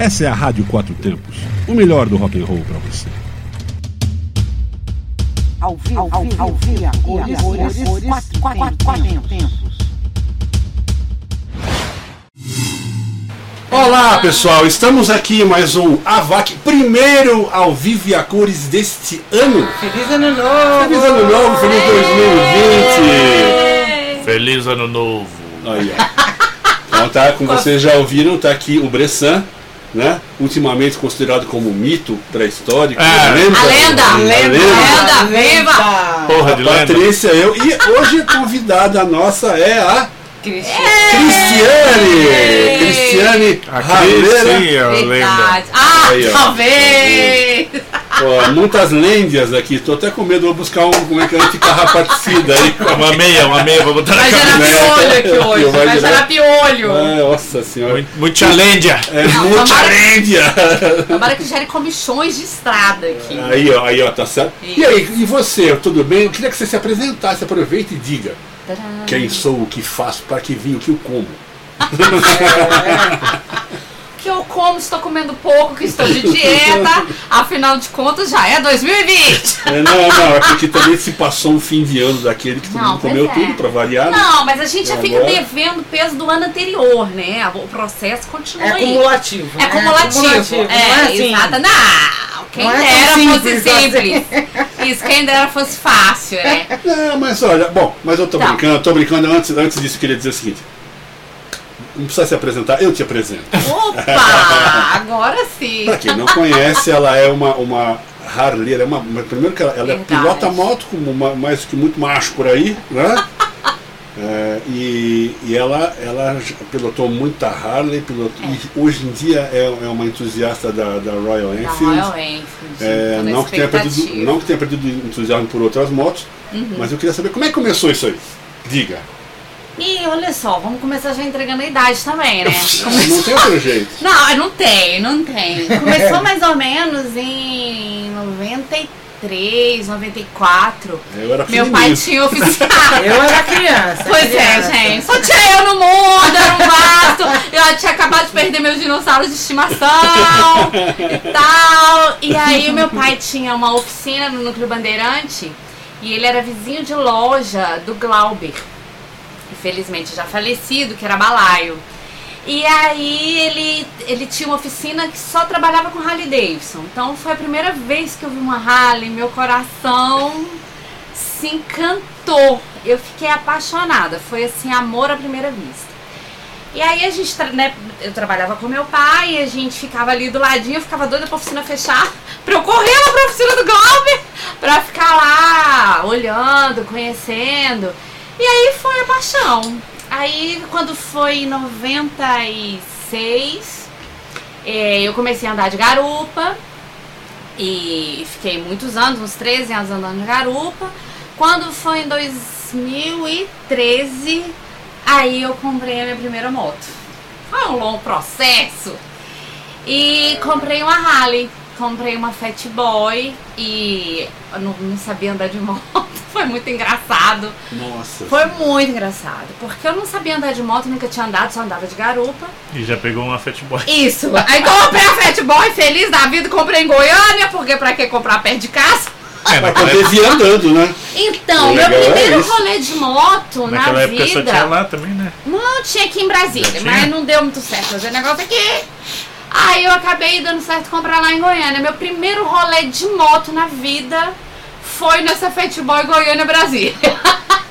Essa é a Rádio Quatro Tempos, o melhor do rock and roll para você. Ao vivo, ao vivo, ao vivo, e quatro, quatro, quatro tempos. Olá pessoal, estamos aqui em mais um AVAC, primeiro ao vivo e a cores deste ano. Feliz ano novo! Feliz ano novo, feliz 2020! Feliz ano novo! Aí, ó. Então tá, como vocês já ouviram, tá aqui o Bressan, né? Ultimamente considerado como mito pré-histórico. É. lenda, A lenda, a lenda, lenda, viva! Porra de A lenda! Patrícia, eu. E hoje a convidada nossa é a Cristiano. Cristiane! Cristiane A Raveira. Cris, sim, a lenda. Ah, talvez! Ó, muitas lendas aqui, tô até com medo, vou buscar um, como é que é, anticarrapaticida aí. Uma meia, uma meia, vou botar na Vai gerar cabeça. piolho aqui hoje, Vai vai gerar- piolho. Ah, nossa senhora. Muito- Muita lenda! É muita tomara- lenda! Tomara que gere comichões de estrada aqui. Aí, ó, aí, ó, tá certo. E aí, e você, tudo bem? Eu queria que você se apresentasse, aproveite e diga quem sou, o que faço, para que vim, o que eu como. Que eu como, estou comendo pouco, que estou de dieta. Afinal de contas, já é 2020. É, não, não, é porque também se passou um fim de ano daquele que todo Não, mundo comeu é. tudo, para variar. né? Não, mas a gente já fica Agora- devendo o peso do ano anterior, né? O processo continua É aí. acumulativo. É né? cumulativo. Acumulativo, É, não é assim. exato. Não, quem Não é dera simples fosse assim. simples. Isso, quem dera fosse fácil, né? É, mas olha, bom, mas eu tô Tá. brincando, eu tô brincando. Antes, antes disso, eu queria dizer o seguinte. Não precisa se apresentar, eu te apresento. Opa! Agora sim. Pra quem não conhece, ela é uma, uma harleira. É uma, primeiro que ela, ela é pilota moto, como uma- mais que muito macho por aí, né? É, e, e ela, ela pilotou muita Harley, pilotou, e hoje em dia é, é uma entusiasta da, da Royal Da Enfield. Royal Enfield. É, não, que tenha perdido, não que tenha perdido entusiasmo por outras motos, Uhum. mas eu queria saber como é que começou isso aí. Diga. E olha só, vamos começar já entregando a idade também, né? Não tem outro jeito. Não, não tem, não tem. Começou mais ou menos em 93, 94. Eu era Meu pai tinha oficina. Eu era criança. Pois criança. é, gente. Só tinha eu no mundo, era um mato. Eu tinha acabado de perder meus dinossauros de estimação e tal. E aí o meu pai tinha uma oficina no Núcleo Bandeirante e ele era vizinho de loja do Glauber. Infelizmente já falecido, que era balaio. E aí ele, ele tinha uma oficina que só trabalhava com Harley Davidson. Então foi a primeira vez que eu vi uma Harley, meu coração se encantou. Eu fiquei apaixonada. Foi assim, amor à primeira vista. E aí a gente, né, eu trabalhava com meu pai, a gente ficava ali do ladinho, eu ficava doida pra oficina fechar, pra eu correr lá pra oficina do Glauber, pra ficar lá olhando, conhecendo. E aí foi a paixão. Aí quando foi em 96, eh, eu comecei a andar de garupa. E fiquei muitos anos, uns 13 anos andando de garupa. Quando foi em 2013, aí eu comprei a minha primeira moto. Foi um longo processo. E comprei uma Harley. Comprei uma Fat Boy e eu não, não sabia andar de moto. Foi muito engraçado. Nossa. Foi muito engraçado. Porque eu não sabia andar de moto, nunca tinha andado, só andava de garupa. E já pegou uma Fat Boy. Isso. Aí comprei a Fat Boy, feliz da vida, comprei em Goiânia, porque pra que comprar perto de casa? É, Pra naquela, poder vir andando, né? Então, O meu é primeiro isso. rolê de moto na naquela época só vida. tinha lá também, né? Não, tinha aqui em Brasília, mas não deu muito certo fazer negócio aqui. Aí eu acabei dando certo comprar lá em Goiânia. Meu primeiro rolê de moto na vida foi nessa Fat Boy Goiânia Brasília.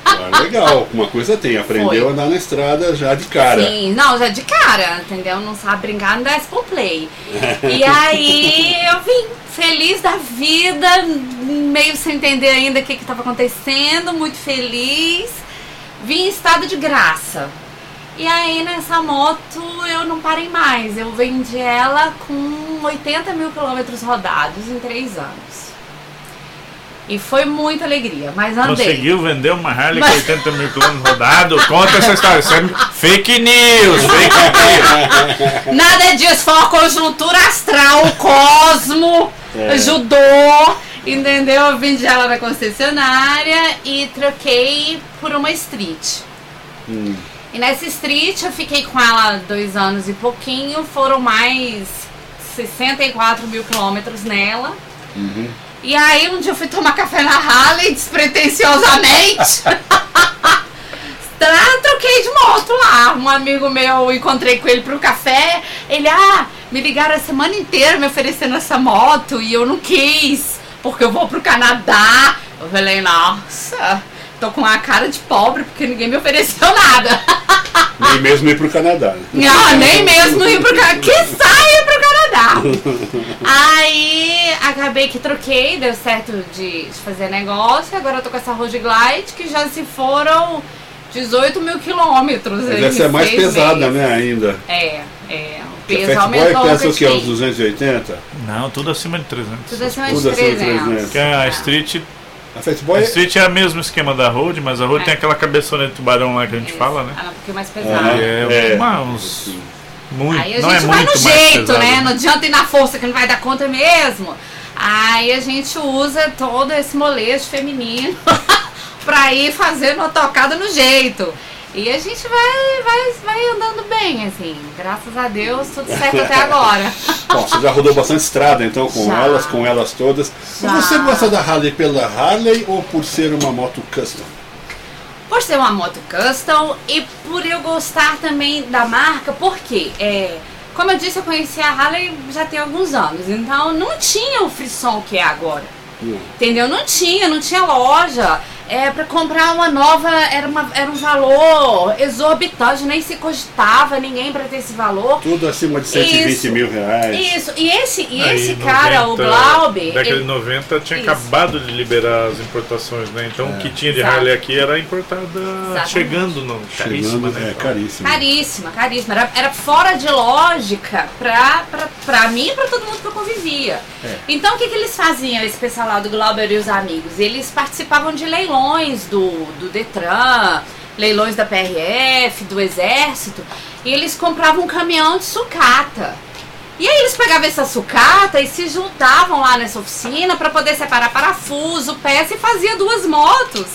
Ah, legal, uma coisa tem, aprendeu Foi. a andar na estrada já de cara. Sim, não, já de cara, entendeu? Não sabe brincar, não desce pro play. E aí eu vim feliz da vida, meio sem entender ainda o que estava acontecendo, muito feliz. Vim em estado de graça. E aí nessa moto eu não parei mais. Eu vendi ela com 80 mil quilômetros rodados em três anos. E foi muita alegria, mas andei. Conseguiu vender uma Harley Mas- com 80 mil quilômetros rodados? Conta essa história. Isso é fake news, fake news. Nada disso, foi uma conjuntura astral, o cosmo É. ajudou, entendeu? Eu vendi ela na concessionária e troquei por uma street. Hum. E nessa street eu fiquei com ela dois anos e pouquinho, foram mais 64 mil quilômetros nela. Uhum. E aí um dia eu fui tomar café na Harley, despretensiosamente. Tra- Troquei de moto lá. Um amigo meu, encontrei com ele pro café. Ele, ah, me ligaram a semana inteira me oferecendo essa moto e eu não quis, porque eu vou pro Canadá. Eu falei, nossa, tô com a cara de pobre porque ninguém me ofereceu nada. Nem mesmo ir pro Canadá. Ah, nem mesmo ir pro Canadá. Que saia pro Canadá. Aí acabei que troquei, deu certo de, de fazer negócio. Agora eu tô com essa Road Glide que já se foram 18 mil quilômetros. Mas essa é mais pesada, meses. né, ainda. É, é. O peso a aumentou um pensa o que? Uns pouquinho. 280? Não, tudo acima de 300. Tudo acima de Tudo acima de 300. 300. Porque a Street, A a Fatboy Street é o mesmo esquema da Road, mas a Road É. tem aquela cabeçona de tubarão lá que a gente Isso. fala, né? É um pouquinho mais pesada. é, É. uma- uns. Muito, Aí a não gente é vai no jeito, né? Não adianta ir na força que não vai dar conta mesmo. Aí a gente usa todo esse molejo feminino pra ir fazendo a tocada no jeito. E a gente vai, vai, vai andando bem, assim. Graças a Deus, tudo certo até agora. Bom, você já rodou bastante estrada então com Já. elas, com elas todas. Já. Você gosta da Harley pela Harley ou por ser uma moto custom? Por ser uma moto custom e por eu gostar também da marca, porque, é, como eu disse, eu conheci a Harley já tem alguns anos, então não tinha o frisson que é agora. Hum. Entendeu? Não tinha, não tinha loja. É, pra comprar uma nova era, uma, era um valor exorbitante, nem se cogitava ninguém pra ter esse valor. Tudo acima de 120 Isso. mil reais. Isso, e esse, e Aí, esse cara, o 90, Glauber, Década de ele- 90 tinha Isso. acabado de liberar as importações, né? Então o que tinha de Exato. Harley aqui era importada Exatamente. chegando no caríssima, Chegando, né? é caríssimo. Caríssima, caríssima. Era, era fora de lógica pra, pra, pra mim e pra todo mundo que eu convivia. É. Então o que, que eles faziam, esse pessoal lá do Glauber e os amigos? Eles participavam de leilões do, do Detran, leilões da PRF, do Exército, e eles compravam um caminhão de sucata. E aí eles pegavam essa sucata e se juntavam lá nessa oficina para poder separar parafuso, peça e fazia duas motos.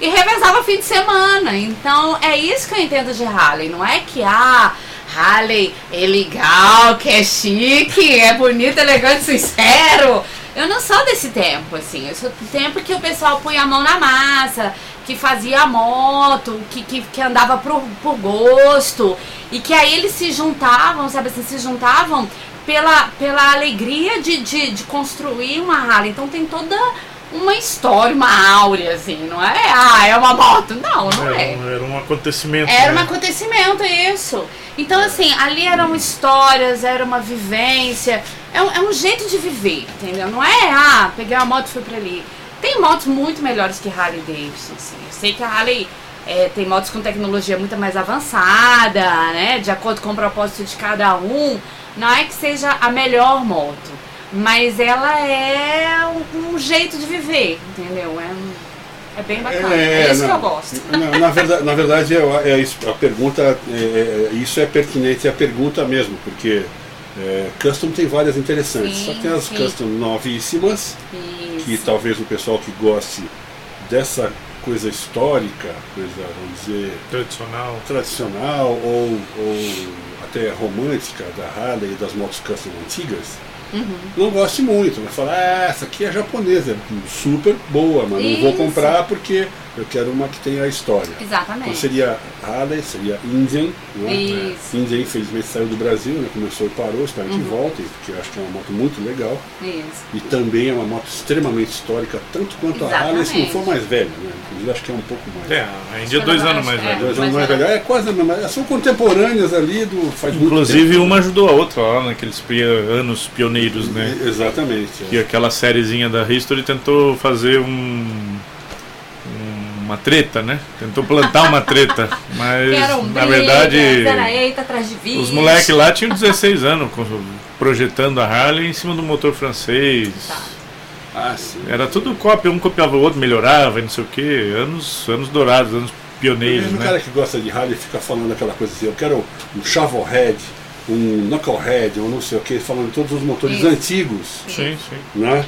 E revezava fim de semana. Então é isso que eu entendo de Harley. Não é que ah, Harley é legal, que é chique, é bonito, elegante, sincero. Eu não sou desse tempo, assim. Eu sou do tempo que o pessoal punha a mão na massa, que fazia a moto, que, que, que andava por, por gosto. E que aí eles se juntavam, sabe assim, se juntavam pela, pela alegria de, de, de construir uma Harley. Então tem toda uma história, uma áurea, assim, não é? Ah, é uma moto. Não, não é. Era, um, era um acontecimento. Era um né? acontecimento, isso. Então, assim, ali eram histórias, era uma vivência. É um, é um jeito de viver, entendeu? Não é, ah, peguei a moto e fui pra ali. Tem motos muito melhores que Harley Davidson, assim. Eu sei que a Harley é, tem motos com tecnologia muito mais avançada, né? De acordo com o propósito de cada um. Não é que seja a melhor moto, mas ela é um, um jeito de viver, entendeu? É, um- é bem bacana. É, isso que não. eu gosto. Na, na verdade, na verdade é, é isso, a pergunta, é, é- isso é pertinente à pergunta mesmo, porque é, custom tem várias interessantes. Sim, Só que tem as sim. custom novíssimas, que Isso. talvez o pessoal que goste dessa coisa histórica, coisa, vamos dizer, Tradicional. tradicional ou, ou até romântica da Harley e das motos custom antigas, Uhum. não goste muito. Vai falar, ah, essa aqui é japonesa, é super boa, mas não vou Isso. comprar porque eu quero uma que tenha a história. Então Exatamente. seria Harley, seria Indian, né? Isso. Indian infelizmente saiu do Brasil, né? começou e parou, espero Uhum. que volte, porque eu acho que é uma moto muito legal. Isso. E também é uma moto extremamente histórica, tanto quanto a Harley, se não for mais velha, né? Inclusive acho que é um pouco mais. É, a Índia é dois anos mais É. velho. Dois anos mais velha. É quase a mesma. São contemporâneas ali do. Faz muito Inclusive uma ajudou a outra lá naqueles pi- anos pioneiros, né? Exatamente. Que aquela sériezinha da History tentou fazer um, uma treta, né? Tentou plantar uma treta, mas eram na verdade era eita atrás de vídeo. os moleques lá tinham 16 anos projetando a Harley em cima do motor francês. Tá. Ah, sim. Era tudo cópia, um copiava o outro, melhorava e não sei o que. Anos, anos dourados, anos pioneiros, Mesmo o né? cara que gosta de Harley fica falando aquela coisa assim, eu quero um Shovelhead, um Knucklehead, ou não sei o que, falando de todos os motores Isso. antigos, Sim, sim. né?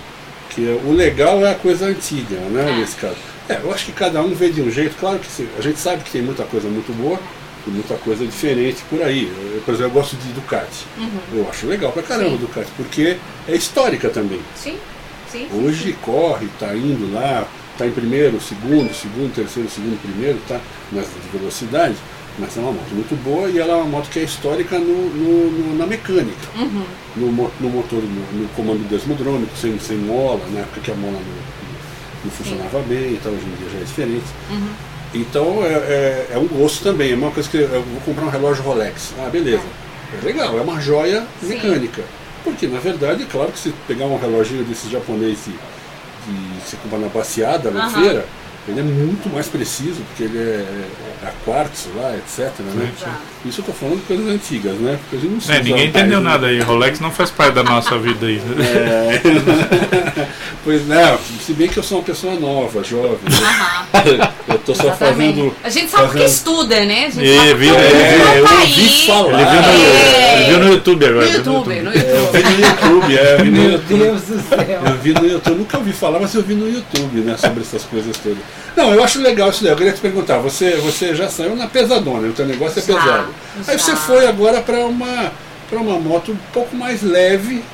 Que o legal é a coisa antiga, né, É. nesse caso. É, eu acho que cada um vê de um jeito, claro que sim, a gente sabe que tem muita coisa muito boa, Tem muita coisa diferente por aí. Eu, por exemplo, eu gosto de Ducati. Eu acho legal pra caramba Sim. Ducati, porque é histórica também. Sim, sim. Hoje corre, está indo lá, está em primeiro, segundo, segundo, terceiro, segundo, primeiro, tá nessa de velocidade, mas é uma moto muito boa e ela é uma moto que é histórica no, no- no- na mecânica. Uhum. No, no motor, no, comando desmodrômico, sem, sem mola, na época que a mola não, funcionava bem, então hoje em dia já é diferente. Uhum. Então é, é- é um gosto também, é uma coisa que eu vou comprar um relógio Rolex. Ah, beleza. É legal, é uma joia Sim. mecânica. Porque na verdade, é claro que se pegar um reloginho desse japonês de, de você comprar na baseada, na Aham. feira, ele é muito mais preciso, porque ele é, é a quartzo lá, etc. Né? Isso eu tô falando de coisas antigas, né? Porque a gente não se É, ninguém entendeu né? nada aí. Rolex não faz parte da nossa vida aí. né? É. pois não, se bem que eu sou uma pessoa nova, jovem. né? Eu tô só Exatamente. fazendo. A gente sabe porque fazendo- estuda, né? A gente E sabe viu, ele estuda viu, no eu ouvi falar. Ele viu no, É. ele viu no YouTube agora. No viu no YouTube, no Eu YouTube. vi no YouTube, é, eu vi no Meu YouTube. Deus do céu. Eu vi no YouTube, eu nunca ouvi falar, mas eu vi no YouTube, né, sobre essas coisas todas. Não, eu acho legal isso daí. Eu queria te perguntar, você, você já saiu na pesadona, o teu negócio é Já, pesado. Aí já. você foi agora para uma para uma moto um pouco mais leve,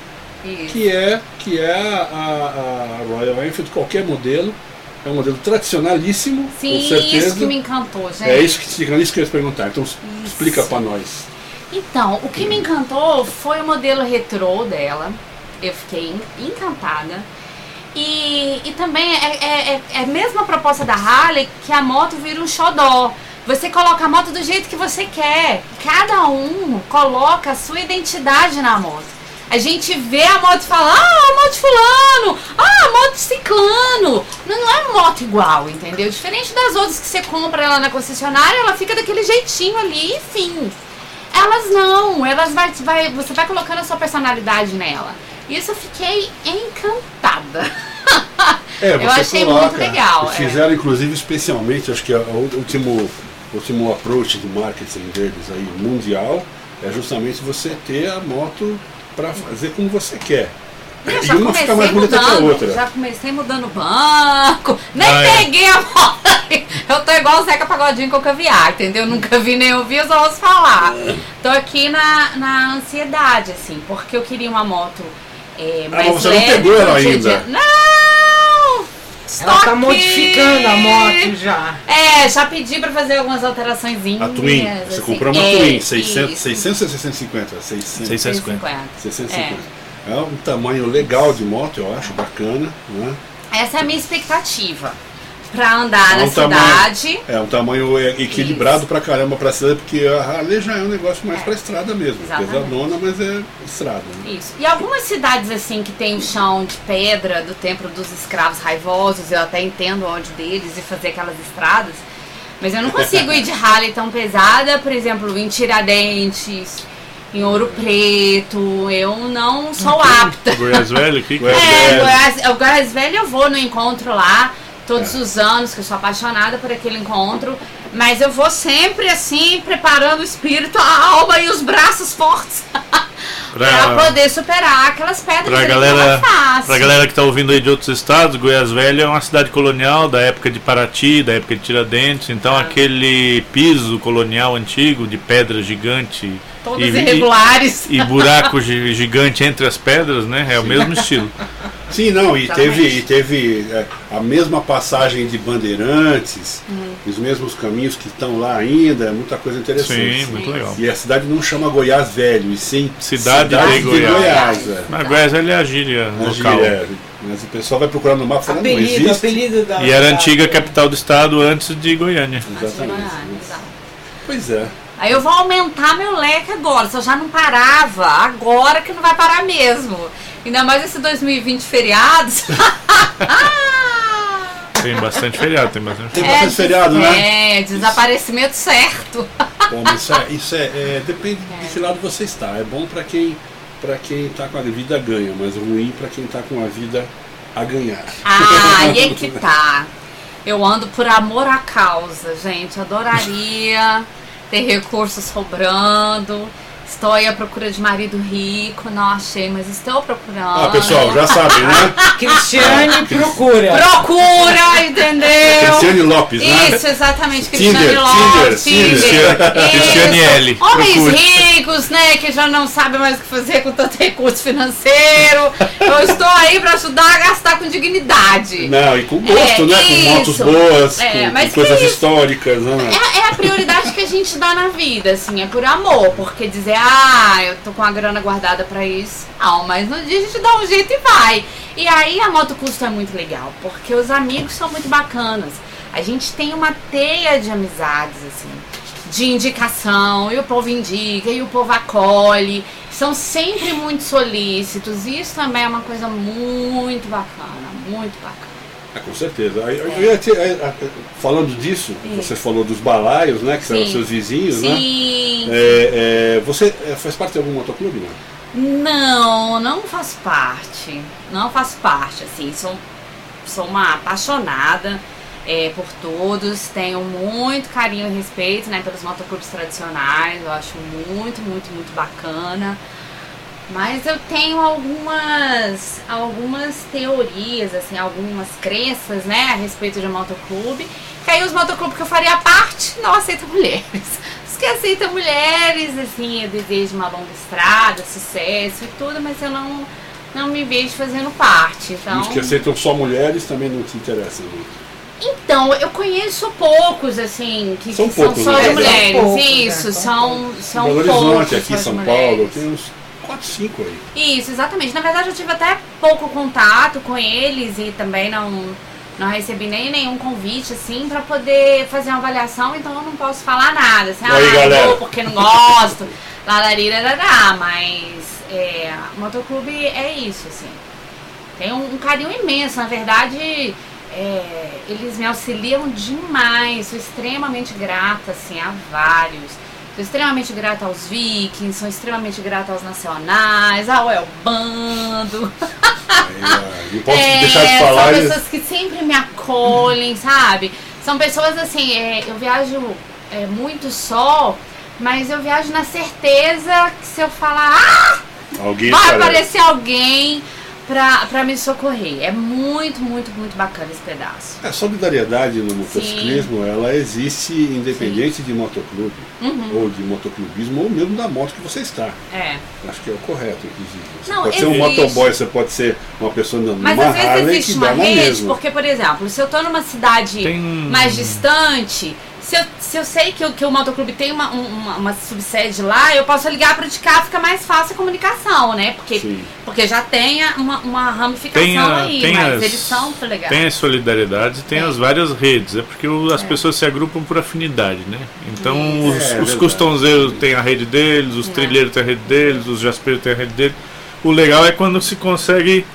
Isso. que é que é a, a- Royal Enfield, qualquer modelo. É um modelo tradicionalíssimo, Sim, com certeza. isso que me encantou, gente. É isso que, isso que eu ia perguntar. Então explica para nós. Então, o que me encantou foi o modelo retrô dela. Eu fiquei en- encantada. E, e também é, é, é- é a mesma proposta da Harley que a moto vira um xodó. Você coloca a moto do jeito que você quer. Cada um coloca a sua identidade na moto. A gente vê a moto e fala, ah, a moto fulano, ah, a moto ciclano. Não, não é moto igual, entendeu? Diferente das outras que você compra ela na concessionária, ela fica daquele jeitinho ali, enfim. Elas não, elas vai, vai, você vai colocando a sua personalidade nela. Isso eu fiquei encantada. É, Eu achei muito legal, é. Fizeram, inclusive, especialmente, acho que o último, último approach de marketing deles aí, mundial, é justamente você ter a moto para fazer como você quer. Eu e já uma fica mais comecei bonita que a mudando, outra. já comecei mudando o banco, nem Ah, é. peguei a moto. Eu tô igual o Zeca Pagodinho com o caviar, entendeu? Nunca vi nem ouvi, eu só ouço falar. Tô aqui na, na ansiedade, assim, porque eu queria uma moto é, mais Ah, você não leve. pegou ela ainda. Não! Ela Estou tá modificando a moto já. É, já pedi pra fazer algumas alterações. A Twin, você comprou uma é, Twin, 600, isso. 600 ou 650? 600. 650. 650. É. um tamanho legal de moto, eu acho, bacana. Né? Essa é a minha expectativa. Pra andar É na um tamanho- cidade. É um tamanho é, equilibrado pra caramba pra cidade, porque a Harley já é um negócio mais pra estrada mesmo. Exatamente. Pesadona, mas é estrada. Né? Isso. E algumas cidades assim que tem o chão de pedra do tempo dos escravos raivosos, eu até entendo o ódio deles e fazer aquelas estradas. Mas eu não consigo ir de Harley tão pesada, por exemplo, em Tiradentes, em Ouro Preto. Eu não sou apta. Goiás Velho aqui. Goiás É, Velho. Goiás, o Goiás Velho eu vou no encontro lá todos os anos, que eu sou apaixonada por aquele encontro. Mas eu vou sempre assim, preparando o espírito, a alma e os braços fortes pra, Pra, poder superar aquelas pedras pra que galera, é fácil. pra galera que tá ouvindo aí de outros estados, Goiás Velho é uma cidade colonial da época de Paraty, da época de Tiradentes. Então Ah. aquele piso colonial antigo de pedra gigante Todas e, irregulares. e, e buraco gi- gigante entre as pedras, né? É o mesmo estilo. Sim, não, e Exatamente. teve, e teve é, a mesma passagem de bandeirantes, Uhum. os mesmos caminhos que estão lá ainda, é muita coisa interessante. Sim, muito legal. E a cidade não chama Goiás Velho, e sim Cidade de Goiás. é. Mas Goiás Velho é a gíria Mas, local. é, mas o pessoal vai procurar no mapa e fala, não Apelido, existe. apelido da. E era a antiga capital do estado antes de Goiânia. Exatamente. Exato. Pois é. Aí eu vou aumentar meu leque agora. Se eu já não parava, agora que não vai parar mesmo. Ainda mais esse 2020 feriados. Tem bastante feriado, tem bastante Tem feriado. bastante feriado, né? É, desaparecimento certo. Bom, mas isso é, isso é, é, depende de que lado você está. É bom para quem para quem está com a vida ganha, mas ruim para quem está com a vida a ganhar. Ah, e aí que tá. Eu ando por amor à causa, gente. Adoraria ter recursos sobrando. Estou aí à procura de marido rico, não achei, mas estou procurando. Ah, pessoal, já sabem, né? Cristiane procura. Procura, entendeu? Cristiane Lopes, né? Isso, exatamente, Tinder, Cristiane Lopes. Tinder, Tinder. Tinder. Cristiane Isso. L. Homens Procure. ricos, né, que já não sabem mais o que fazer com tanto recurso financeiro. Eu estou aí para ajudar a gastar com dignidade. Não, e com gosto, É, né? Com motos isso. boas, É, com- com, coisas isso? históricas, né? É, é a prioridade que a gente dá na vida, assim, é por amor. Porque dizer, ah, eu tô com a grana guardada pra isso. Não, mas no dia a gente dá um jeito e vai. E aí a moto custo é muito legal, porque os amigos são muito bacanas. A gente tem uma teia de amizades, assim, de indicação, e o povo indica, e o povo acolhe. São sempre muito solícitos. E isso também é uma coisa muito bacana, muito bacana. É, com certeza. É, é, falando disso, você falou dos balaios, né? Que são Sim. seus vizinhos, né? Sim. É, é, você faz parte de algum motoclube, não? Não, não faço parte. Não faço parte, assim. Sou, sou uma apaixonada é, por todos. Tenho muito carinho e respeito né, pelos motoclubes tradicionais. Eu acho muito, muito, muito bacana. Mas eu tenho algumas, algumas teorias, assim, algumas crenças, né, a respeito de motoclube. Que aí os motoclubes que eu faria parte não aceitam mulheres. Os que aceitam mulheres, assim, eu desejo uma longa estrada, sucesso e tudo, mas eu não, não me vejo fazendo parte. E Então, os que aceitam só mulheres também não te interessam muito. então eu conheço poucos, assim, que São que são poucos, só né? de São mulheres. poucos, né? Isso, São são, são Belo poucos. Horizonte, aqui em São mulheres. Paulo, tem uns 4, 5 aí. Isso, exatamente. Na verdade, eu tive até pouco contato com eles e também não, não recebi nem nenhum convite, assim, pra poder fazer uma avaliação, então eu não posso falar nada. Assim, Aí, ah, galera. não porque não gosto, lararirarará, mas é, motoclube é isso, assim. Tem um, um carinho imenso, na verdade, é, eles me auxiliam demais, sou extremamente grata, assim, a vários. Sou extremamente grata aos vikings, sou extremamente grata aos nacionais, ao El Bando. Aí, ah, não posso É, deixar de falar. São pessoas que sempre me acolhem, sabe? São pessoas assim, é, eu viajo é, muito só, mas eu viajo na certeza que se eu falar, ah, Alguém vai aparece. aparecer alguém pra, pra me socorrer. É muito, muito, muito bacana esse pedaço. A solidariedade no motociclismo, ela existe independente de motoclube, Uhum. ou de motoclubismo, ou mesmo da moto que você está. É. Acho que é o correto, inclusive. Você Não, pode ser um existe. motoboy, você pode ser uma pessoa andando Mas numa às vezes existe uma rede, mesma. porque, por exemplo, se eu tô numa cidade Tem- mais distante, se eu, se eu sei que, o- que o motoclube tem uma, um- uma, uma subsede lá, eu posso ligar para de cá, fica mais fácil a comunicação, né? Porque, Sim. porque já tem uma, uma ramificação Tem, a- aí, tem mas as- eles são legais. Tem as solidariedades, tem Tem. as várias redes. É porque o- as pessoas se agrupam por afinidade, né? Então os, É, os verdade. custonzeiros têm a rede deles, os É. trilheiros têm a rede deles, os jaspeiros têm a rede deles. O legal é quando se consegue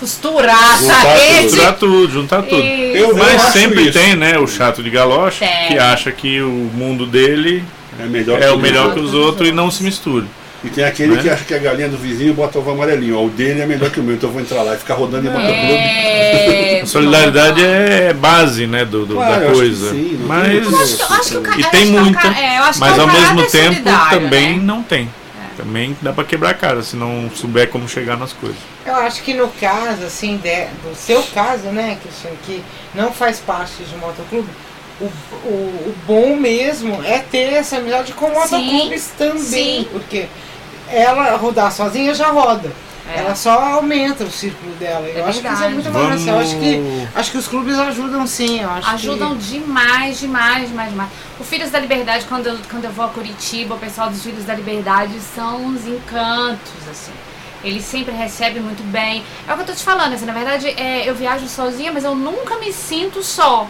Costurar essa Juntar rede. misturar tudo, juntar tudo. Isso. Eu- Mas acho sempre isso. tem, né, o chato de galocha Tem. que acha que o mundo dele É, melhor é o melhor que os outros e não se mistura. E tem aquele né? que acha que a galinha do vizinho bota ovo amarelinho. Ó, o dele é melhor que o meu, então eu vou entrar lá e ficar rodando em motoclube. É, A solidariedade é base, né, do, do- Claro, eu da acho que coisa. sim, Mas Eu acho que, eu acho que o e eu tem é muita, é, eu mas é ao mesmo tempo também né? não tem. Também dá pra quebrar a cara se não souber como chegar nas coisas. Eu acho que no caso, assim, de- do seu caso, né, Cristiano, que não faz parte de um motoclube, o, o, o bom mesmo é ter essa amizade com motoclubes também. sim. Porque ela rodar sozinha já roda. É. Ela só aumenta o círculo dela. Eu É acho que isso é muito massa. Eu acho que, Vamos- acho que os clubes ajudam sim. Eu acho Ajudam que... demais, demais, demais, demais. O Filhos da Liberdade, quando eu, quando eu vou a Curitiba, o pessoal dos Filhos da Liberdade são uns encantos, assim. Eles sempre recebem muito bem. É o que eu tô te falando, assim, na verdade, é, eu viajo sozinha, mas eu nunca me sinto só.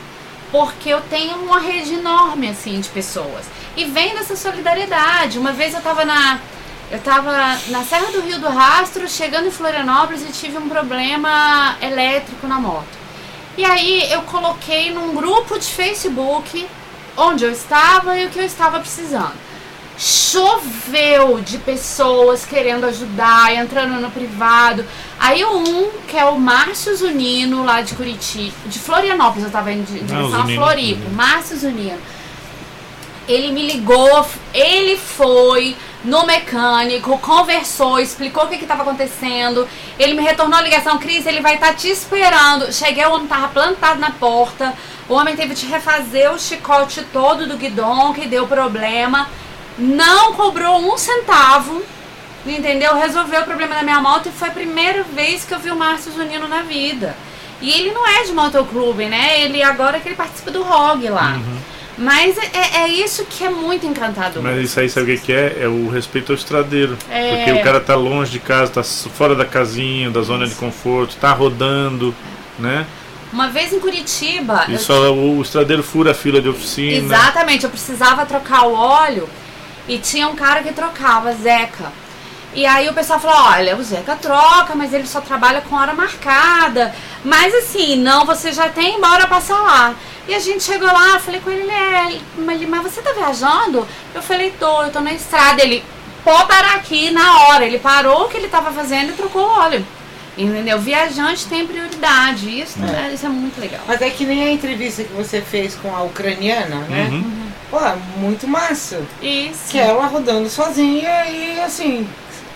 Porque eu tenho uma rede enorme, assim, de pessoas. E vem dessa solidariedade. Uma vez eu tava na. Eu tava na Serra do Rio do Rastro, chegando em Florianópolis e tive um problema elétrico na moto. E aí eu coloquei num grupo de Facebook onde eu estava e o que eu estava precisando. Choveu de pessoas querendo ajudar, entrando no privado. Aí um, que é o Márcio Zunino, lá de Curitiba, de Florianópolis, eu estava indo em direção a Zunino. Floripa. Márcio Zunino. Ele me ligou, ele foi, no mecânico, conversou, explicou o que estava acontecendo. Ele me retornou a ligação, Cris, ele vai estar te esperando. Cheguei, o homem tava plantado na porta. O homem teve que refazer o chicote todo do guidão, que deu problema. Não cobrou um centavo, entendeu? Resolveu o problema da minha moto e foi a primeira vez que eu vi o Márcio Junino na vida. E ele não é de motoclube, né? Ele agora que ele participa do ROG lá. Mas é, é isso que é muito encantador. Mas isso aí sabe o que é? É o respeito ao estradeiro. É. Porque o cara tá longe de casa, tá fora da casinha, da zona de conforto, tá rodando, né? Uma vez em Curitiba, E eu só o estradeiro fura a fila de oficina. Exatamente, eu precisava trocar o óleo e tinha um cara que trocava, Zeca. E aí o pessoal falou, olha, o Zeca troca, mas ele só trabalha com hora marcada. Mas assim, não, você já tem, bora passar lá. E a gente chegou lá, eu falei com ele, é, mas, mas você tá viajando? Eu falei, tô, eu tô na estrada. Ele, pode parar aqui na hora. Ele parou o que ele tava fazendo e trocou o óleo. Entendeu? Viajante tem prioridade. Isso é, isso é muito legal. Mas é que nem a entrevista que você fez com a ucraniana, né? Uhum. Pô, muito massa. Isso. Que é ela rodando sozinha e assim,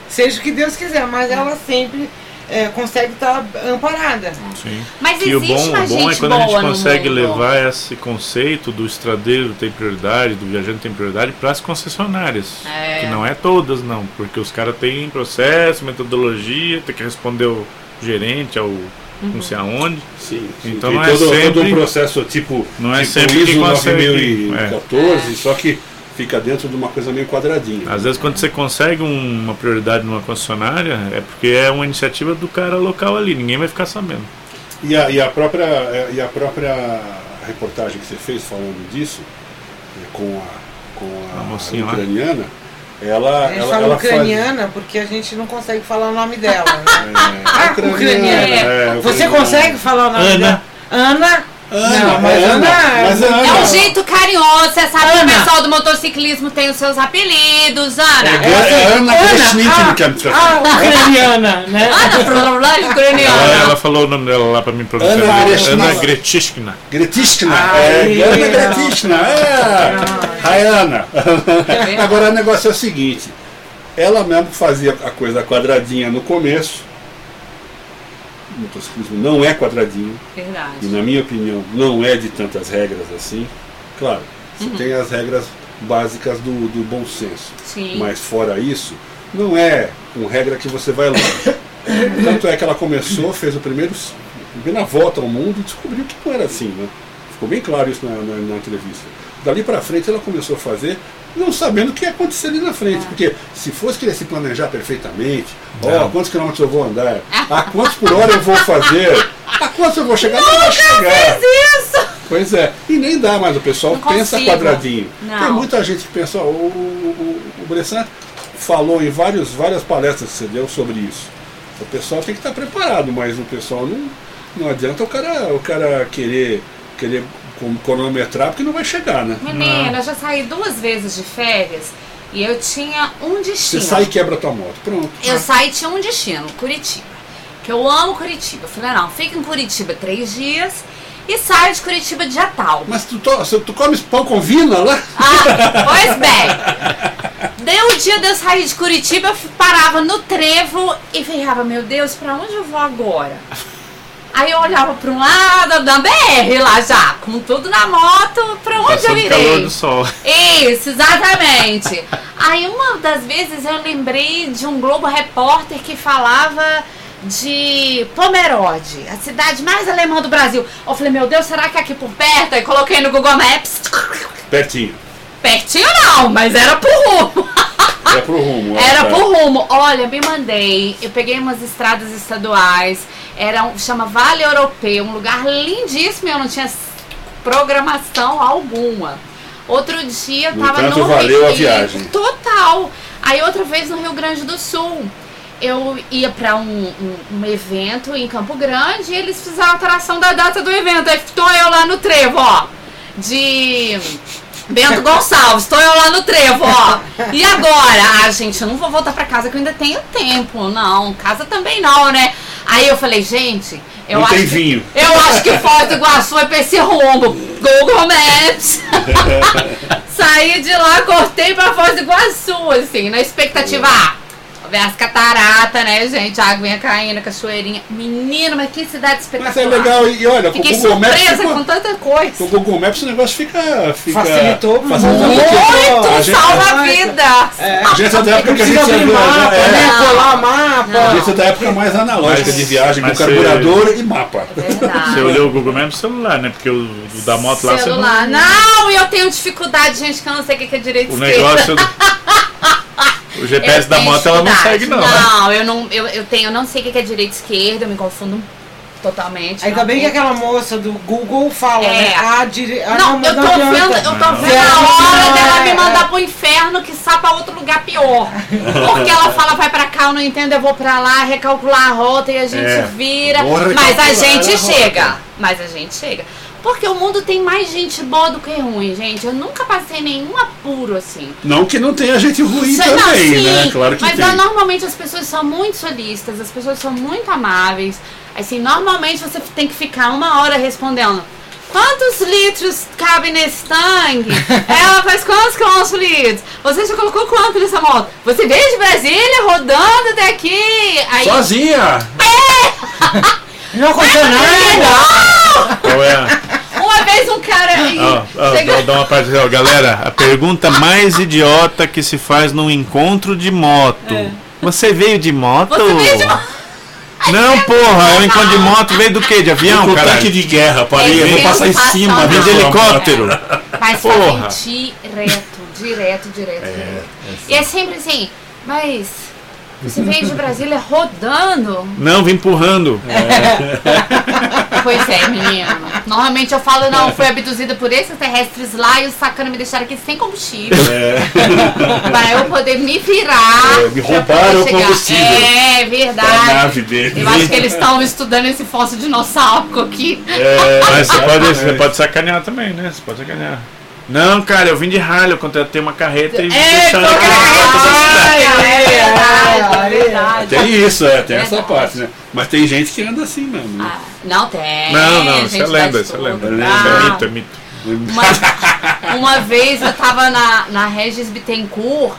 seja o que Deus quiser, mas ela sempre é, consegue estar amparada. Sim. Mas E o bom, o bom é quando a gente consegue levar esse conceito do estradeiro tem prioridade, do viajante tem prioridade para as concessionárias. É. Que não é todas, não. Porque os caras têm processo, metodologia, tem que responder o gerente, ao Uhum. não sei aonde. Sim, sim. Então não é todo, todo sempre- um processo tipo, Não é tipo sempre ISO consegue- 9014, só que fica dentro de uma coisa meio quadradinha. Às vezes quando você consegue um- uma prioridade numa concessionária, é porque é uma iniciativa do cara local ali, ninguém vai ficar sabendo. E a, e a própria, é, e a própria reportagem que você fez falando disso, é, com a, com a, A mocinha lá. ucraniana, ela, A gente ela, fala ela ucraniana porque a gente não consegue falar o nome dela, né? faz, é, ucraniana. é, Você ucraniana. consegue falar o nome Ana. dela? Ana? Ana, não, mas é Ana, Ana, mas é É Ana. um jeito carinhoso, você sabe que Ana. o pessoal do motociclismo tem os seus apelidos, É, Ana. é Ana Kreshnik ah, que é me ah, ucraniana, né? Ana, blá, Ela, ucraniana. ela falou o nome dela lá pra mim pronunciar. Ana. Ana Gretishkina. Gretishkina. Ai, É, Ana. Gretishkina. É. A Ana. Agora o negócio é o seguinte. Ela mesmo fazia a coisa quadradinha no começo. O motociclismo não é quadradinho. E Verdade. na minha opinião não é de tantas regras assim. Claro, você Uhum. tem as regras básicas do, do bom senso. Sim. Mas fora isso, não é com regra que você vai longe. Tanto é que ela começou, fez o primeiro, a primeira volta ao mundo e descobriu que não era assim, né? Ficou bem claro isso na, na, na entrevista. Dali para frente ela começou a fazer, não sabendo o que ia acontecer ali na frente. Porque se fosse querer se planejar perfeitamente, ó, Não. quantos quilômetros eu vou andar, a quantos por hora eu vou fazer, a quantos eu vou chegar, não vai chegar. Isso! Pois é, e nem dá mais, o pessoal Não pensa consigo. quadradinho. Não. Tem muita gente que pensa, ó, o, o, o, Bressan falou em vários, várias palestras que você deu sobre isso. O pessoal tem que estar preparado, mas o pessoal não, não adianta o cara, o cara querer, querer cronometrar porque não vai chegar, né? Menina, eu já saí duas vezes de férias e eu tinha um Você destino. sai e quebra tua moto. Pronto. Eu saí e tinha um destino, Curitiba. Que eu amo Curitiba. Eu falei, não, fica em Curitiba três dias e saio de Curitiba dia tal. Mas tu, você- tu comes pão com vina lá? Ah, pois bem. Deu o dia de eu sair de Curitiba, eu parava no trevo e falava, meu Deus, pra onde eu vou agora? Aí eu olhava pra um lado da BR lá já, com tudo na moto, pra onde eu Passando calor irei? do sol. Isso, exatamente. Aí uma das vezes eu lembrei de um Globo Repórter que falava de Pomerode, a cidade mais alemã do Brasil. Eu falei, meu Deus, será que é aqui por perto? Aí coloquei no Google Maps. Pertinho. Pertinho não, mas era pro rumo. É pro rumo. ó, Era tá. pro rumo. Olha, me mandei. Eu peguei umas estradas estaduais. Era um, chama Vale Europeu, um lugar lindíssimo. e Eu não tinha programação alguma. Outro dia eu No tava entanto, no valeu a Rio. viagem. Total. Aí outra vez no Rio Grande do Sul. Eu ia pra um, um, um evento em Campo Grande e eles fizeram alteração da data do evento. Aí tô eu lá no trevo, ó. De Bento Gonçalves, tô eu lá no trevo, ó. E agora? Ah, gente, eu não vou voltar pra casa que eu ainda tenho tempo. Não, casa também não, né? Aí eu falei, gente, Eu Não acho tem que- vinho. Eu acho que Foz do Iguaçu é pra esse rumo. Google Maps. Saí de lá, cortei pra Foz do Iguaçu, assim, na expectativa. Ver as cataratas, né, gente? A água vinha caindo, cachoeirinha. Menino, mas que cidade Mas espetacular. é legal, e olha, com o Fiquei Google Maps. surpresa com tanta Com o coisa. Google Maps o negócio fica. fica Facilitou facilitou muito. porque A gente, salva-vida. a gente é da época que a gente abrir mapa, é, né? Não. Colar mapa. A gente é da época mais analógica Mas- de viagem, com mas carburador e mapa. Verdade. Você olhou o Google Maps no celular, né? Porque o, o da moto lá você não- Celular. Não, e eu tenho dificuldade, gente, que eu não sei o que é direito O esquerda. negócio. o GPS Eu da moto ela não segue, não. né? Não, eu não, eu, eu tenho, eu não sei o que é direita e esquerda, eu me confundo totalmente. Ainda não bem que aquela moça do Google fala, É. né? A dire... ah, Não, mas eu tô adianta. vendo, eu tô Não. vendo a hora dela me É. mandar pro inferno que sai pra outro lugar pior. Porque ela fala, vai pra cá, eu não entendo, eu vou pra lá, recalcular a rota e a gente É, vira. Mas a gente a chega. Mas a gente chega. Porque o mundo tem mais gente boa do que ruim, gente. Eu nunca passei nenhum apuro assim. Não que não tenha gente ruim também, não, sim, né? Claro que mas tem. ah, normalmente as pessoas são muito solistas, as pessoas são muito amáveis. Assim, normalmente você tem que ficar uma hora respondendo. Quantos litros cabe nesse tanque? Ela faz quantos quilômetros por litro? Você já colocou quanto nessa moto? Você veio de Brasília rodando até aqui? Aí, Sozinha! Não aconteceu nada. Qual é a- uma vez um cara aí. Ó, chegou- dá- uma parte, galera, a pergunta mais idiota que se faz num encontro de moto. Você veio de moto? É. Você veio de moto? Não, porra, é um encontro de moto veio do quê? De avião, cara? tanque de guerra, parei, eu vou passar em cima. Vem de helicóptero. Mas Porra. direto, direto, direto, direto. E é sempre assim, mas você veio de Brasília rodando? Não, vim empurrando. Pois é, menino. Normalmente eu falo, não, fui abduzida por extraterrestres lá e os sacanas me deixaram aqui sem combustível. Pra eu poder me virar. É, me roubaram o combustível. É Da verdade. nave dele. Eu acho que eles estão estudando esse fóssil dinossauro aqui. É, Mas você pode, você pode sacanear também, né? Você pode sacanear. Não, cara, eu vim de ralho, eu contratei uma carreta e É, porque- porta da cidade. é é. Tem isso, é, tem essa parte, né? Mas tem gente que anda assim mesmo. né? Ah, não tem. Não, não, isso é gente lenda, faz isso é lenda. é mito, é mito. Uma, uma vez eu tava na, na Regis Bittencourt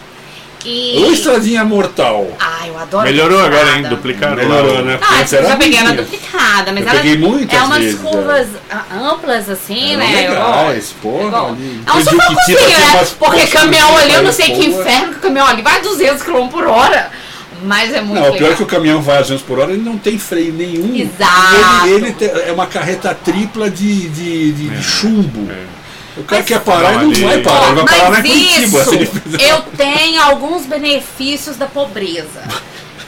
e. Ou estradinha mortal. Ai, eu adoro. Melhorou aquela agora, hein? Duplicaram Melhorou, né? Antes eu já peguei ela duplicada, mas Eu ela peguei muitas é umas vezes, curvas ah, amplas assim, Eram né? Legais, porra, Eu gosto. ali. É um sufocozinho, né? umas Porque caminhão ali, eu não sei que porra. inferno que o caminhão ali vai 200 km por hora. Mas é muito Não, o pior legal. é que o caminhão vai a 200 por hora, ele não tem freio nenhum. Exato. Ele, ele é uma carreta tripla de, de, de- de chumbo. O cara Mas- quer parar e não Ali- vai parar, ele vai parar em Curitiba. isso, eu tenho alguns benefícios da pobreza.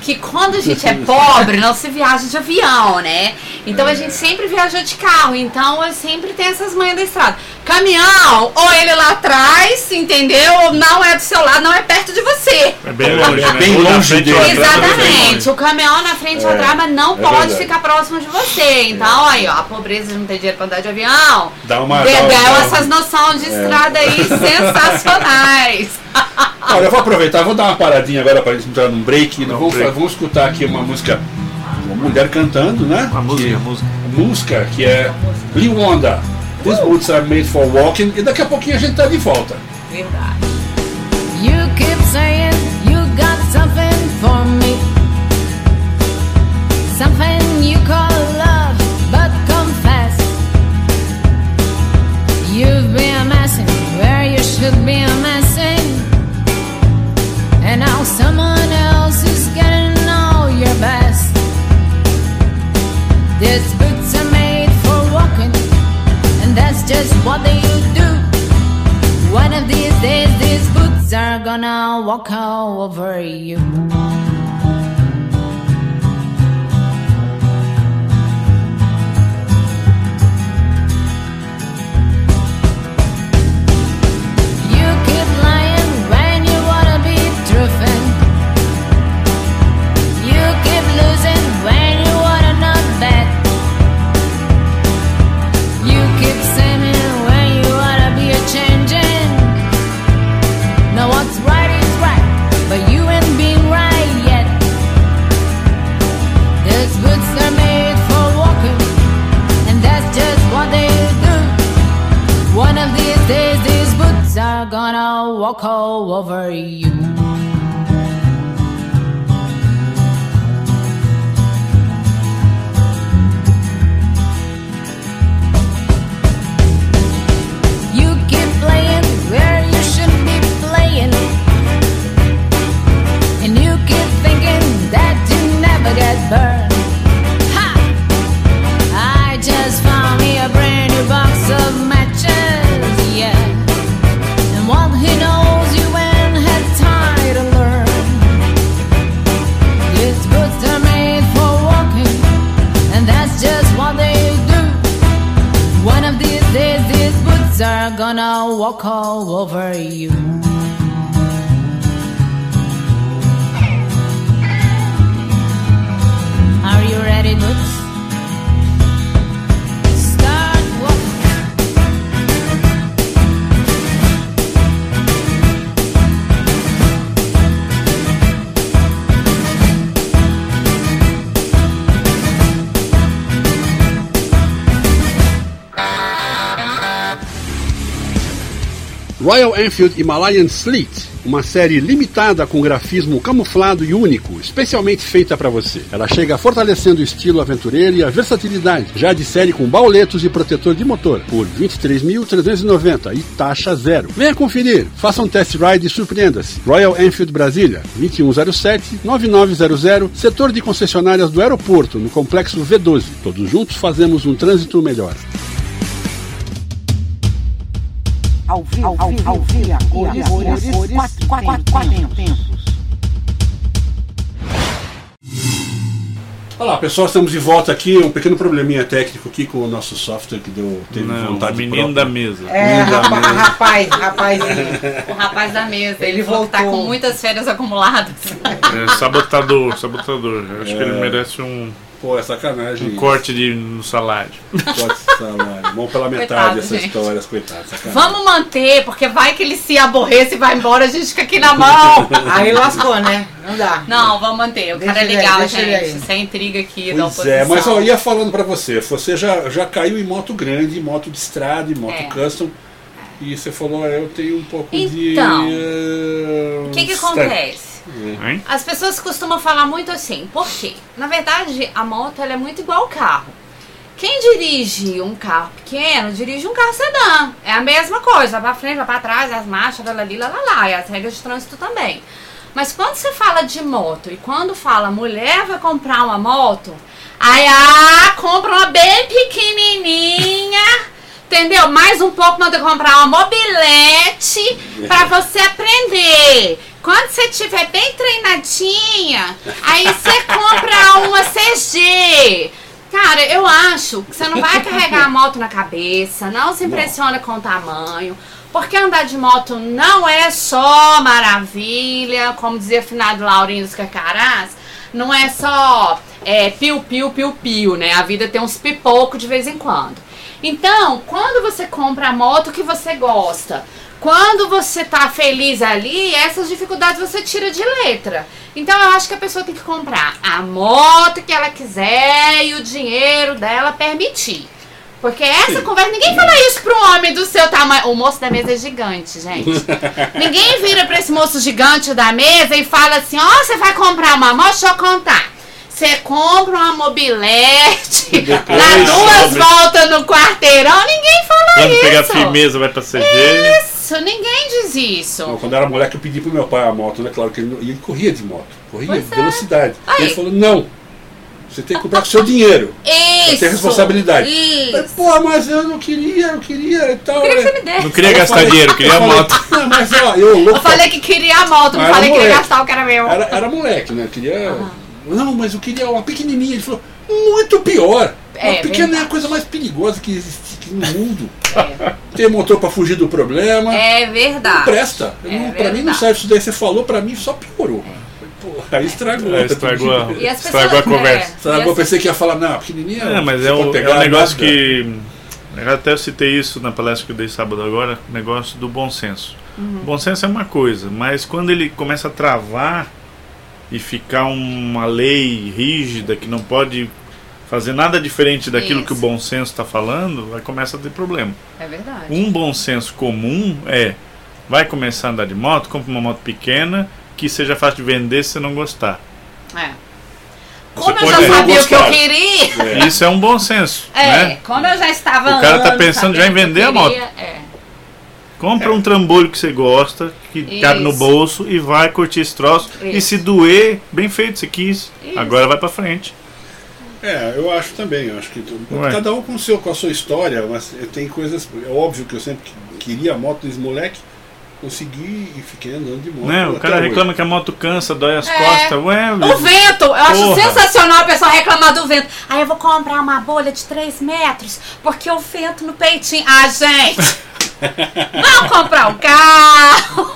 Que quando a gente é pobre, não se viaja de avião, né? Então a gente sempre viajou de carro. Então eu sempre tenho essas manhas da estrada. Caminhão, ou ele lá atrás, entendeu? Ou não é do seu lado, não é perto de você. É bem É, longe, é né? bem Ou na longe dele. é bem Exatamente. O caminhão na frente ou É, atrás, mas não é pode verdade. ficar próximo de você. Então, aí, ó, a pobreza de não ter dinheiro pra andar de avião. Dá uma- dá um- um- essas noções de estrada aí sensacionais. Olha, eu vou aproveitar, vou dar uma paradinha agora para gente entrar num break. Dá um vamos, break. Vamos escutar aqui uma música, uma mulher cantando, né? A música, Que- a música. música que é Lee Wanda. These boots are made for walking. E daqui a pouquinho a gente tá de volta. Verdade. You keep saying you got something for me. Something you call love, but confess. You've been messing where you should be messing. And now someone else These boots are made for walking, and that's just what they do. One of these days, these boots are gonna walk all over you. Walk all over you. Royal Enfield Himalayan Sleet, uma série limitada com grafismo camuflado e único, especialmente feita para você. Ela chega fortalecendo o estilo aventureiro e a versatilidade, já de série com bauletos e protetor de motor, por R$ 23.390 e taxa zero. Venha conferir, faça um test ride e surpreenda-se. Royal Enfield Brasília, 2107-9900, setor de concessionárias do aeroporto, no complexo V12. Todos juntos fazemos um trânsito melhor. Ao vivo, ao vivo, ao vivo, a cores, cores, cores, quatro, quatro, quatro tempos. Olá pessoal, estamos de volta aqui. Um pequeno probleminha técnico aqui com o nosso software que deu, teve Não, o vontade menino própria. da mesa. É, Linda rapa- mesmo. rapaz, rapazinho. O rapaz da mesa, ele, Ele tá voltou. com muitas férias acumuladas. É, sabotador, sabotador. Eu acho que ele merece um, Pô, é sacanagem. um corte de, no salário. Corte de salário. Vamos pela metade Coitado, essas gente. histórias, coitado. Sacanagem. Vamos manter, porque vai que ele se aborreça e vai embora, a gente fica aqui na mão. Aí lascou, né? Não dá. Não, vamos manter. O Deixa cara é aí, legal, aí. gente. Isso é intriga aqui da Pois oposição. é, mas eu ia falando pra você, você já, já caiu em moto grande, moto de estrada, em moto É. custom, e você falou, ah, eu tenho um pouco de. Então, eh, O que que stand. acontece? Hein? As pessoas costumam falar muito assim, por quê? Na verdade, a moto ela é muito igual ao carro. Quem dirige um carro pequeno, dirige um carro sedã. É a mesma coisa, vai pra frente, vai pra trás, as marchas, lá, lá, lá, lá, lá, e as regras de trânsito também. Mas quando você fala de moto e quando fala mulher vai comprar uma moto, aí ah, compra uma bem pequenininha, entendeu? Mais um pouco manda comprar uma mobilete pra você aprender. Quando você estiver bem treinadinha, aí você compra uma CG. Cara, eu acho que você não vai carregar a moto na cabeça, não se impressiona com o tamanho. Porque andar de moto não é só maravilha, como dizia o finado Laurinho dos Carcarás, não é só é, piu, piu, piu, piu, né? A vida tem uns pipocos de vez em quando. Então, quando você compra a moto que você gosta, quando você tá feliz ali, essas dificuldades você tira de letra. Então eu acho que a pessoa tem que comprar a moto que ela quiser e o dinheiro dela permitir. Porque essa conversa, ninguém fala isso pro homem do seu tamanho. O moço da mesa é gigante, gente. ninguém vira pra esse moço gigante da mesa e fala assim: Ó, você vai comprar uma moto? Deixa eu contar. Você compra uma mobilete, dá duas voltas no quarteirão, ninguém fala Quando isso. pegar firmeza vai pra CG. Isso, ninguém diz isso. Não, quando eu era moleque, eu pedi pro meu pai a moto, né? Claro que ele, e ele corria de moto, corria Pois de é. velocidade. Aí. Ele falou: não, você tem que comprar com seu dinheiro. Isso. ter responsabilidade. Eu falei, Isso. Pô, mas eu não queria, eu queria e tal. Eu queria que né? você me desse. Não queria Eu gastar falei- dinheiro, queria a moto. Não, mas ó, eu louco. Eu falei que queria a moto, não falei que queria gastar o que era meu. Era, era moleque, né? Eu queria. Não, mas eu queria uma pequenininha. Ele falou, muito pior. É, uma pequena é a coisa mais perigosa que existe no mundo. É, Ter motor pra fugir do problema. é Não verdade. presta. É Não- pra mim não serve isso daí. Você falou, pra mim só piorou. Aí estragou. É, estragou a, E as estragou a pessoas- conversa. é. Estragou, pensei que ia falar, não, pequenininha. É, mas é, o, pegar é um negócio nada. que. Eu até citei isso na palestra que eu dei sábado agora, negócio do bom senso. Uhum. Bom senso é uma coisa, mas quando ele começa a travar e ficar uma lei rígida que não pode fazer nada diferente daquilo que o Isso. bom senso está falando, vai começar a ter problema. É verdade. Um bom senso comum é vai começar a andar de moto, compra uma moto pequena que seja fácil de vender se você não gostar. É. Você Como eu já sabia o que eu queria. Isso é um bom senso, É, né? como eu já estava O cara tá andando, pensando já em o que vender a moto. É. Compra um trambolho que você gosta, que cabe no Isso. bolso e vai curtir esse troço. E Isso. se doer, bem feito, você quis. Isso. Agora vai pra frente. É, eu acho também. Eu acho que tu- Ué. cada um com, seu, com a sua história, mas tem coisas. É óbvio que eu sempre queria a moto desde moleque, consegui e fiquei andando de moto. Né? O cara hoje. reclama que a moto cansa, dói as É. costas. Ué, O vento, eu acho Porra. sensacional a pessoa reclamar do vento. Aí eu vou comprar uma bolha de 3 metros, porque o vento no peitinho. Ah, gente! Vamos comprar um carro.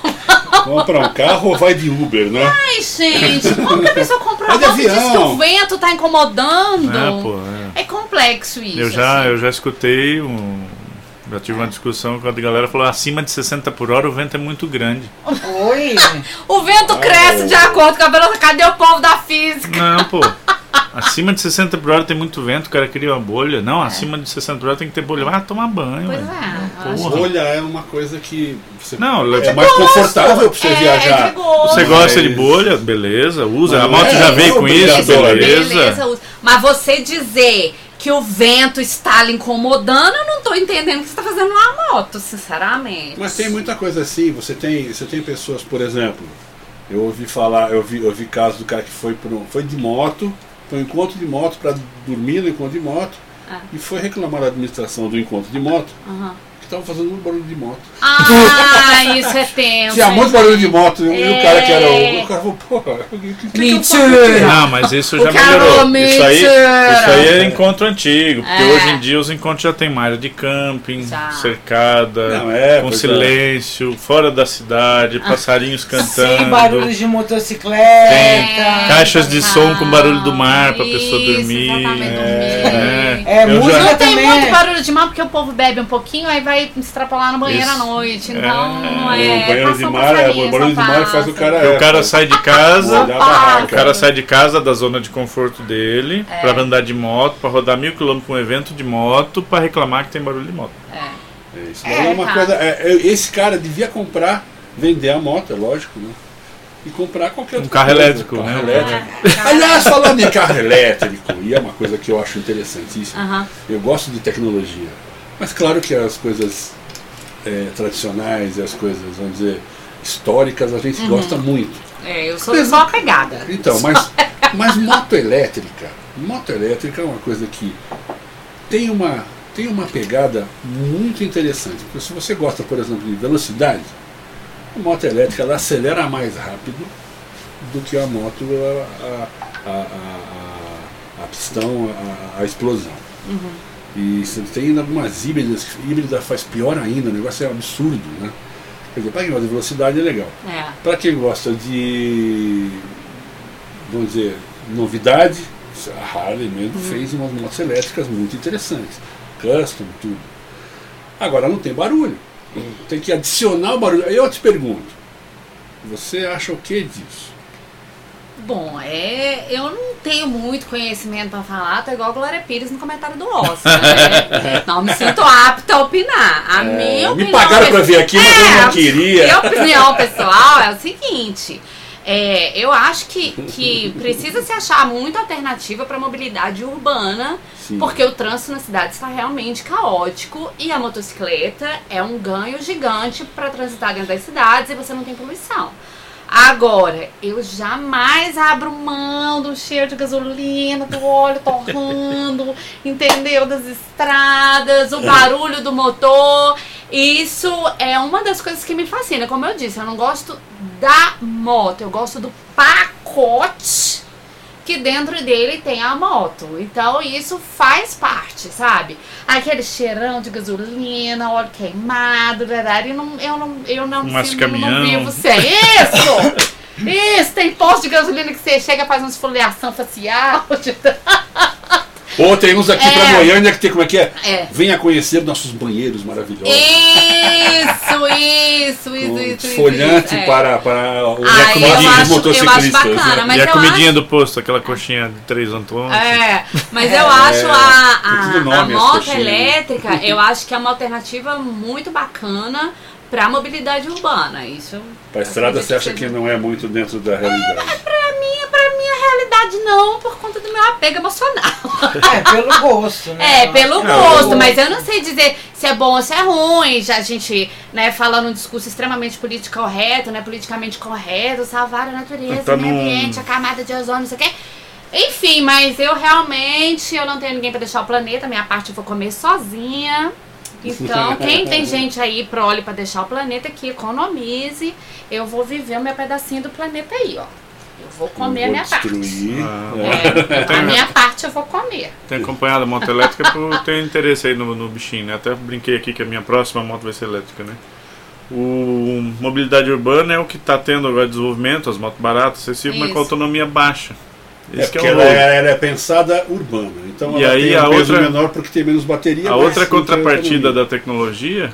Compra um carro ou vai de Uber, né? Ai, gente, como que a pessoa compra de moto e diz que avião. o vento tá incomodando? É, pô, é. É complexo isso. Eu já, assim. eu já escutei um. Já tive uma discussão quando a galera falou acima de 60 por hora o vento é muito grande. Oi. O vento cresce de acordo com a velocidade. Cadê o povo da física? Não, pô. Acima de 60 por hora tem muito vento, o cara cria uma bolha. Não, acima de 60 por hora tem que ter bolha. Vai tomar banho. Pois velho. é. Bolha é uma coisa que você Não, é é mais confortável pra você É, viajar. é de gosto. Você Mas- gosta de bolha? Beleza, usa. A Mas moto é, já veio é com isso, beleza. usa. Mas você dizer que o vento está lhe incomodando, eu não tô entendendo o que você tá fazendo numa moto, sinceramente. Mas tem muita coisa assim, você tem, você tem pessoas, por exemplo, eu ouvi falar, eu vi, eu vi casos do cara que foi pro, foi de moto, foi um encontro de moto para dormir no encontro de moto Ah. e foi reclamar da administração do encontro de moto Aham. Que estava fazendo muito barulho de moto. Ah, isso é tenso. Tinha muito barulho de moto e o cara que era o. O cara falou, porra, o que, que, que eu faço aqui?" Mentira! Não, mas isso já melhorou. Isso aí, isso aí é encontro antigo, porque É. hoje em dia os encontros já tem área de camping, Já. cercada, Não, é, com é. silêncio, fora da cidade, passarinhos cantando. Sem barulho de motocicleta. Tem caixas de som com barulho do mar pra pessoa Isso, dormir. exatamente, É, dormir. É, música já- Não tem também muito é. barulho de mar porque o povo bebe um pouquinho, aí vai extrapolar no banheiro Isso. à noite. Então, É, não O é. banheiro de mar, é, o barulho de mar faz o cara. o cara sai de casa, o cara sai de casa da zona de conforto dele É. pra andar de moto, pra rodar mil quilômetros com um evento de moto, pra reclamar que tem barulho de moto. É. É, isso É, é uma tá. coisa. é, é, esse cara devia comprar, vender a moto, é lógico, né? E comprar qualquer Um carro coisa, elétrico, carro né? elétrico. É. Aliás, falando em carro elétrico, e é uma coisa que eu acho interessantíssima. Aham. Eu gosto de tecnologia. Mas claro que as coisas é, tradicionais e as coisas, vamos dizer, históricas, a gente Uhum. gosta muito. É, eu sou só apegada. Então, mas, mas moto elétrica, moto elétrica é uma coisa que tem uma, tem uma pegada muito interessante. Porque se você gosta, por exemplo, de velocidade, a moto elétrica ela acelera mais rápido do que a moto a, a, a, a, a pistão, a, a explosão. E você tem algumas híbridas, híbrida faz pior ainda, o negócio é absurdo, né? Quer dizer, para quem gosta de velocidade é legal. É. Para quem gosta de, vamos dizer, novidade, a Harley mesmo fez umas motos elétricas muito interessantes. Custom, tudo. Agora não tem barulho. Tem que adicionar o barulho. Aí eu te pergunto, você acha o que disso? Bom, é, eu não tenho muito conhecimento pra falar, tô igual a Glória Pires no comentário do Oscar, né? Não me sinto apta a opinar. A minha É, me opinião pagaram pra pes- vir aqui, mas eu não É, queria. Minha opinião pessoal é o seguinte. é, eu acho que, que precisa se achar muita alternativa para mobilidade urbana, Sim. porque o trânsito na cidade está realmente caótico e a motocicleta é um ganho gigante para transitar dentro das cidades e você não tem poluição. Agora, eu jamais abro mão do cheiro de gasolina, do óleo torrando, entendeu? Das estradas, o barulho do motor. Isso é uma das coisas que me fascina. Como eu disse, eu não gosto da moto, eu gosto do pacote que dentro dele tem a moto. Então isso faz parte, sabe? Aquele cheirão de gasolina, óleo queimado, verdade, e não, eu não, eu não, sinto- caminhão. não vivo sem. Isso! Isso, tem posto de gasolina que você chega faz uma esfoliação facial. Ou tem uns aqui É. pra Goiânia que tem como é que é? É. Venha conhecer nossos banheiros maravilhosos. Isso, isso, isso, Um isso. isso, Desfolhante isso, é. para, para o Ah, recomendinho eu dos acho, eu acho motociclistas. bacana, né? mas e a comidinha acho... do posto, aquela coxinha de três Antônios. É, mas eu acho a, a, a nome, as moto coxinhas. elétrica, eu acho que é uma alternativa muito bacana para mobilidade urbana. Isso Para a estrada você acha que não é muito dentro da realidade. pra mim, minha realidade não, por conta do meu apego emocional. É, pelo gosto, né? É, pelo Não, gosto, mas eu não sei dizer se é bom ou se é ruim. Já a gente, né, falando um discurso extremamente político correto, né, politicamente correto, salvar a natureza, Tá o meio num- ambiente, a camada de ozônio, não sei o quê. Enfim, mas eu realmente, eu não tenho ninguém pra deixar o planeta, minha parte eu vou comer sozinha. Então, quem tem gente aí prole pra deixar o planeta que economize, eu vou viver o meu pedacinho do planeta aí, ó. Vou comer a Vou minha parte. destruir. Ah, É, a minha parte eu vou comer. Tenho acompanhado a moto elétrica porque eu tenho interesse aí no, no bichinho, né? Até brinquei aqui que a minha próxima moto vai ser elétrica, né? O mobilidade urbana é o que está tendo agora desenvolvimento, as motos baratas, acessíveis, mas com autonomia baixa. É Esse que porque é ela, é, ela é pensada urbana. Então E ela aí tem a um peso outra- menor porque tem menos bateria. A outra tem contrapartida da tecnologia,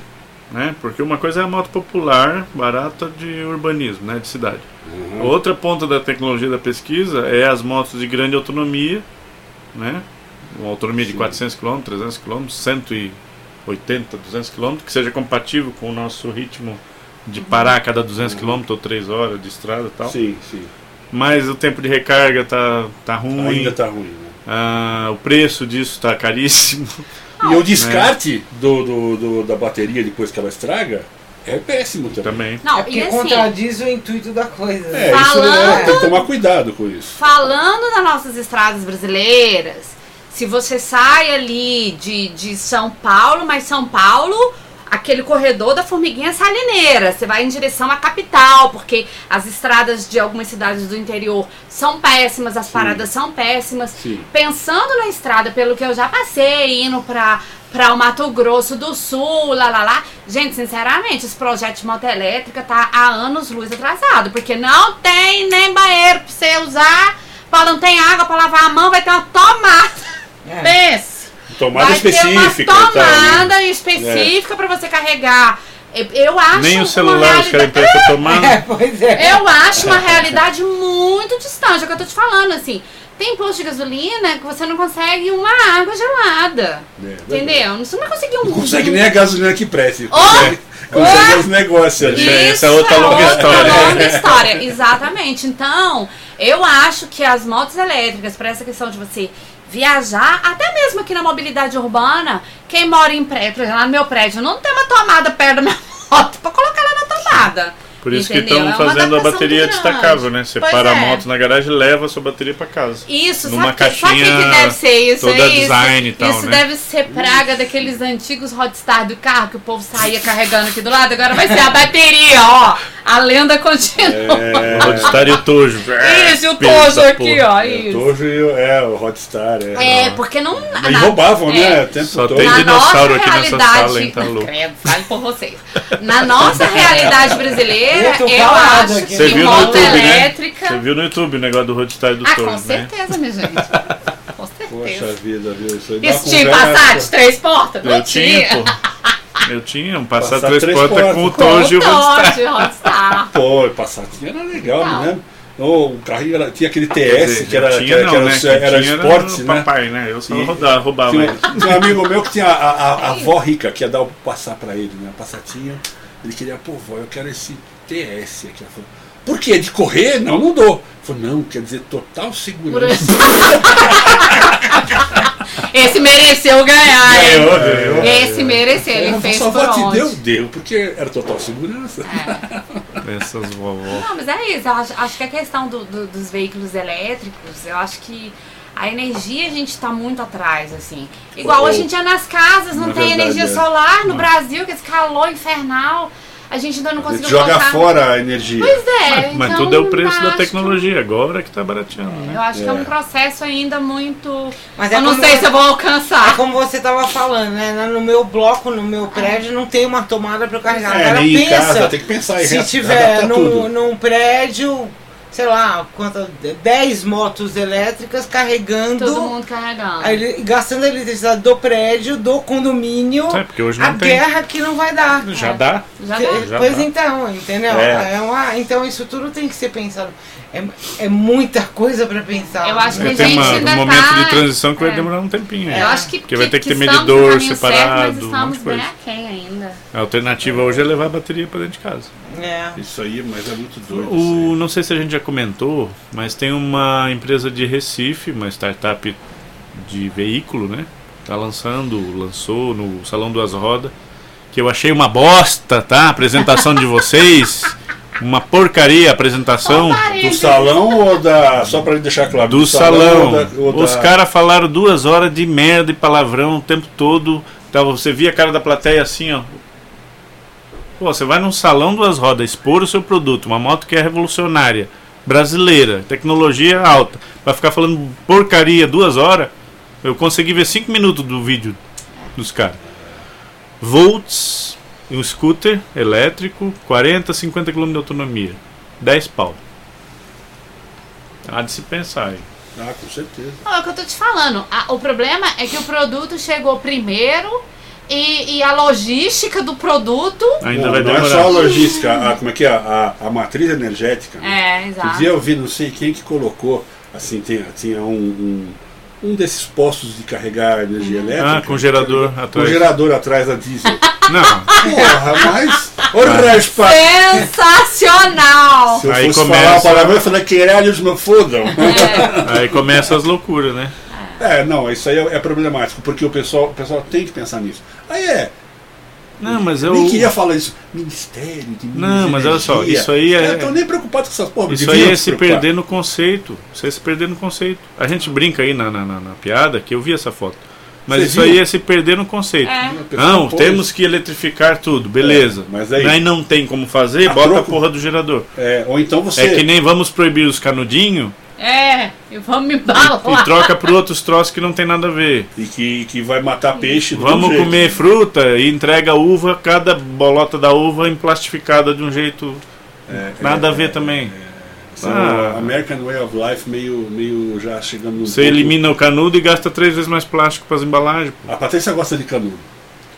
né? Porque uma coisa é a moto popular, barata de urbanismo, né? De cidade. Uhum. Outra ponta da tecnologia da pesquisa é as motos de grande autonomia, né? Uma autonomia de Sim. 400 km, 300 km, 180, 200 km, que seja compatível com o nosso ritmo de parar a cada 200 km ou 3 horas de estrada e tal. Sim, sim. Mas o tempo de recarga tá, tá ruim, Ainda tá ruim. Né? ah, o preço disso tá caríssimo. E o descarte do, do, do- da bateria depois que ela estraga é péssimo também. também. Não, É porque assim, contradiz o intuito da coisa. É, né? isso é, Falando- tem que tomar cuidado com isso. Falando das nossas estradas brasileiras, se você sai ali de, de São Paulo, mas São Paulo, aquele corredor da formiguinha salineira, você vai em direção à capital, porque as estradas de algumas cidades do interior são péssimas, as paradas são péssimas. Sim. Pensando na estrada, pelo que eu já passei, indo pra, pra o Mato Grosso do Sul, lá, lá, lá. Gente, sinceramente, esse projeto de moto elétrica tá há anos luz atrasado, porque não tem nem banheiro pra você usar, pra não tem água pra lavar a mão, vai ter uma tomada. É. Pense. Tomada vai ter uma específica. e tal, né? tomada específica pra você carregar. Eu- acho Nem o uma celular os caras realidade- emprestam tomada. É, pois é. eu acho uma realidade muito distante, é o que eu tô te falando, assim. Tem posto de gasolina que você não consegue uma água gelada. É. Entendeu? Você não vai conseguir um. Não consegue nem a gasolina que preste. Ó! Consegue, os negócios. Isso. Essa é outra longa história. longa história, exatamente. Então, eu acho que as motos elétricas, para essa questão de você viajar, até mesmo aqui na mobilidade urbana, quem mora em prédio, por exemplo, lá no meu prédio, não tem uma tomada perto da minha moto pra colocar ela na tomada. Por isso Entendeu? que estão É fazendo a adaptação bateria destacável, né? Você Pois para a é. moto na garagem e leva a sua bateria para casa. Isso, Numa sabe, que, sabe que, caixinha deve ser isso? toda é isso, design e tal, isso né? deve ser praga daqueles antigos Hotstar do carro que o povo saía carregando aqui do lado. Agora vai ser a bateria, ó. A lenda continua. É, O Roadstar e o Tojo. Isso, e o Tojo aqui, porra. ó. é, Isso. Tojo e o- é, o Hotstar. É, É, porque não. E na- roubavam, é, né? O tempo Só todo. tem na dinossauro nossa aqui nessa realidade, sala, hein, tá louco. Credo, fale por vocês. Na nossa realidade brasileira, Eu acho aqui. que Você viu no moto YouTube, né? elétrica. Você viu no YouTube o negócio do Roadstar e do Ah, Tojo, com né? certeza, minha gente. Com Poxa certeza. vida, viu? Isso aí Isso tinha conversa. Passat, três portas? Não Eu tinha, pô. Eu tinha um Passat Passat três três portas portas. com o Tojo e o Roadstar. Pô, o Passatinho era legal, Não. né? O o carrinho era, tinha aquele TS, dizer, que era, tinha que era, não, que era, né? era esporte, o né? papai, né? Eu só E- rodava, roubava Tinha, ele. um- tinha um amigo meu que tinha a, a, a, a avó rica, que ia dar o passar pra ele, né? A passatinha. Ele queria, pô, vó, eu quero esse TS aqui. Ela falou, por quê? De correr? Não, não dou. Ele falou, não, quer dizer total segurança. Esse mereceu ganhar, hein? Ganhou, ganhou. Esse mereceu, ele Ela fez só por onde. deu, deu, porque era total segurança. Essas vovó. Não, mas é isso. Acho, acho que a questão do- do- dos veículos elétricos, eu acho que a energia a gente tá muito atrás, assim. Igual Oh. hoje em dia nas casas não Na tem verdade, energia é. solar no Não. Brasil, que esse calor infernal. A gente ainda não conseguiu joga fora a energia. Pois é, Mas, mas então, tudo é o preço da acho- tecnologia, agora que tá barateando, Eu né? acho que é É. um processo ainda muito. Mas é eu não sei se eu vou É alcançar. como você tava falando, né? No meu bloco, no meu prédio, não tem uma tomada para carregar. É, Agora pensa, casa, tem que pensar em se tiver num prédio, sei lá, quantas, 10 motos elétricas carregando, Todo mundo carregando. a ele- gastando a eletricidade do prédio, do condomínio, É, porque hoje a não tem. guerra que não vai dar. Já dá? Já dá. Já pois dá. então, entendeu? É. É uma- então isso tudo tem que ser pensado. É, é muita coisa para pensar. Eu acho que Vai a ter gente uma- ainda um momento tá- de transição que vai é. demorar um tempinho. Eu acho que, Porque vai ter que ter estamos no medidor caminho certo, separado, mas um monte de bem coisa. aquém ainda. A alternativa hoje é levar a bateria para dentro de casa. É. Isso aí, mas é muito doido. O, não sei se a gente já comentou, mas tem uma empresa de Recife, uma startup de veículo, né? Tá lançando, lançou no Salão Duas Rodas, que eu achei uma bosta, tá? A apresentação de vocês. Uma porcaria a apresentação Do salão ou da. Só pra deixar claro. do salão. ou da- ou Os da- caras falaram duas horas de merda e palavrão o tempo todo. Então, você via a cara da plateia assim, ó. Pô, você vai num salão duas rodas expor o seu produto, uma moto que é revolucionária, brasileira, tecnologia alta, vai ficar falando porcaria duas horas, eu consegui ver cinco minutos do vídeo dos caras. Volts, um scooter elétrico, 40, 50 km de autonomia, 10 pau. Há de se pensar aí. Ah, com certeza. Não, é o que eu tô te falando. A- o problema é que o produto chegou primeiro e, e a logística do produto. Ainda Não, vai não demorar. é só a logística, a, como é que é? A, a matriz energética. né? É, Um exato. dia eu vi, não sei quem que colocou, assim, tinha, tinha um, um, um desses postos de carregar energia elétrica. Ah, com gerador Com atrás. gerador atrás da diesel. Não, Porra, mas. Ô, raspa! Sensacional! Se eu Aí fosse começa- falar a palavra, eu falei, queralhos me fodam. aí começa as loucuras, né? É, não, isso aí é, é problemático, porque o pessoal, o pessoal tem que pensar nisso. Aí é, Não, mas eu. nem queria falar isso. Ministério de Não, mas olha só, isso aí é- Eu tô nem preocupado com essas porra. Isso aí é se preocupar. perder no conceito. Isso aí é se perder no conceito. A gente brinca aí na, na, na- na piada que eu vi essa foto. Mas Você isso viu? aí é se perder no conceito. É. Não, pôs. temos que eletrificar tudo, beleza. É, mas aí- não tem como fazer, A bota a troco- porra do gerador. É, ou então você. É que nem vamos proibir os canudinhos É, e vamos me e balar. troca por outros troços que não tem nada a ver. E que, que vai matar peixe do Vamos jeito. comer fruta e entrega uva, cada bolota da uva emplastificada de um jeito É, nada é, a ver é, também. São Ah. American Way of Life meio, meio já chegando no. Você elimina o canudo e gasta três vezes mais plástico para as embalagens. pô. A Patrícia gosta de canudo.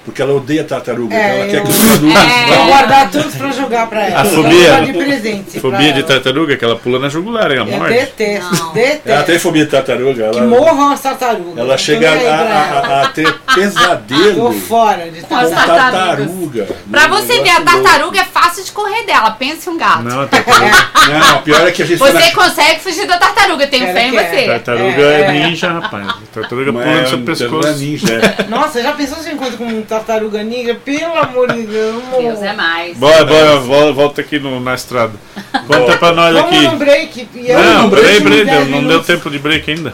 Porque ela odeia tartaruga. É, ela quer eu- que os canudos É. Vou vão. guardar todos pra jogar pra ela. A fobia- de presente. Fobia de ela. tartaruga que ela pula na jugular, é a Eu morte. detesto, Não. detesto. Ela tem fobia de tartaruga. Que Ela, morram as tartarugas. ela chega a, ela. a- a ter pesadelo Tô fora de tartaruga. tartaruga. Pra você ver, a tartaruga é fácil de correr dela. Pense um gato. Não, a tartaruga, louco. Não, o pior é que a gente tá Você na- consegue fugir da tartaruga, tenho Ela fé em quer. você. tartaruga É, é, é. ninja, rapaz. A tartaruga pula no é seu pescoço. tartaruga ninja, é. Nossa, já pensou se eu encontro com um tartaruga ninja? Pelo amor de Deus. Deus é mais. Bora, bora, vol- volta aqui no- na estrada. Conta pra nós Vamos aqui. no break. E eu Não, break, 10 deu- não deu tempo de break ainda.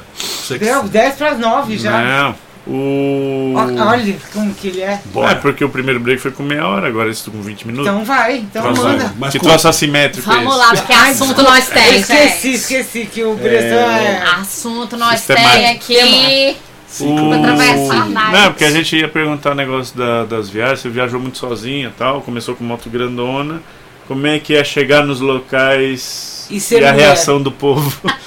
Deu 10 pras 9 já. Não. O. Olha como que ele é. É, porque o primeiro break foi com meia hora, agora esse com 20 minutos. Então vai, então Troço- manda. Mas que com- troço assimétrico é Vamos esse? lá, porque assunto nós Eu tem, esqueci, esqueci que o pressão é. Assunto nós Sistemático. tem aqui. O... Pra atravessar a night. Não, porque a gente ia perguntar o negócio da- das viagens. Você viajou muito sozinha e tal, começou com moto grandona. Como é que é chegar nos locais E ser a reação do povo?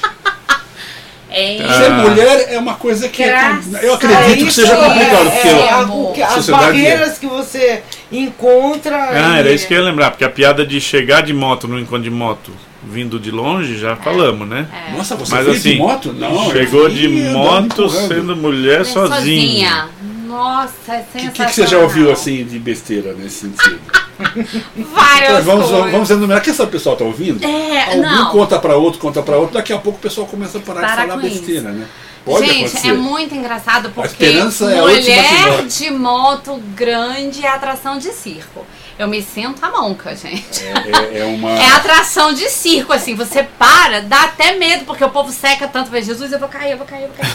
É, Ser Ah. mulher é uma coisa que. é- Graças eu acredito É que seja é, complicado, porque. é, ó, a- as sociedade barreiras que você encontra. Ah, e- era isso que eu ia lembrar, porque a piada de chegar de moto no encontro de moto vindo de longe, já falamos, né? É. Nossa, você Mas veio assim, de moto? Não. Chegou de moto sendo mulher sozinha. Nossa, é O que, sensacional. que, você já ouviu assim de besteira nesse sentido? Várias vamos, coisas. vamos enumerar. Que essa pessoa está ouvindo? É, Algum não. conta para outro, conta para outro. Daqui a pouco o pessoal começa a parar Para de falar besteira, né? Pode Gente, acontecer. é muito engraçado porque esperança é mulher de moto grande é atração de circo. Eu me sinto a monca, gente. É, é- é uma. É atração de circo, assim, você para, dá até medo, porque o povo seca tanto, vai Jesus, eu vou cair, eu vou cair, eu vou cair.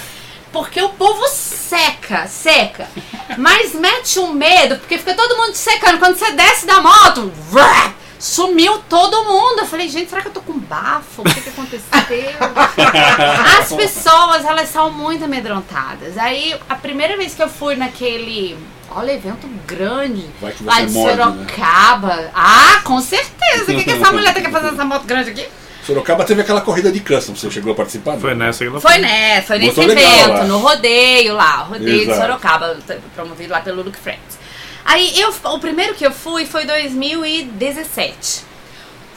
Porque o povo seca, seca. Mas mete um medo, porque fica todo mundo secando. Quando você desce da moto, vrá, sumiu todo mundo. Eu falei, gente, será que eu tô com bafo? O que, que aconteceu? As pessoas, elas são muito amedrontadas. Aí, a primeira vez que eu fui naquele. Olha, evento grande. Vai que Lá você de morde, né? Sorocaba. Ah, com certeza. O que, que essa mulher tá querendo fazer nessa moto grande aqui? Sorocaba teve aquela corrida de custom. Você chegou a participar? Foi nessa que ela Foi, né? Foi nesse evento, lá. no rodeio lá, o rodeio Exato. de Sorocaba, promovido lá pelo Luke Friends. Aí eu, o primeiro que eu fui foi 2017.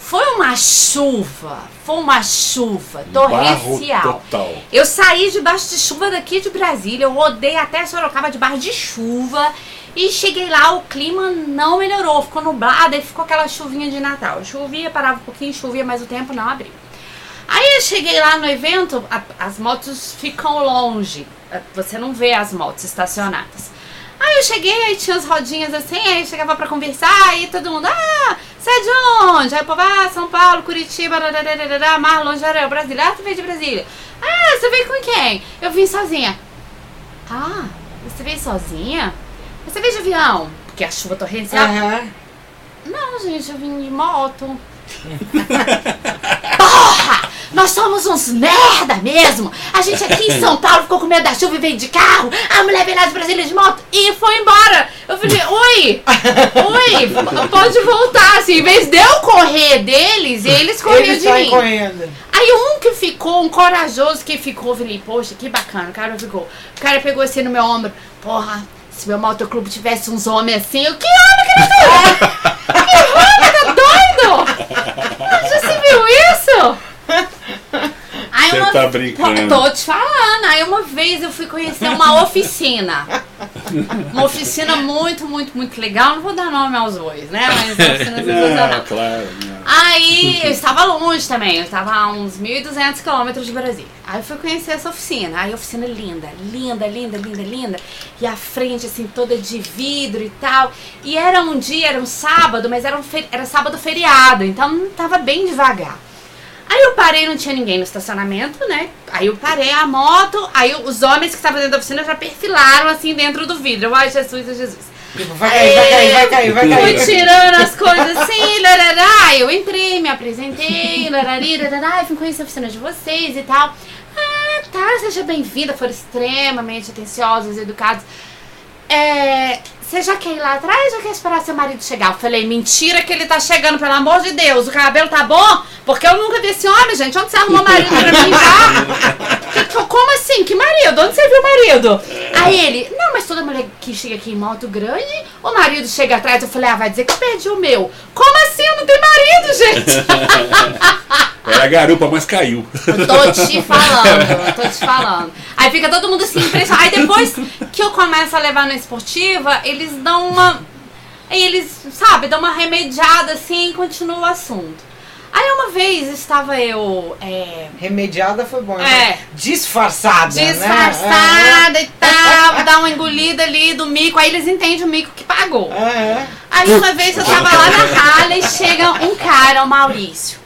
Foi uma chuva, foi uma chuva torrencial. total. Eu saí debaixo de chuva daqui de Brasília, eu rodei até Sorocaba debaixo de chuva e cheguei lá, o clima não melhorou, ficou nublado e ficou aquela chuvinha de Natal. Chovia, parava um pouquinho, chovia, mas o tempo não abriu. Aí eu cheguei lá no evento, a- as motos ficam longe, você não vê as motos estacionadas. Aí eu cheguei, aí tinha as rodinhas assim, aí chegava pra conversar, aí todo mundo, ah, você é de onde? Aí o povo, ah, São Paulo, Curitiba, dadadadadá, Marlon, Jarel, Brasília. Ah, você veio de Brasília. Ah, você veio com quem? Eu vim sozinha. Ah, você veio sozinha? Você veio de avião? Porque a chuva torrencial. Aham. Não, gente, eu vim de moto. Porra! nós somos uns merda mesmo. A gente aqui em São Paulo ficou com medo da chuva e veio de carro. A mulher veio lá de Brasília de moto e foi embora. Eu falei, oi, oi, pode voltar. Assim, em vez de eu correr deles, eles corriam Ele de mim. correndo. Aí um que ficou, um corajoso que ficou, eu falei, poxa, que bacana, o cara ficou. O cara pegou assim no meu ombro, porra, se meu motoclube tivesse uns homens assim, eu, que homem, criatura? que homem, tá doido? Isso? Aí Você tá brincando. Tô te falando. Aí uma vez eu fui conhecer uma oficina. Uma oficina muito, muito, muito legal. Não vou dar nome aos bois, né? Mas uma oficina sensacional. Não, claro. não. Aí eu estava longe também, eu estava a uns 1.200 quilômetros de Brasília. Aí eu fui conhecer essa oficina. Aí a oficina linda, linda, linda, linda, linda. E a frente assim toda de vidro e tal. E era um dia, era um sábado, mas era, um fe- era sábado feriado, então tava bem devagar. Aí eu parei, não tinha ninguém no estacionamento, né? Aí eu parei a moto, aí os homens que estavam dentro da oficina já perfilaram assim dentro do vidro. Ai, Jesus, Jesus. Tipo, vai cair, vai cair, vai cair, vai Fui cair. tirando as coisas assim, larará. Eu entrei, me apresentei, larari, larará, fui conhecer a oficina de vocês e tal. Ah, tá, seja bem-vinda. Foram extremamente atenciosos, educados. É, você já quer ir lá atrás ou quer esperar seu marido chegar? Eu falei, mentira que ele tá chegando, pelo amor de Deus. O cabelo tá bom? Porque eu nunca vi esse homem, gente. Onde você arrumou marido pra mim já? Que- como assim? Que marido? Onde você viu o marido? Aí ele, não, mas toda mulher que chega aqui em moto grande, o marido chega atrás. Eu falei, ah, vai dizer que eu perdi o meu. Como assim? Eu não tenho marido, gente. Era garupa, mas caiu. Eu tô te falando, tô te falando. Aí fica todo mundo assim impressionado. Aí depois que eu começo a levar na esportiva, eles dão uma. Aí eles, sabe, dão uma remediada assim e continua o assunto. Aí uma vez estava eu é, Remediada foi bom. É. né? Disfarçada. Né? disfarçada e tal, dar uma engolida ali do mico. Aí eles entendem o mico que pagou. É. Aí uma vez eu tava lá na Harley, chega um cara, o Maurício.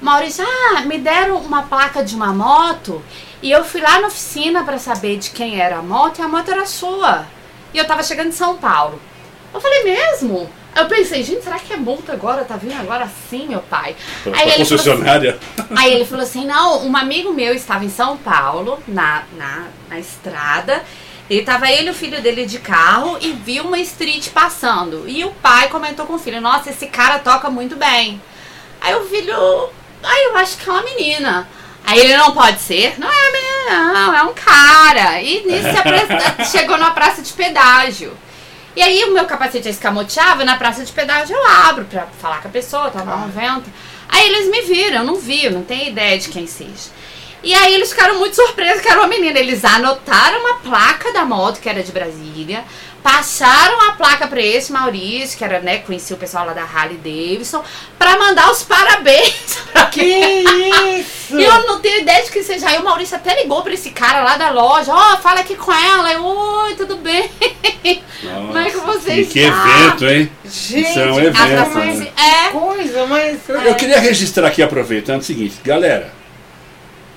Maurício, ah, me deram uma placa de uma moto e eu fui lá na oficina pra saber de quem era a moto e a moto era sua. E eu tava chegando em São Paulo. Eu falei, mesmo? Eu pensei, gente, será que é multa agora? Tá vindo agora assim, meu pai? Pra, Aí pra ele falou assim, concessionária. Aí ele falou assim: não, um amigo meu estava em São Paulo, na, na, na estrada. E tava ele e o filho dele de carro e viu uma street passando. E o pai comentou com o filho: Nossa, esse cara toca muito bem. Aí o filho, aí eu acho que é uma menina. Aí ele não pode ser. Não é uma menina, não, é um cara. E nisso chegou na praça de pedágio. E aí o meu capacete escamoteava, na praça de pedágio eu abro pra falar com a pessoa, tomar um vento. Aí eles me viram, eu não vi, eu não tenho ideia de quem seja. E aí eles ficaram muito surpresos que era uma menina. Eles anotaram a placa da moto, que era de Brasília, passaram a placa pra esse Maurício, que era, né, conhecia o pessoal lá da Harley Davidson, pra mandar os parabéns pra Que isso? e eu não tenho ideia de que seja. Aí o Maurício até ligou pra esse cara lá da loja. Ó, fala aqui com ela. Eu, oi, tudo bem? Como é que você que, está? evento, hein? Gente, Isso é um evento, falou né? é. coisa, mas... Eu, eu queria registrar aqui, aproveitando, o seguinte, galera.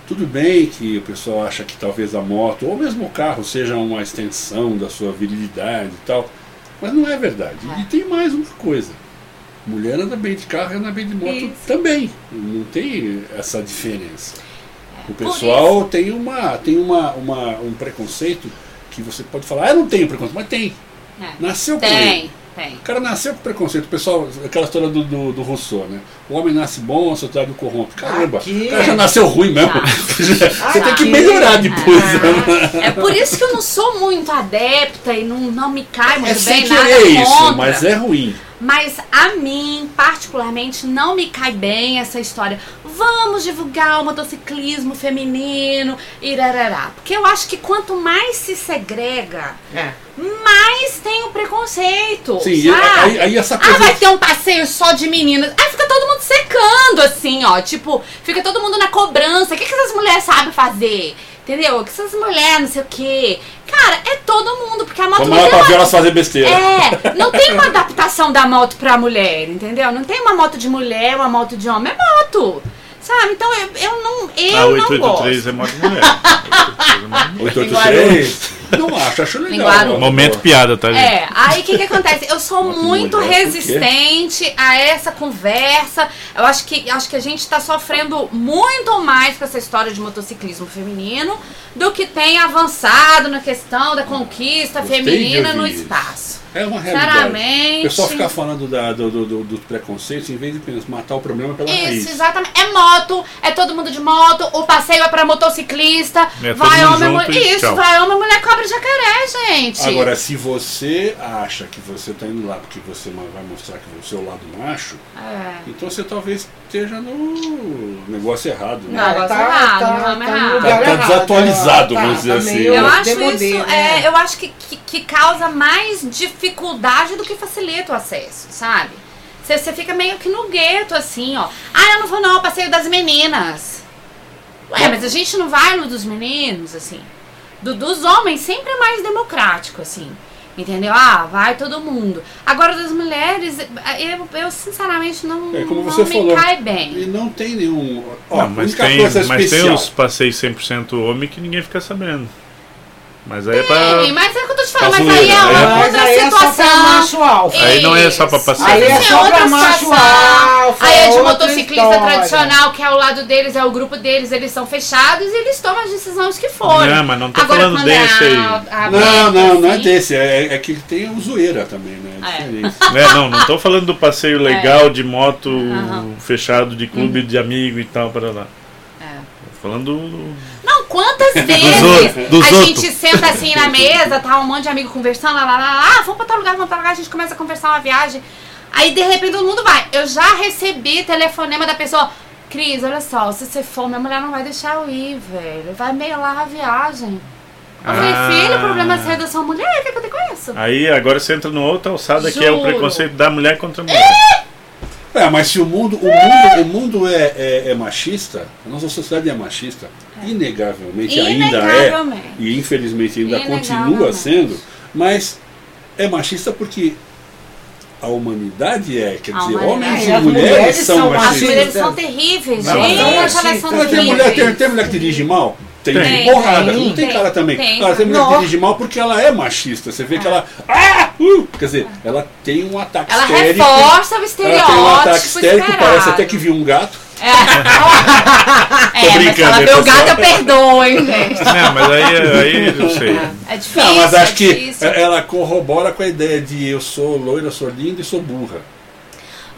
Tudo bem que o pessoal acha que talvez a moto ou mesmo o carro seja uma extensão da sua virilidade e tal, mas não é verdade. E tem mais uma coisa. Mulher anda bem de carro e anda bem de moto Isso. também. Não tem essa diferença. O Por pessoal tem, uma, tem uma, uma, um preconceito que você pode falar, ah, eu não tenho preconceito, mas tem. É. Nasceu com ele. Tem, tem. O cara nasceu com preconceito. O pessoal, aquela história do, do, do Rousseau, né? O homem nasce bom, a sociedade o corrompe. Caramba, Aqui. o cara já nasceu ruim mesmo. Já. Você tem que melhorar depois. né? É por isso que eu não sou muito adepta e não, não me cai muito É sem bem nada querer isso, contra. mas é ruim. Mas a mim, particularmente, não me cai bem essa história. Vamos divulgar o motociclismo feminino, irarará. Porque eu acho que quanto mais se segrega, É. mais tem o preconceito. Sim, sabe? aí, aí essa Ah, coisa. vai ter um passeio só de meninas. Aí fica todo mundo secando, assim, ó. Tipo, fica todo mundo na cobrança. O que, que essas mulheres sabem fazer? Entendeu? O que essas mulheres, não sei o quê. Cara, é todo mundo, porque a moto Vamos não tem pra ver uma- elas fazer besteira. É, não tem uma adaptação da moto pra mulher, entendeu? Não tem uma moto de mulher, uma moto de homem. É moto. Sabe? Então eu, eu não. Eu A não 883 gosto. é moto de mulher. 883 moto de mulher. 883. Não acho, acho legal. Linguado. Momento piada, tá, gente? É, aí o que, que acontece? Eu sou muito mulher, resistente a essa conversa. Eu acho que, acho que a gente está sofrendo muito mais com essa história de motociclismo feminino do que tem avançado na questão da conquista Gostei feminina no isso. espaço. É uma realidade. Sinceramente. O pessoal ficar falando da, do, do, do, dos preconceitos em vez de pensar, matar o problema pela Isso, raiz. exatamente. É moto, é todo mundo de moto, o passeio é pra motociclista. É vai homem, junto mulher. Isso, tchau. vai homem, mulher, cobra jacaré, gente. Agora, se você acha que você está indo lá porque você vai mostrar que você é o lado macho, É. então você talvez esteja no negócio errado. Né? Não, negócio errado, não, errado. no lugar Tá- tá errado, desatualizado, tá- vamos tá dizer assim. Eu acho demodê, isso, né? é, eu acho que, que, que causa mais dificuldade do que facilita o acesso, sabe? Você você fica meio que no gueto, assim, ó. Ah, eu não vou não, ao passeio das meninas. Ué, mas a gente não vai no dos meninos, assim. Do, dos homens sempre é mais democrático, assim. Entendeu? Ah, vai todo mundo. Agora, das mulheres, eu, eu sinceramente não, É como não você me falou. cai E bem. não tem nenhum. Ó, Não, mas, tem, coisa mas tem os passeios 100% homem que ninguém fica sabendo. Mas aí é pra. Sim, mas é o que eu tô te falando, mas aí é uma né? Mas outra aí é só pra situação. macho alfa. Aí não é só pra passeio. Aí é Mas só outra pra macho situação. alfa. Aí é de outra motociclista história. tradicional, que é o lado deles, é o grupo deles, eles são fechados e eles tomam as decisões que forem. Não, mas não tô Agora, falando desse é aí. a- a- Não, não, não é assim, desse. É, é que tem o zoeira também, né? É É. É, não, não tô falando do passeio legal de moto Aham. fechado de clube de amigo e tal, para lá. É. Falando do. Não, quantas vezes outros, dos a outros. gente senta assim na mesa, tá um monte de amigo conversando, lá, lá, lá, lá, ah, vamos pra tal lugar, vamos pra tal lugar, a gente começa a conversar uma viagem. Aí de repente todo mundo vai. Eu já recebi telefonema da pessoa. Cris, olha só, se você for, minha mulher não vai deixar eu ir, velho. Vai meilar a viagem. Eu falei, Ah. filho, o problema é ser da sua mulher, o que, que eu com isso? Aí agora você entra numa outra alçada que é o Juro. preconceito da mulher contra a mulher. É, mas se o mundo, o mundo, o mundo é, é, é machista, a nossa sociedade é machista, inegavelmente, ainda é, e infelizmente ainda continua sendo, mas é machista porque a humanidade é, quer dizer, homens É, e mulheres mulheres são são As machistas. mulheres são terríveis, Não, gente. não é não tem mulher que dirige mal? Tem, Tem. porrada, Tem, não tem, tem, cara também. tem. Ela tem mulher que Não. dirige mal porque ela é machista. Você vê que ela. Ah! Uh! Quer dizer, ela tem um ataque Ela histérico. reforça o Ela estereótipo tem um ataque histérico, esperado. parece até que viu um gato. É, é mas ela vê o gato, eu perdoo, hein, gente. Não, mas aí, aí não sei. É difícil, Não, mas acho é que difícil. ela corrobora com a ideia de eu sou loira, sou linda e sou burra.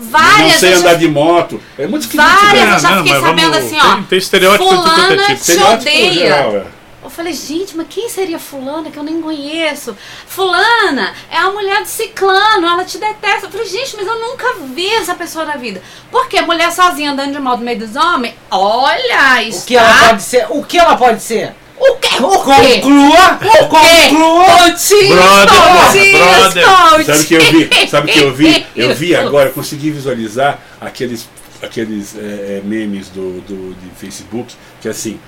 Várias, não sei já- andar de moto. É muito esquisito. Várias, né? eu já Não, fiquei sabendo vamos- assim, ó. tem- tem estereótipo de é fulana tipo. te odeia. geral, é. Eu falei, gente, mas quem seria fulana que eu nem conheço? Fulana é a mulher do ciclano, ela te detesta. Eu falei, gente, mas eu nunca vi essa pessoa na vida. Porque mulher sozinha andando de moto no meio dos homens, olha, O está... que ela pode ser? O que ela pode ser? O quê? O quê? Conclua! Conclua! Pontinhos, Brother, brother. Sabe o que eu vi? Sabe o que eu vi? Eu vi agora, eu consegui visualizar aqueles, aqueles é, é, memes do, do de Facebook, que é assim,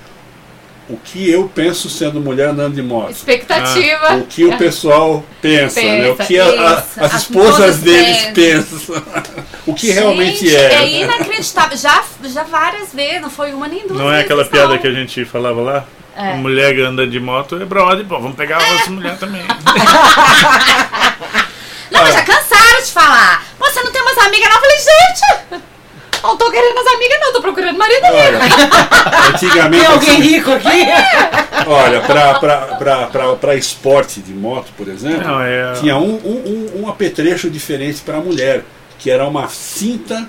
o que eu penso sendo mulher andando de moto. Expectativa. O que o pessoal pensa, né? O Pensa, que a- a- as As esposas deles pensam. o que realmente Gente, é. É inacreditável. Já, já várias vezes, não foi uma nem duas Não é aquela piada não. que a gente falava lá? É. A mulher que anda de moto é brother, pô, vamos pegar as mulheres também. Não, mas já cansaram de falar. Pô, você não tem umas amigas não? Eu falei, gente, não tô querendo as amigas não, tô procurando marido. Olha, antigamente. Tem alguém assim, rico aqui? Olha, pra, pra, pra, pra, pra esporte de moto, por exemplo, Não, é- tinha um, um, um, um apetrecho diferente para a mulher, que era uma cinta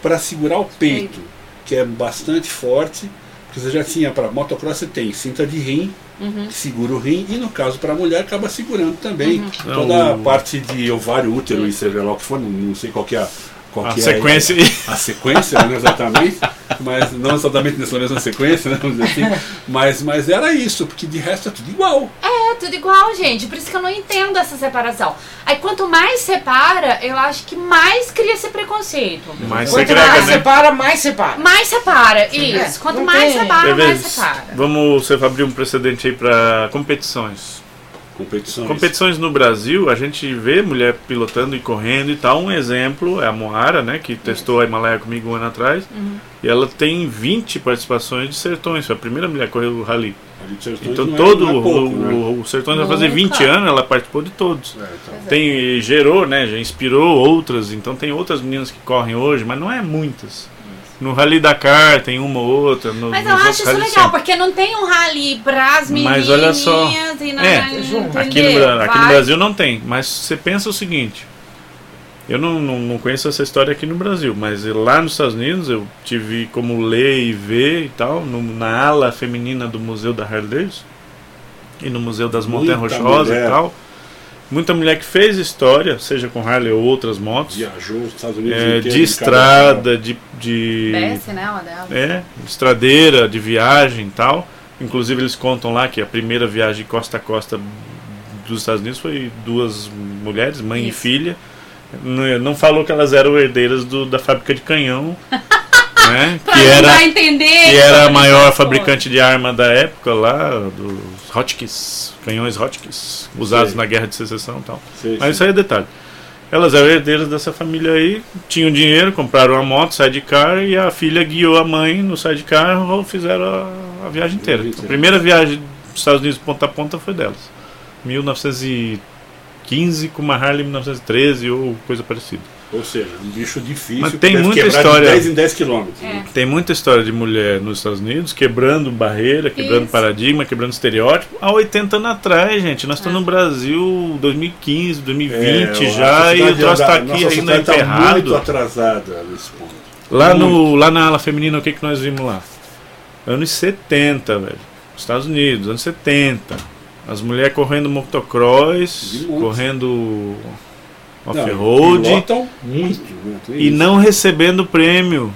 para segurar o peito, que é bastante forte. Porque você já tinha para motocross, você tem cinta de rim, Uhum. que segura o rim, e no caso para a mulher acaba segurando também Uhum. toda a parte de ovário, útero e seja lá o que for, não, não sei qual que é a, qual A que é sequência a, a sequência, né, exatamente, mas não exatamente nessa mesma sequência, né, vamos dizer assim, mas, mas era isso, porque de resto é tudo igual. É, tudo igual, gente. Por isso que eu não entendo essa separação. Aí quanto mais separa, eu acho que mais cria esse preconceito. Mas Quanto segrega, mais né? separa, mais separa. Mais separa, isso. Quanto não mais tem- separa, mais separa. Vamos você abrir um precedente aí para competições. Competições. Competições no Brasil, a gente vê mulher pilotando e correndo e tal. Um exemplo é a Moara, né, que testou a Himalaia comigo um ano atrás. E ela tem 20 participações de sertões. Foi a primeira mulher que correu o rally. Então não é- todo não é pouco, o, né? o, o Sertões vai fazer Nunca. 20 anos, ela participou de todos. É, então. Tem, e gerou, né? Já inspirou outras, então tem outras meninas que correm hoje, mas não é muitas. No Rally Dakar tem uma ou outra. No, Mas eu acho isso legal, sempre. porque não tem um rally pras menininhas Mas olha só, e na, é, na-? Aqui no, aqui no. Brasil não tem, mas você pensa o seguinte. Eu não, não, não conheço essa história aqui no Brasil, mas lá nos Estados Unidos eu tive como ler e ver e tal, no- na ala feminina do Museu da Harley Davidson e no Museu das Montanhas Rochosas e tal. Muita mulher que fez história, seja com Harley ou outras motos, Viajou os Estados Unidos é, inteiro, de estrada, de, de né, uma delas. é, estradeira, de viagem e tal. Inclusive eles contam lá que a primeira viagem costa a costa dos Estados Unidos foi duas mulheres, mãe e Isso. filha. Não, não falou que elas eram herdeiras do- da fábrica de canhão, né? Pra que era a entender. que era a maior fabricante de arma da época lá, dos Hotchkiss, canhões Hotchkiss, usados Sei. na Guerra de Secessão e tal. Sei, Mas isso aí é detalhe. Elas eram herdeiras dessa família aí, tinham dinheiro, compraram uma moto, sidecar, e a filha guiou a mãe no sidecar e fizeram a, a viagem inteira. A primeira viagem dos Estados Unidos ponta a ponta foi delas. 1915 com uma Harley 1913 ou coisa parecida. Ou seja, um bicho difícil. Mas tem muita história. De 10 em 10 quilômetros. É. né? Tem muita história de mulher nos Estados Unidos quebrando barreira, quebrando Isso. paradigma, quebrando estereótipo. Há 80 anos atrás, gente. Nós É. estamos no Brasil 2015, 2020 É, já e o troço da- tá aqui nossa ainda tá emperrado. muito atrasada nesse ponto. Lá, no, lá na ala feminina, o que, que nós vimos lá? Anos 70, velho. Estados Unidos, anos 70. As mulheres correndo motocross, correndo off-road pilotam muito. Né? Tem e isso. não recebendo prêmio.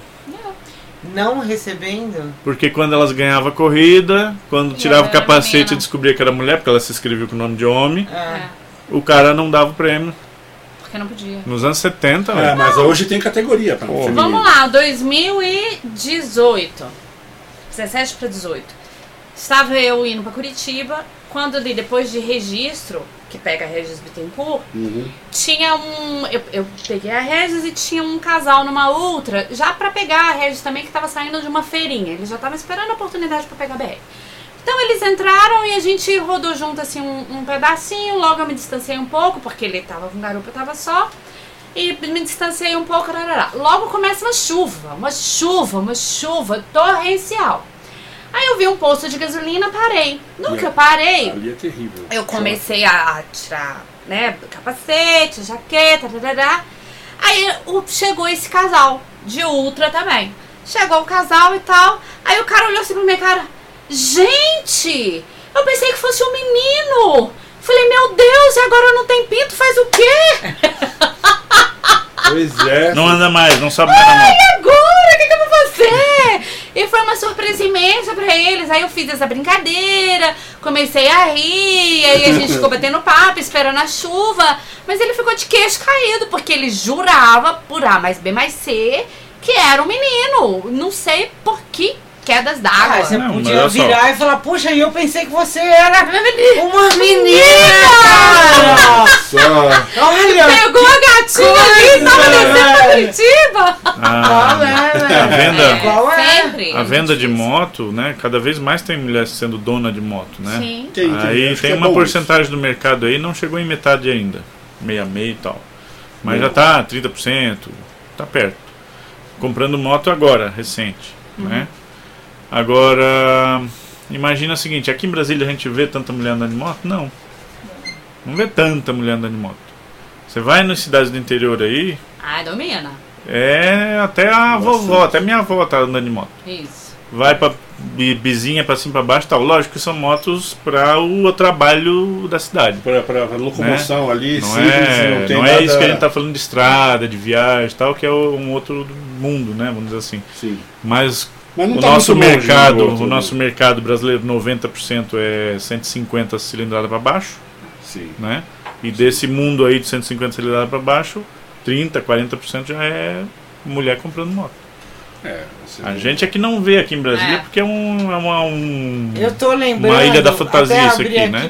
Não recebendo. Porque quando elas ganhavam a corrida, quando E tirava o era capacete e descobria que era mulher, porque ela se inscreveu com o nome de homem, É. É, o cara não dava o prêmio. porque não podia. Nos anos 70, É, velho. mas hoje tem categoria para Pô. feminino. Vamos lá, 2018. 17 para 18. Estava eu indo para Curitiba, quando ali, depois de registro, que pega a Regis Bittencourt, Uhum. tinha um. Eu, eu peguei a Regis e tinha um casal numa outra, já pra pegar a Regis também, que tava saindo de uma feirinha. Eles já estavam esperando a oportunidade pra pegar a BR. Então eles entraram e a gente rodou junto assim um, um pedacinho. Logo eu me distanciei um pouco, porque ele tava com garupa, eu tava só. E me distanciei um pouco. Rarará. Logo começa uma chuva, uma chuva, uma chuva torrencial. Aí eu vi um posto de gasolina, parei. No que eu parei, Ali é terrível. eu comecei a tirar, né, capacete, jaqueta, tarará. Aí chegou esse casal, de ultra também. Chegou o casal e tal. Aí o cara olhou assim pra minha cara. Gente! Eu pensei que fosse um menino! Falei, meu Deus, e agora não tem pinto? Faz o quê? Pois é. Não anda mais, não sabe mais. E agora? O que, que eu vou fazer? E foi uma surpresa imensa pra eles. Aí eu fiz essa brincadeira, comecei a rir, aí a gente ficou batendo papo, esperando a chuva. Mas ele ficou de queixo caído, porque ele jurava, por A mais B mais C, que era um menino. Não sei por que quedas Ah, d'água. você Não, mas podia só. virar e falar, puxa, eu pensei que você era uma Menina! cara! Nossa. Olha! Pegou a gatinha ali e tava descendo pra. Curitiba. Qual A, é, velho? a venda, Qual é? Sempre. a venda de moto, né? Cada vez mais tem mulher sendo dona de moto, né? Sim. Tem, tem, Aí tem é uma porcentagem do mercado aí, não chegou em metade ainda. Meia meia e tal. Mas já tá 30%, tá perto. Comprando moto agora, recente, né? Agora, imagina o seguinte, aqui em Brasília a gente vê tanta mulher andando de moto? Não. Não vê tanta mulher andando de moto. Você vai nas cidades do interior aí, Ai, domina. é até a vovó, até minha avó tá andando de moto Isso. vai pra bi- bizinha pra cima pra baixo e tal. Lógico que são motos para o trabalho da cidade. Para para locomoção ali, Não simples, é, não tem não nada... é isso que a gente tá falando de estrada, de viagem e tal, que é um outro mundo, né? Vamos dizer assim. Sim. Mas Mas não o tá nosso muito longe do mercado, outro, o né? nosso mercado brasileiro, 90% é 150 cilindrada para baixo, Sim. né? E desse mundo aí de 150 cilindrada para baixo, 30, 40% já é mulher comprando moto. É, A gente é que não vê aqui em Brasília É. porque é, um, é uma, um- Eu tô lembrando. Uma ilha da fantasia até isso abri aqui, né?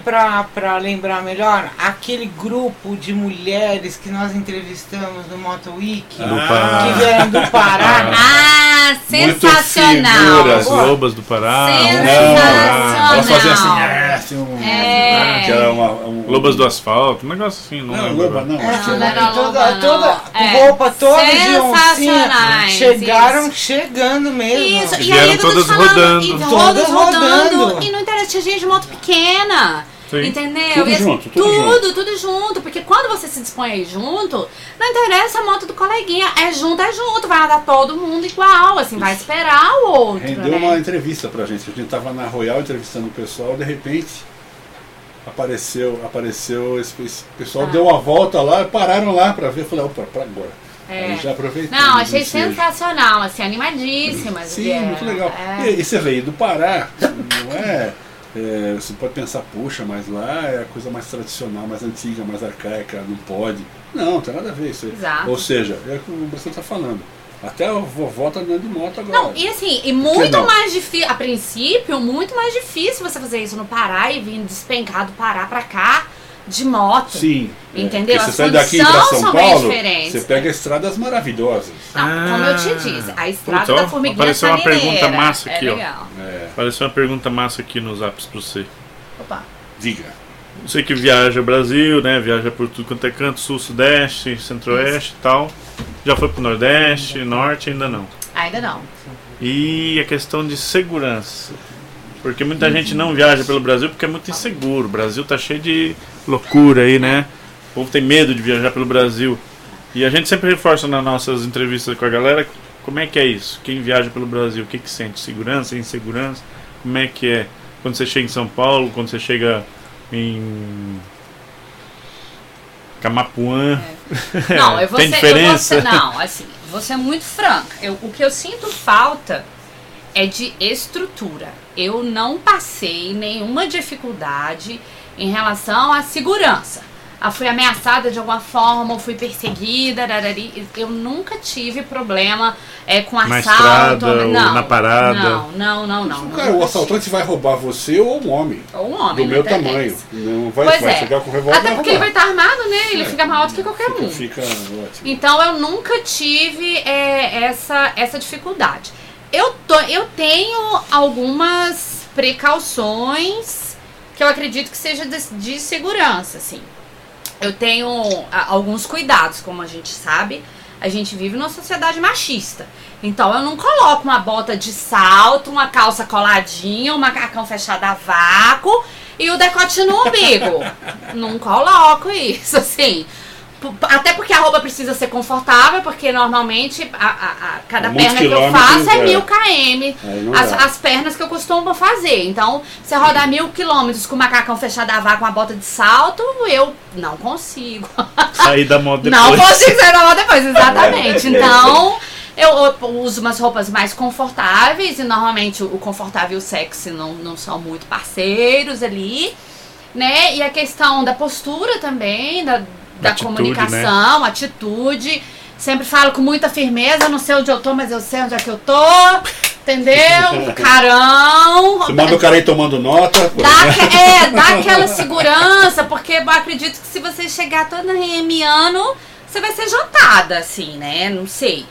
Pra lembrar melhor, aquele grupo de mulheres que nós entrevistamos no Moto Week, do Ah. Pará. que vieram do Pará. Ah, Muito sensacional! As lobas do Pará. Sensacional. Elas faziam assim, é, assim um, É. que era uma, um, Lobas do asfalto, um negócio assim, não, Não, lembro loba não. É, não era- era toda, não. toda É. roupa toda de oncinha. Chegaram isso. chegando mesmo. Isso, e Vieram aí te todas falando, rodando. E Todas rodando. rodando. E não interessa, tinha gente de moto pequena. Sim. Entendeu? Tudo E- junto, tudo tudo, tudo junto. Porque quando você se dispõe aí junto, não interessa a moto do coleguinha. É junto, é junto. Vai andar todo mundo igual. Assim, vai esperar o outro. Rendeu né? uma entrevista pra gente. A gente tava na Royal entrevistando o pessoal, de repente apareceu, apareceu esse, esse pessoal Ah. deu a volta lá, pararam lá pra ver, eu falei, opa, pra agora. É. Já aproveitamos. Não, achei o ensejo. sensacional, assim, animadíssimas. Sim, vieram. muito legal. É. E, e você veio do Pará, não é, é, Você pode pensar, puxa, mas lá é a coisa mais tradicional, mais antiga, mais arcaica, não pode. Não, não tem nada a ver isso aí. Exato. Ou seja, é o que o Brasil está falando. Até a vovó tá andando de moto agora. Não, e assim, e muito mais difícil, a princípio, muito mais difícil você fazer isso no Pará e vir despencar do Pará pra cá de moto. Sim. é, Entendeu? porque As Você sai daqui para São Paulo, diferentes. você pega estradas maravilhosas. Não, como eu te disse, a estrada Putz, ó, da formiguinha apareceu uma salineira pergunta massa aqui, é ó. É, Apareceu uma pergunta massa aqui nos apps pra você. Opa. diga. Você que viaja Brasil, né? Viaja por tudo quanto é canto, sul, sudeste, centro-oeste e tal. Já foi pro nordeste, norte, ainda não. Ainda não. E a questão de segurança. Porque muita gente não viaja pelo Brasil porque é muito inseguro. O Brasil tá cheio de loucura aí, né? O povo tem medo de viajar pelo Brasil. E a gente sempre reforça nas nossas entrevistas com a galera como é que é isso. Quem viaja pelo Brasil, o que, que sente? Segurança, insegurança? Como é que é? Quando você chega em São Paulo, quando você chega em Camapuã. Não, eu vou Tem ser, diferença? Eu vou ser, não, assim, vou ser muito franca. Eu, o que eu sinto falta é de estrutura. Eu não passei nenhuma dificuldade em relação à segurança. Eu fui ameaçada de alguma forma, ou fui perseguida, rarari. eu nunca tive problema é, com Na assalto. estrada ou não, na parada. Não, não, não, não. Cara, o assaltante vai roubar você ou um homem. Ou um homem, do meu interessa. tamanho. Não vai, Pois vai é. chegar com revólver Até porque ele vai estar armado, né? Ele É. fica mais alto que qualquer um. Fica, fica ótimo. Então eu nunca tive é, essa, essa dificuldade. Eu, tô, eu tenho algumas precauções que eu acredito que seja de, de segurança, assim. Eu tenho alguns cuidados, como a gente sabe, a gente vive numa sociedade machista. Então eu não coloco uma bota de salto, uma calça coladinha, um macacão fechado a vácuo e o decote no umbigo. não coloco isso, assim. Até porque a roupa precisa ser confortável, porque normalmente a, a- a- cada Muitos perna que eu faço é é. mil km. As, as pernas que eu costumo fazer. Então, você rodar mil quilômetros com o macacão fechado a vácuo com uma bota de salto, eu não consigo. Sair da moto depois. Não consigo sair da moto depois, exatamente. Então, eu, eu uso umas roupas mais confortáveis e normalmente o confortável e o sexy não, não são muito parceiros ali, né? E a questão da postura também, da, da Atitude, comunicação, atitude. Sempre falo com muita firmeza, não sei onde eu tô, mas eu sei onde é que eu tô. Entendeu? Carão. Você manda o cara aí tomando nota. pô. Dá, é, dá aquela segurança, porque eu acredito que se você chegar toda remiando, você vai ser jantada, assim, né? Não sei.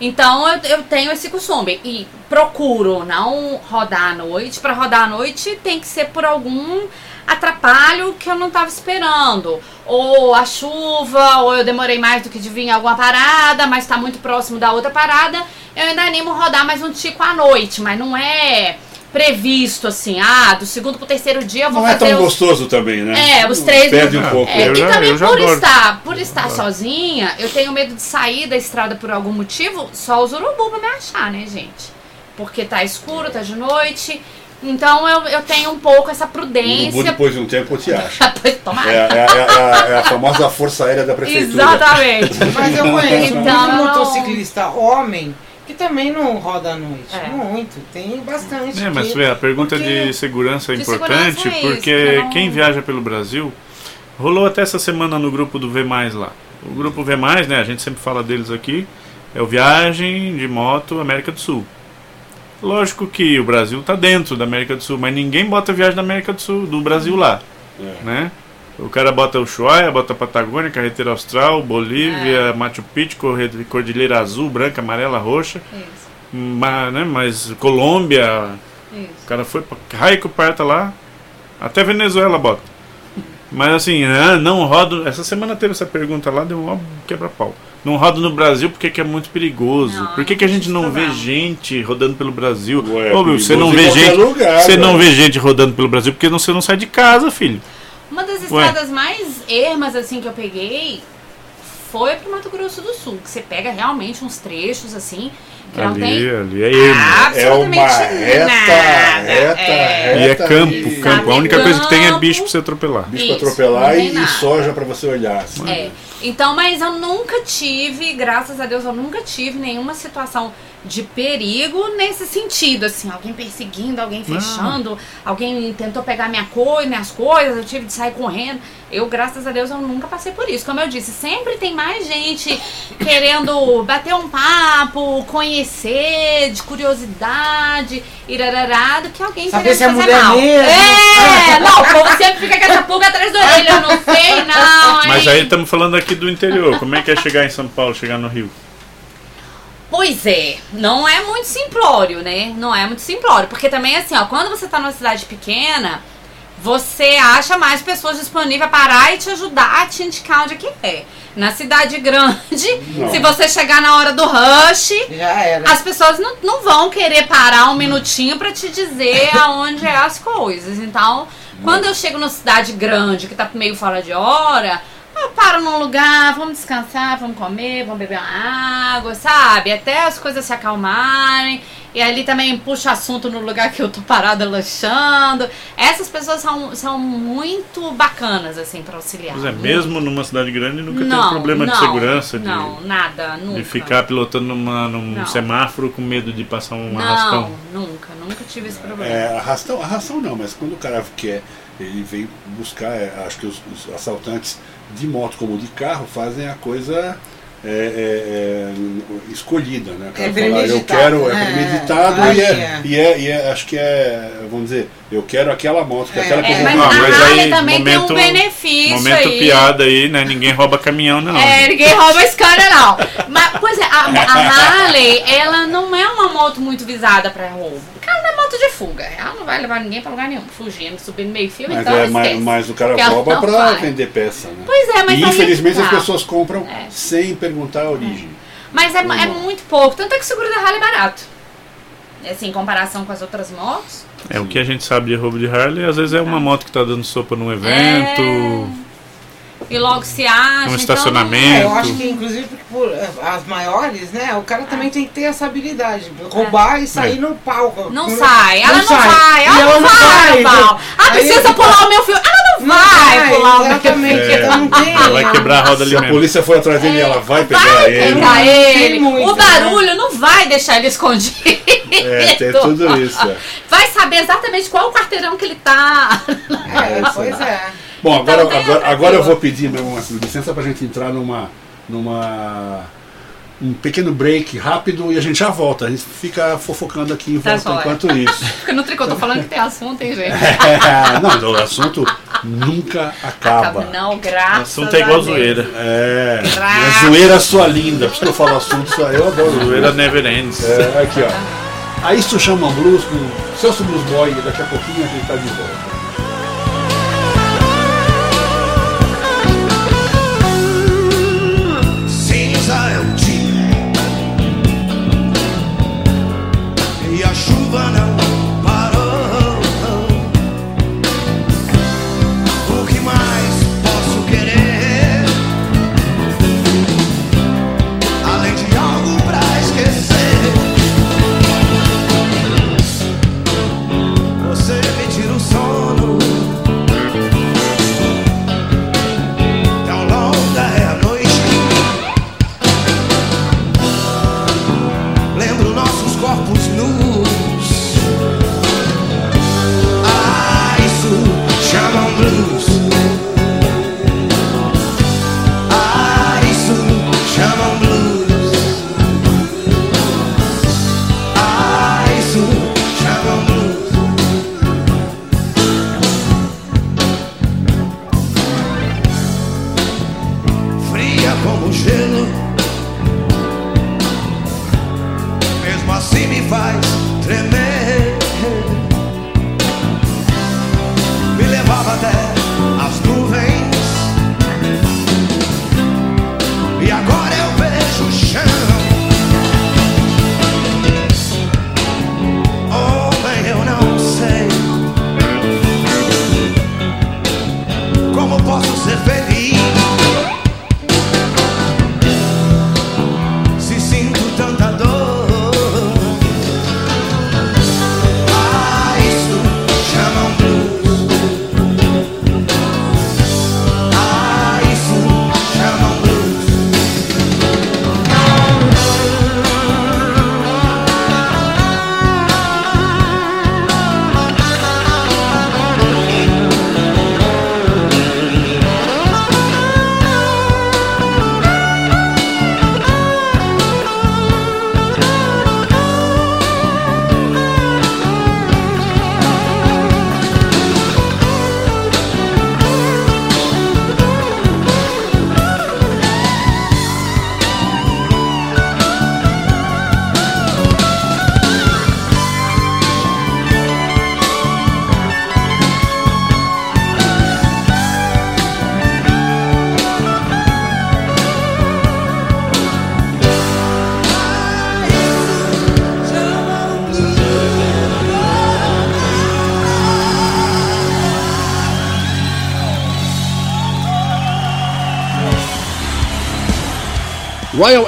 Então eu, eu tenho esse costume e procuro não rodar à noite. Para rodar à noite tem que ser por algum atrapalho que eu não tava esperando. Ou a chuva, ou eu demorei mais do que devia em alguma parada, mas tá muito próximo da outra parada. Eu ainda animo rodar mais um tico à noite, mas não é previsto assim, ah, do segundo pro terceiro dia eu vou Não é fazer tão os gostoso também, né? É, os três Perde um Ah, pouco. é, Eu e já- também eu por adoro. estar, por estar sozinha, eu tenho medo de sair da estrada por algum motivo, só os urubu pra me achar, né, gente? Porque tá escuro, tá de noite. Então eu, eu tenho um pouco essa O urubu, prudência. depois de um tempo, te acha. Pois, Tomara. É, é- é- é- é a famosa Força Aérea da Prefeitura. Exatamente. Mas eu conheço Então, muito eu motociclista homem que também não roda à noite. É. Muito. Tem bastante. É, mas que- a pergunta porque- de segurança é De importante segurança é isso, porque porque não- quem viaja pelo Brasil rolou até essa semana no grupo do V lá. O grupo V, né, a gente sempre fala deles aqui, é o Viagem de Moto América do Sul. Lógico que o Brasil tá dentro da América do Sul, mas ninguém bota viagem da América do Sul, do Brasil lá, É. né? O cara bota o Ushuaia, bota a Patagônia, Carreteira Austral, Bolívia, Machu Picchu, Cordilheira Azul, Branca, Amarela, Roxa, Isso, mas, né, mas Colômbia, isso. o cara foi pra raio que parta lá, até Venezuela bota. Mas assim, ah, não rodo. Essa semana teve essa pergunta lá, deu um quebra-pau. Não rodo no Brasil porque que é muito perigoso. Não, Por que, não que a gente não vê problema. gente rodando pelo Brasil? Ué, Ô, meu, você não vê gente. lugar, você não vê gente rodando pelo Brasil porque você não sai de casa, filho. Uma das Ué. estradas mais ermas assim que eu peguei foi pro Mato Grosso do Sul, que você pega realmente uns trechos assim que não ali, tem ali é ermo. É uma absolutamente reta, nada. reta, É. E é reta campo, e- campo. A única coisa que tem é Campo. bicho pra você atropelar. Bicho pra Isso, atropelar não tem e, e nada. soja pra você olhar. assim. É. Então, mas eu nunca tive, graças a Deus, eu nunca tive nenhuma situação de perigo nesse sentido, assim, alguém perseguindo, alguém fechando, alguém tentou pegar minha coisa, minhas coisas, eu tive de sair correndo. Eu, graças a Deus, eu nunca passei por isso. Como eu disse, sempre tem mais gente querendo bater um papo, conhecer, de curiosidade, irarará, do que alguém Saber querendo se é fazer mulher mal. mesmo. É, não, o povo sempre fica com essa pulga atrás da orelha, eu não sei não, Mas aí estamos falando aqui do interior. Como é que é chegar em São Paulo, chegar no Rio? Pois é, não é muito simplório, né? Não é muito simplório. Porque também, assim, ó, quando você tá numa cidade pequena, você acha mais pessoas disponíveis a parar e te ajudar a te indicar onde é que é. Na cidade grande, Não. se você chegar na hora do rush, as pessoas não, não vão querer parar um minutinho pra te dizer aonde é as coisas. Então, quando eu chego numa cidade grande, que tá meio fora de hora, eu paro num lugar, vamos descansar, vamos comer, vamos beber uma água, sabe? Até as coisas se acalmarem. E ali também puxa assunto no lugar que eu tô parada lanchando. Essas pessoas são, são muito bacanas, assim, pra auxiliar. Pois é, mesmo numa cidade grande nunca não, tem problema de não, segurança, de, Não, nada, nunca. de ficar pilotando numa, num Não. semáforo com medo de passar um Não, arrastão. nunca, nunca tive esse problema. É, arrastão, arrastão não, mas quando o cara quer, ele vem buscar, é, acho que os, os assaltantes de moto como de carro fazem a coisa é, é, é, escolhida, né? É fala, eu quero, é né? premeditado e, é, é. E, é, e é- acho que é, vamos dizer, eu quero aquela moto, que aquela que eu É, vou mas Ah, a mas aí, também tem momento- um benefício Momento aí. piada aí, né? Ninguém rouba caminhão, não. É, ninguém rouba esse cara, não. Mas, pois é, a, a Harley, ela não é uma moto muito visada pra roubo. De fuga. Ela não vai levar ninguém pra lugar nenhum. Fugindo, subindo meio fio, Mas, então é, mas, mas o cara rouba vai. vender peça, né? Pois é, mas e aí infelizmente tá. as pessoas compram É. sem perguntar a origem. Mas é, é muito pouco. Tanto é que o seguro da Harley é barato. Assim, em comparação com as outras motos. É o que a gente sabe de roubo de Harley, às vezes é uma moto que tá dando sopa num evento. E logo se acha. então, estacionamento. É, eu acho que inclusive porque por, as maiores, né? O cara também tem que ter essa habilidade. Roubar e sair É. no palco. Não, sai, ela não, vai, E ela, não vai, Paulo. Ah, Aí- precisa pular o meu fio. Ela não, Não vai, vai, pular o meu exatamente. fio. Então não tem. Ela vai quebrar a roda ali Se a polícia for atrás dele, ela vai pegar Vai ele. pegar ele. muito, o barulho não vai deixar ele escondido. É, tem tudo isso. é. Vai saber exatamente qual o quarteirão que ele tá. É, pois é. Bom, Então agora, tem agora, agora eu vou pedir meu irmão, assim, licença pra gente entrar numa, numa um pequeno break rápido e a gente já volta. A gente fica fofocando aqui em Tá volta enquanto isso. Fica no tricô, tô falando que tem assunto, hein, gente? não, o assunto nunca acaba. Não, O graças assunto é igual a Deus. zoeira. É, Graças. a zoeira sua linda, por isso que eu falo assunto, só eu adoro zoeira. Zoeira never ends. É, aqui ó. Aí isso chama blues com Celso Blues Boy e daqui a pouquinho a gente tá de volta.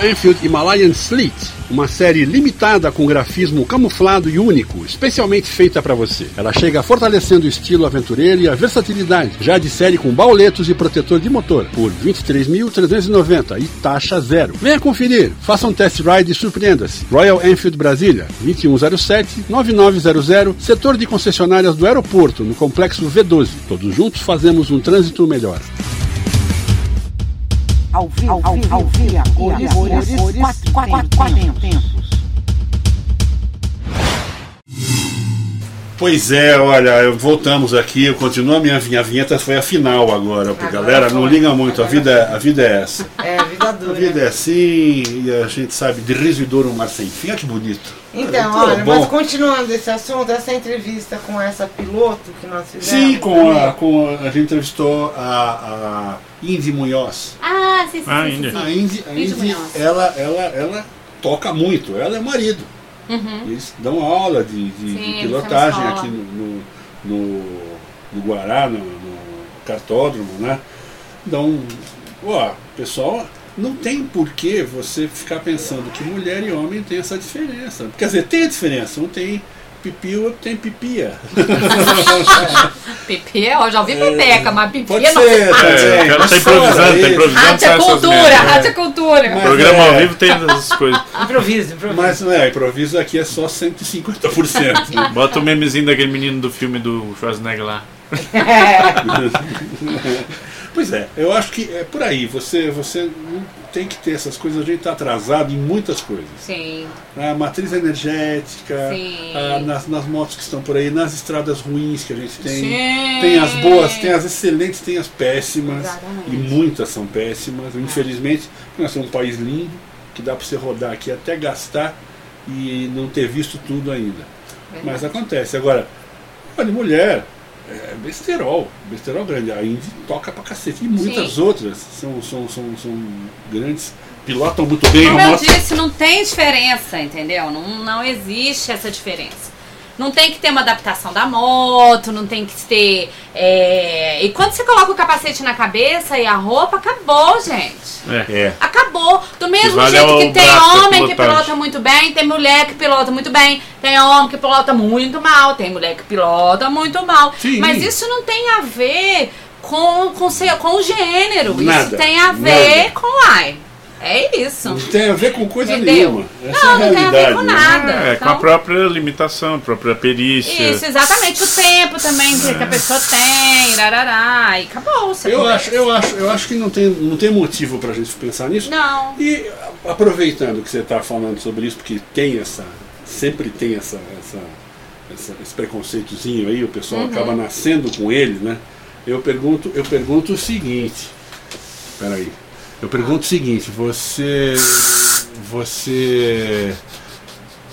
Enfield Himalayan Sleet, uma série limitada com grafismo camuflado e único, especialmente feita para você. Ela chega fortalecendo o estilo aventureiro e a versatilidade, já de série com bauletos e protetor de motor, por R$ 23.390 e taxa zero. Venha conferir, faça um test ride e surpreenda-se. Royal Enfield Brasília, 2107-9900, setor de concessionárias do aeroporto, no complexo V12. Todos juntos fazemos um trânsito melhor. Ao vivo, ao vivo, ao vivo, cores, cores, cores, quatro, quatro, quatro tempos. Pois é, olha, voltamos aqui, eu continuo a minha, minha vinheta, foi a final agora, Agora galera, não liga muito, a vida, a vida é essa. É, a vida A dura. vida é assim, e a gente sabe, de riso e dor um mar sem fim, olha que bonito. Então, Olha, olha, bom. mas continuando esse assunto, essa entrevista com essa piloto que nós fizemos. Sim, com a, com a, a gente entrevistou a, a Indy Munhoz. Ah, sim, sim, Ah, sim, ainda. sim, A sim. Indy, a Indy ela, ela, ela toca muito, ela é marido. Uhum. Eles dão aula de, de- Sim, de pilotagem aqui no, no, no, Guará, no, no cartódromo, né? Então, ó, pessoal, não tem por que você ficar pensando que mulher e homem tem essa diferença. Quer dizer, tem a diferença, um tem pipi, o outro tem pipia. Pipi, eu já ouvi pepeca, mas pipi Pode não. ser, pode É, ser. o cara mas tá improvisando, tá improvisando. Arte é cultura, merdas, arte é é. cultura. Mas- Programa é. ao vivo tem essas coisas. Improviso, improviso. Mas não é, improviso aqui é só 150%. Bota o memezinho daquele menino do filme do Schwarzenegger lá. Pois é, eu acho que é por aí. Você, você não tem que ter essas coisas. A gente está atrasado em muitas coisas. Sim, A matriz energética, a- nas, nas motos que estão por aí, nas estradas ruins que a gente tem. Sim. Tem as boas, tem as excelentes, tem as péssimas. Exatamente. E muitas são péssimas. Infelizmente, nós somos um país lindo, que dá para você rodar aqui até gastar e não ter visto tudo ainda. Mas acontece. Agora, olha, mulher, é besterol, besterol grande. A Indy toca pra cacete. E muitas Sim. outras são, são, são, são grandes, pilotam muito bem Como eu moto. disse, não tem diferença, entendeu? Não, não existe essa diferença. Não tem que ter uma adaptação da moto, não tem que ter. é, E quando você coloca o capacete na cabeça e a roupa, acabou, gente. É. É. Acabou. Do mesmo vale jeito é que tem homem que pilota muito bem, tem mulher que pilota muito bem, tem homem que pilota muito mal, tem mulher que pilota muito mal. Sim. Mas isso não tem a ver com, com, com o gênero. Nada, Isso tem a ver nada. com ai. É isso. Não tem a ver com coisa Entendeu? nenhuma. Essa Não, é a não tem a ver realidade. com né? nada. É, com a Então- própria limitação, a própria perícia. Isso, exatamente. O tempo também que que a pessoa tem, rarará, e acabou. Você Eu acho, eu, acho, eu acho que não tem, não tem motivo pra gente pensar nisso. Não. E a- aproveitando que você está falando sobre isso, porque tem essa. Sempre tem essa, essa, essa- esse preconceitozinho aí, o pessoal acaba nascendo com ele, né? Eu pergunto, eu pergunto o seguinte. Peraí. Eu pergunto o seguinte, você. Você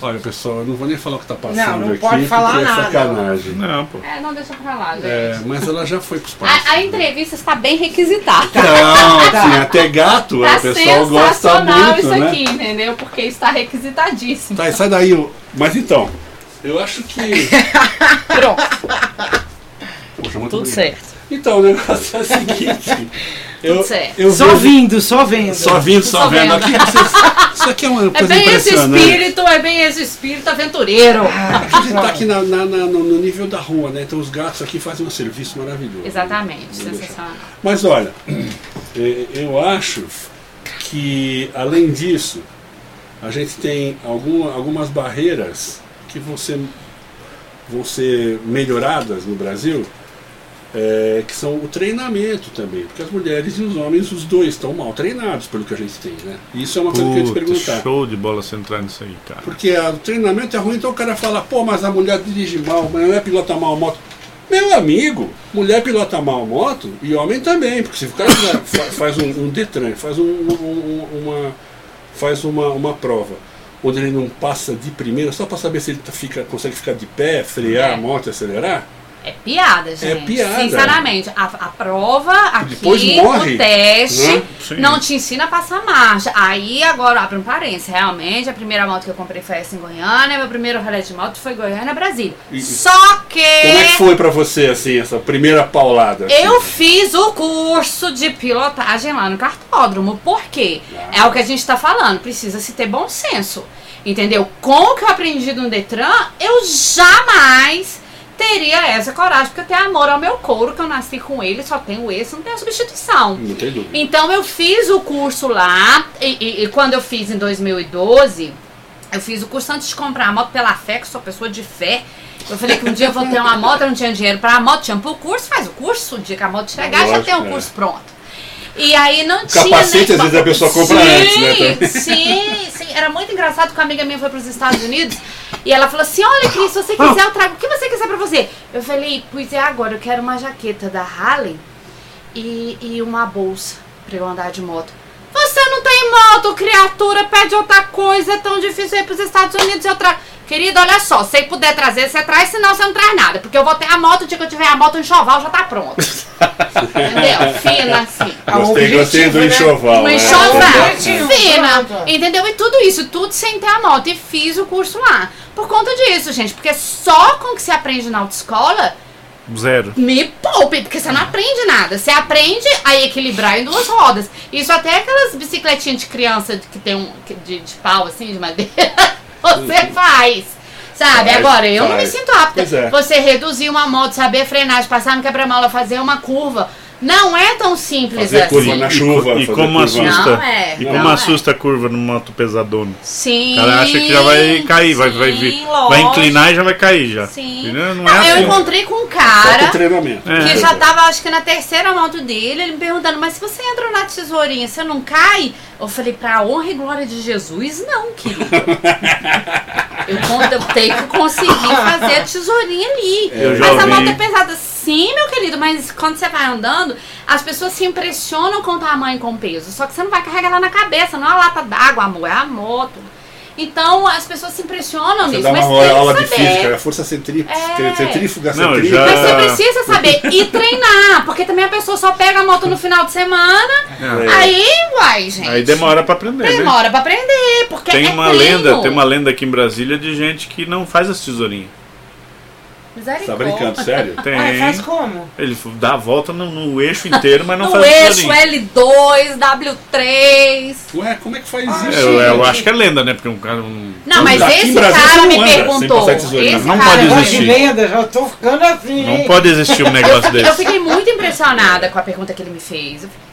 Olha, pessoal, eu não vou nem falar o que tá passando Não, não aqui, pode falar porque é nada. sacanagem. Não, pô. É, não deixa pra lá, gente. É, mas ela já foi pros passos. A, a entrevista está bem requisitada. Não, assim, até gato, Tá o pessoal gosta muito, isso né? aqui, entendeu? Porque está requisitadíssimo. Tá, e sai daí. Mas então, eu acho que. Pronto, Poxa, muito tudo obrigado. certo. Então, o negócio é o seguinte. eu, eu Só vejo- vindo, só vendo. Só vindo, só, Só vendo. vendo. Aqui, vocês- isso aqui é uma É coisa bem esse espírito, é bem esse espírito aventureiro. A gente tá aqui na- na- na- no, nível da rua, né? Então os gatos aqui fazem um serviço maravilhoso. Exatamente, deixar. sensacional. Mas olha, eh, eu acho que além disso, a gente tem alguma- algumas barreiras que vão ser, vão ser melhoradas no Brasil, eh, que são o treinamento também. Porque as mulheres e os homens, os dois, estão mal treinados pelo que a gente tem, né? Isso é uma coisa que eu ia te Puta, perguntar. show de bola você entrar nisso aí, cara. Porque ah, o treinamento é ruim, então o cara fala, pô, mas a mulher dirige mal, mas não é pilota mal a moto. Meu amigo, mulher pilota mal a moto e homem também, porque se o cara fa- fa- faz um, um Detran, faz um- um- um- uma, faz uma, uma prova onde ele não passa de primeira, só para saber se ele tá- fica, consegue ficar de pé, frear É. a moto e acelerar, É piada, gente. piada. Sinceramente, a, a prova aqui, Depois morre, o teste, né? Não te ensina a passar marcha. Aí, agora, abre um parênteses. Realmente, a primeira moto que eu comprei foi essa em Goiânia. Meu primeiro rally de moto foi Goiânia, Brasília. E- Só que... como é que foi para você, assim, essa primeira paulada? assim? Eu fiz o curso de pilotagem lá no cartódromo. Por quê? É o que a gente tá falando. Precisa se ter bom senso. Entendeu? Com o que eu aprendi no Detran, eu jamais teria essa coragem, porque eu tenho amor ao meu couro, que eu nasci com ele, só tenho esse, não tenho substituição. Não tem dúvida. Então eu fiz o curso lá, e, e- e quando eu fiz em 2012, eu fiz o curso antes de comprar a moto pela fé, que eu sou pessoa de fé. Eu falei que um dia eu vou ter uma moto, eu não tinha dinheiro pra moto, tinha pro curso, faz o curso, o dia que a moto chegar, já Lógico, tem o é. curso pronto. E aí não tinha Capacete, nem... às vezes, a pessoa compra sim, antes, né, também. Sim, sim. Era muito engraçado que uma amiga minha foi para os Estados Unidos e ela falou assim, olha Cris, se você quiser eu trago o que você quiser pra você. Eu falei, pois é agora, eu quero uma jaqueta da Harley e, e uma bolsa pra eu andar de moto. Não tem moto, criatura, pede outra coisa, é tão difícil ir pros Estados Unidos e eu trago. Querida, olha só, se puder trazer, você traz, senão você não traz nada. Porque eu vou ter a moto, o dia que eu tiver a moto, o enxoval já tá pronto. Entendeu? Fina assim. Gostei, gostei do objetivo, né? enxoval. Né? enxoval, objetivo, fina, entendeu? E tudo isso, tudo sem ter a moto. E fiz o curso lá. Por conta disso, gente. Porque só com o que se aprende na autoescola, Zero. me poupe, porque você não aprende nada. Você aprende a equilibrar em duas rodas. Isso até aquelas bicicletinhas de criança que tem um de, de pau, assim, de madeira, você faz. Sabe? Faz, Agora, eu não me sinto apta. É. Você reduzir uma moto, saber frenar, passar no quebra-mola, fazer uma curva. Não é tão simples Fazer assim. curva na chuva. E fazer como curva- assusta. Não é, E não como é. assusta a curva no moto pesadona. Sim. O cara acha que já vai cair, vai, vir, lógico. vai inclinar e já vai cair já. Sim. Não Não, é eu assim. encontrei com um cara treinamento. É. que já tava, acho que na terceira moto dele, ele me perguntando, mas se você entra na tesourinha, você não cai? Eu falei, pra honra e glória de Jesus, não, querido. eu, eu tenho que conseguir fazer a tesourinha ali. Eu mas a moto é pesada. Sim, meu querido, mas quando você vai andando, as pessoas se impressionam com o tamanho e com o peso. Só que você não vai carregar lá na cabeça, não é a lata d'água, amor, é a moto. Então as pessoas se impressionam Você nisso, dá mas uma tem aula de física, a força centrí- É. centrífuga, Não, centrífuga. já- Mas você precisa saber e treinar, porque também a pessoa só pega a moto no final de semana, É. aí vai, gente. Aí demora pra aprender, né? Demora pra aprender, porque Tem é uma treino. lenda, tem uma lenda aqui em Brasília de gente que não faz as tesourinhas. Tá brincando, sério? Tem. Ué, faz como? Ele dá a volta no, no eixo inteiro, mas não No faz eixo tesourinha. L2, W3. Ué, como é que faz Ah, isso? Eu, eu acho que é lenda, né? Porque um cara. Um... Não, mas Aqui esse Brasília cara me anda perguntou. Esse Não cara pode Agora existir. lenda, já tô ficando assim, Não hein? pode existir um negócio Eu desse. fiquei muito impressionada com a pergunta que ele me fez. Eu falei,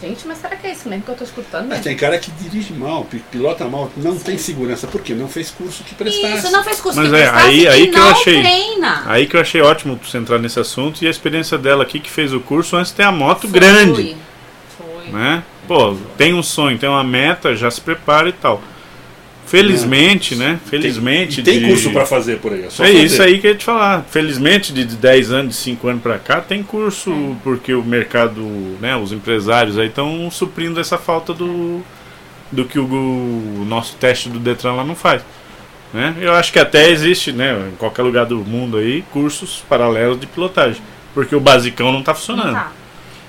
gente, mas será que é isso mesmo que eu tô escutando? Mas mesmo? tem cara que dirige mal, pi- pilota mal, não tem segurança. Por quê? Não fez curso que prestasse. Isso, não fez curso Mas que é, prestasse aí- e aí que eu achei. treina. Aí que eu achei ótimo você entrar nesse assunto e a experiência dela aqui que fez o curso antes ter a moto grande, Foi. Foi. né? Pô, tem um sonho, tem uma meta, já se prepara e tal. Felizmente, né? Felizmente. E tem de- curso pra fazer por aí. É, só É fazer. isso aí que eu ia te falar. Felizmente, de de 10 anos, de 5 anos pra cá, tem curso, porque o mercado, né, os empresários aí estão suprindo essa falta do, do que o, o nosso teste do Detran lá não faz. Né? Eu acho que até existe, né, em qualquer lugar do mundo aí, cursos paralelos de pilotagem. Porque o basicão não está funcionando. Tá.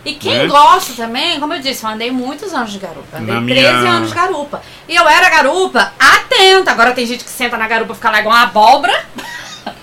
E quem Né? gosta também, como eu disse, eu andei muitos anos de garupa. Andei Na 13 minha- anos de garupa. E eu era garupa atenta. Agora tem gente que senta na garupa e fica lá igual uma abóbora.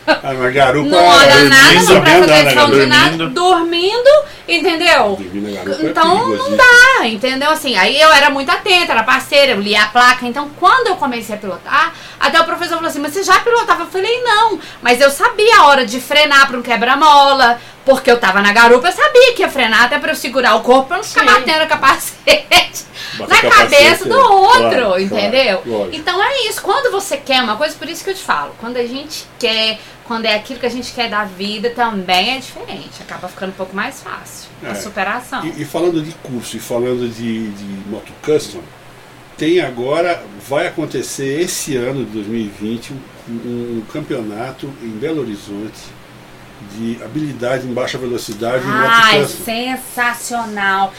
Ah, na garupa. Não olha dormindo, nada, não presta na atenção de nada. dormindo. Entendeu? É Então não dá, entendeu? Assim, aí eu era muito atenta, era parceira, eu lia a placa. Então, quando eu comecei a pilotar, até o professor falou assim: Mas você já pilotava? Eu falei: Não, mas eu sabia a hora de frenar para um quebra-mola, porque eu tava na garupa, eu sabia que ia frenar até para eu segurar o corpo pra não ficar Sim. batendo a capacete na cabeça do outro, Claro, entendeu? claro, então é isso. Quando você quer uma coisa, por isso que eu te falo, quando a gente quer, quando é aquilo que a gente quer da vida, também é diferente. Acaba ficando um pouco mais fácil. É. A superação. E, e falando de curso e falando de, de moto custom, tem agora, vai acontecer esse ano de 2020 um, um campeonato em Belo Horizonte de habilidade em baixa velocidade Ai, sensacional.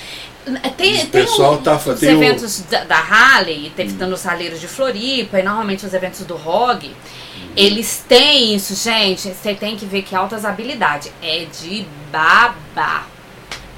Tem, O tem pessoal um- tá- os tem o- eventos da, da Harley, teve nos saleiros de Floripa, e normalmente os eventos do ROG, eles têm isso, gente. Você tem que ver que altas habilidades. É de babá.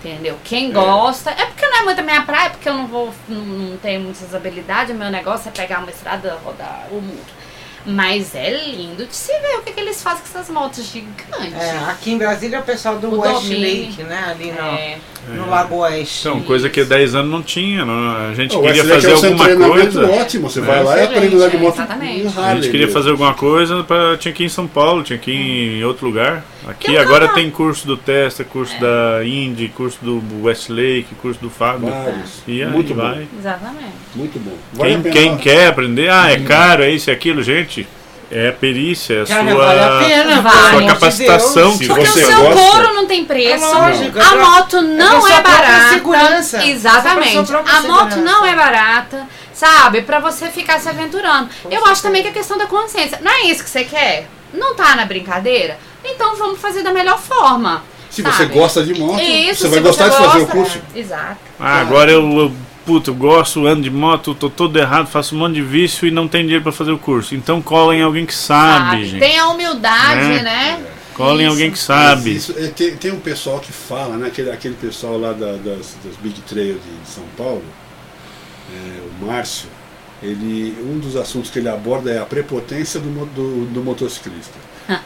Entendeu? Quem gosta. É porque não é muito a minha praia, porque eu não vou. Não, não tenho muitas habilidades. O meu negócio é pegar uma estrada, rodar o mundo. Mas é lindo de se ver o que, que eles fazem com essas motos gigantes. É, aqui em Brasília é o pessoal do O West domínio. Lake, né? Ali no, É. no Lago Oeste. Então, coisa que há 10 anos não tinha. não- a gente O queria fazer é centro alguma coisa. ótimo. Você É. vai lá e aprende a andar de é, moto exatamente. A gente queria fazer alguma coisa, pra, tinha que ir em São Paulo, tinha que ir em outro lugar. Aqui Tem um agora canal. tem curso do Testa, curso da Indy, curso do Westlake, curso do Fábio. Vários. E aí Muito bom. vai. Exatamente. Muito bom. Vale Quem, a quem quer aprender, ah, é caro, é isso e aquilo, gente. É a perícia, é a Cara, sua, vale a pena, Vale. Sua capacitação. Se Porque você o seu gosta- couro não tem preço. É lógico, é a pra- moto não é, própria barata. segurança. É Exatamente. própria A moto segurança. não é barata, sabe? Pra você ficar se aventurando. Eu acho também que a questão da consciência. Não é isso que você quer? Não tá na brincadeira? Então vamos fazer da melhor forma. Se você sabe? gosta de moto, Isso, você vai gostar de fazer o curso. é. Exato. Ah, agora eu, eu, puto, gosto, ando de moto, tô todo errado, faço um monte de vício e não tenho dinheiro pra fazer o curso. Então cola em alguém que sabe, Sabe? gente. Tem a humildade, Né? né? Cola em Isso. alguém que sabe. isso, é, tem, tem um pessoal que fala, né? Aquele, aquele pessoal lá da- das, das Big Trail de, de São Paulo, é, o Márcio, ele, um dos assuntos que ele aborda é a prepotência do, do, do motociclista.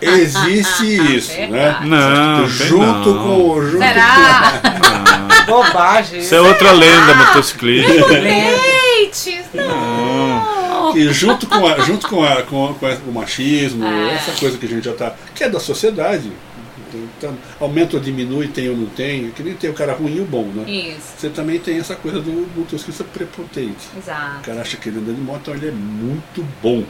Existe isso, né? Não, junto não. com. Junto Será? Ah, Bobagem. Isso é outra lenda motociclista. Leite! Não! com, e junto com, a, junto com, a, com, a- com o machismo, É. essa coisa que a gente já tá. que é da sociedade. Então, aumenta ou diminui, tem ou não tem, que nem tem o cara ruim e o bom, né? Isso, Você também tem essa coisa do motociclista prepotente. O exato. cara acha que ele anda de moto, então ele é muito bom.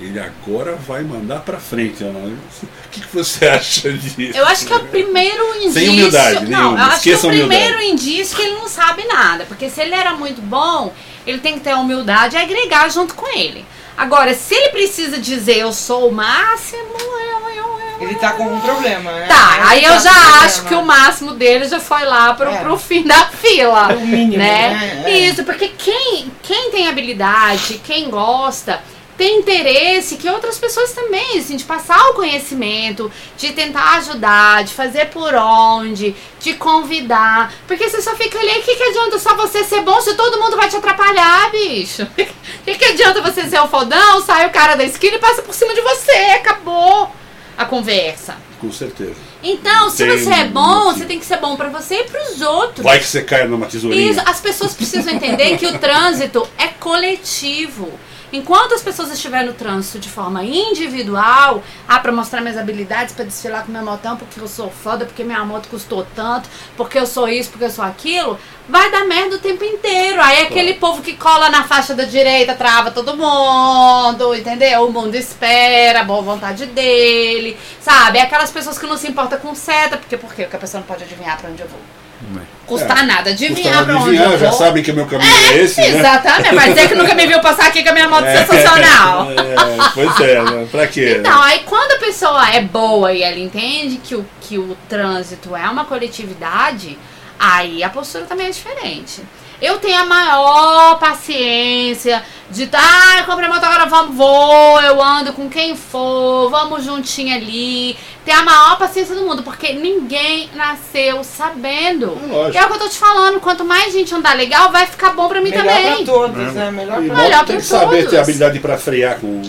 Ele agora vai mandar pra frente. Ana. O que, que você acha disso? Eu acho que é o primeiro indício. humildade não, nenhuma, eu acho que é o esqueça a humildade. primeiro indício que ele não sabe nada. Porque se ele era muito bom, ele tem que ter a humildade e agregar junto com ele. Agora, se ele precisa dizer eu sou o máximo, eu, eu, eu. Ele tá com um problema, né? Tá, aí Ele eu tá já com um acho que o máximo dele já foi lá pro, É. pro fim da fila. O mínimo, né? né? É. Isso, porque quem, quem tem habilidade, quem gosta, tem interesse que outras pessoas também, assim, de passar o conhecimento, de tentar ajudar, de fazer por onde, de convidar. Porque você só fica ali, o que, que adianta só você ser bom se todo mundo vai te atrapalhar, bicho? O que, que adianta você ser o fodão, sai o cara da esquina e passa por cima de você, acabou a conversa. Com certeza. Então, se Tem você é bom, motivo. você tem que ser bom pra você e pros outros. Vai que você cai numa tesourinha. Isso, as pessoas precisam entender que o trânsito é coletivo. Enquanto as pessoas estiverem no trânsito de forma individual, ah, pra mostrar minhas habilidades, pra desfilar com meu motão, porque eu sou foda, porque minha moto custou tanto, porque eu sou isso, porque eu sou aquilo, vai dar merda o tempo inteiro. Aí é aquele povo que cola na faixa da direita, trava todo mundo, entendeu? O mundo espera, a boa vontade dele, sabe? É aquelas pessoas que não se importam com seta, porque por quê? Porque a pessoa não pode adivinhar pra onde eu vou. Custa É, nada Custa adivinhar nada pra onde adivinhar, eu já vou. sabem que o meu caminho é, esse, né? Exatamente, vai dizer que nunca me viu passar aqui com a minha moto sensacional. É, pois é, né? pra quê? Então, aí quando a pessoa é boa e ela entende que o, que o trânsito é uma coletividade, aí a postura também é diferente. Eu tenho a maior paciência de ah, eu comprei moto, agora vamos, vou, eu ando com quem for, vamos juntinho ali. Tem a maior paciência do mundo, porque ninguém nasceu sabendo. É lógico. É o que eu tô te falando, quanto mais gente andar legal, vai ficar bom pra mim Melhor também. pra todos, né? Melhor E pra moto tem pra que saber ter habilidade para frear com,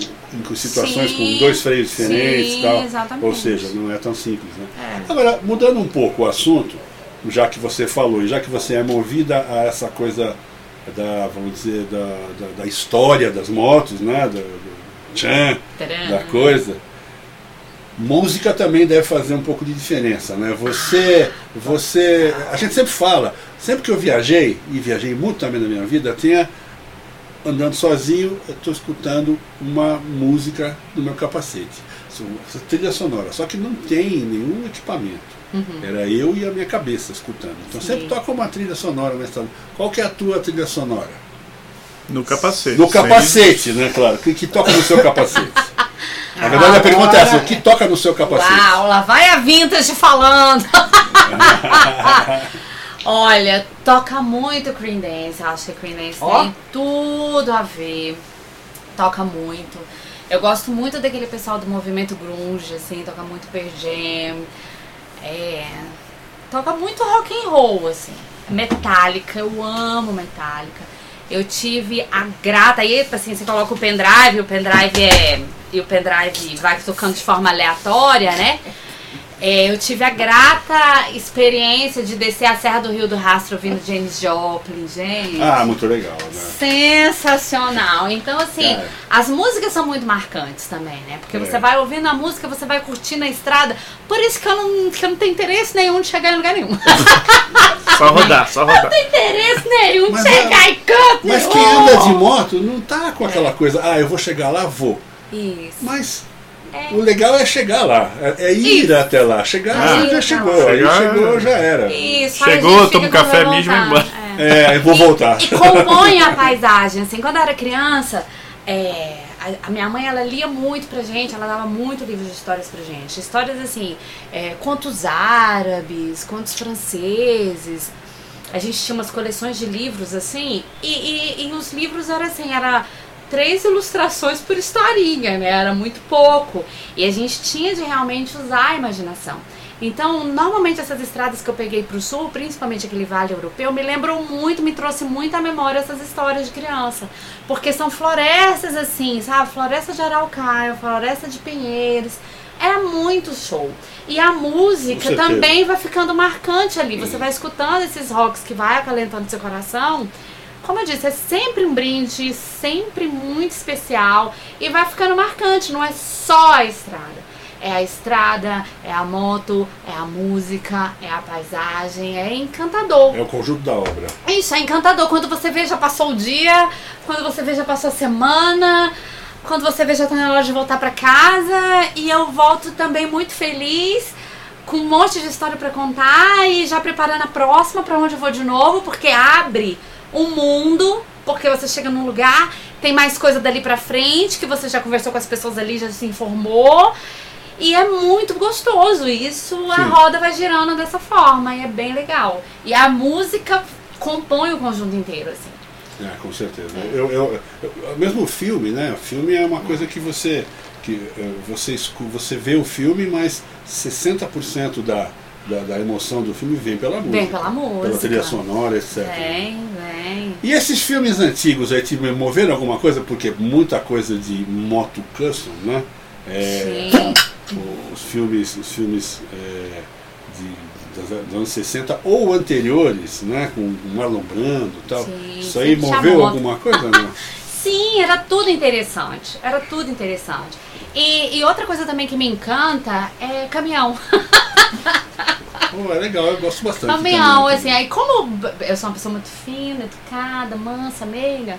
com situações Sim, com dois freios diferentes sim, e tal. exatamente. Ou seja, não é tão simples. Né? É. Agora, mudando um pouco o assunto, já que você falou, e já que você é movida a essa coisa da, vamos dizer, da, da, da história das motos, né? Do, do tchan, Tcharam. da coisa. Música também deve fazer um pouco de diferença, né? Você, você, a gente sempre fala, sempre que eu viajei e viajei muito também na minha vida, tinha andando sozinho, eu estou escutando uma música no meu capacete, essa trilha sonora, só que não tem nenhum equipamento. Era eu e a minha cabeça escutando. Então sempre Sim. toca uma trilha sonora na estrada. Qual que é a tua trilha sonora? No capacete. No capacete, né, claro. O que, que toca no seu capacete? Na verdade, a pergunta é essa: o que toca no seu capacete? Uau, lá vai a vintage falando. Olha, toca muito Green Dance. Acho que Green Dance Ó. tem tudo a ver. Toca muito. Eu gosto muito daquele pessoal do movimento grunge, assim, toca muito Pearl Jam. É, toca muito rock and roll, assim. Metallica, eu amo Metallica. Eu tive a grata, aí assim, você coloca o pendrive, o pendrive é. E o pendrive vai tocando de forma aleatória, né? É, eu tive a grata experiência de descer a Serra do Rio do Rastro ouvindo James Joplin, gente. Ah, muito legal, né? Sensacional. Então, assim, É. as músicas são muito marcantes também, né? Porque É. você vai ouvindo a música, você vai curtindo a estrada. Por isso que eu não, que eu não tenho interesse nenhum de chegar em lugar nenhum. não Só rodar, só rodar. tenho interesse nenhum Mas de chegar em canto Mas nenhum. quem anda de moto não tá com aquela coisa, ah, eu vou chegar lá, vou. Isso. Mas o legal é chegar lá, é, é ir Isso. até lá. Chegar, Ah, já chegou, aí Chegar- chegou, já era. Isso, Chegou, toma um café, mijo e embora. É. É, eu vou voltar. E compõe a paisagem. Assim, quando eu era criança, é, a, a minha mãe ela lia muito pra gente, ela dava muito livro de histórias pra gente. Histórias assim, é, contos árabes, contos franceses. A gente tinha umas coleções de livros assim, e, e, e os livros eram assim, era três ilustrações por historinha, né? Era muito pouco. E a gente tinha de realmente usar a imaginação. Então, normalmente essas estradas que eu peguei pro sul, principalmente aquele vale europeu, me lembram muito, me trouxe muito à memória essas histórias de criança. Porque são florestas assim, sabe? Floresta de Araucária, floresta de Pinheiros. Era muito show. E a música também vai ficando marcante ali. Você vai escutando esses rocks que vai acalentando seu coração. Como eu disse, é sempre um brinde, sempre muito especial e vai ficando marcante, não é só a estrada. É a estrada, é a moto, é a música, é a paisagem, é encantador. É o conjunto da obra. Isso, é encantador. Quando você vê, já passou o dia, quando você vê, já passou a semana, quando você vê, já tá na hora de voltar pra casa. E eu volto também muito feliz, com um monte de história pra contar e já preparando a próxima pra onde eu vou de novo, porque abre um mundo, porque você chega num lugar, tem mais coisa dali pra frente, que você já conversou com as pessoas ali, já se informou. E é muito gostoso isso, a Sim. roda vai girando dessa forma e é bem legal. E a música compõe o conjunto inteiro, assim. É, com certeza. Eu, eu, eu- mesmo o filme, né? O filme é uma coisa que você que eh, você você vê o filme, mas 60% da, da, da emoção do filme vem pela música. Vem pela música. Pela trilha sonora, etc. Vem, vem. E esses filmes antigos aí te moveram alguma coisa? Porque muita coisa de moto custom, né? É, Sim. os filmes, os filmes é, de, das- dos anos 60 ou anteriores, né? Com o Marlon Brando e tal. Sim, Isso aí moveu alguma coisa? Não? Sim, era tudo interessante. Era tudo interessante. E, e outra coisa também que me encanta é caminhão. Pô, é legal, eu gosto bastante. Caminhão, também. assim, aí como eu sou uma pessoa muito fina, educada, mansa, meiga,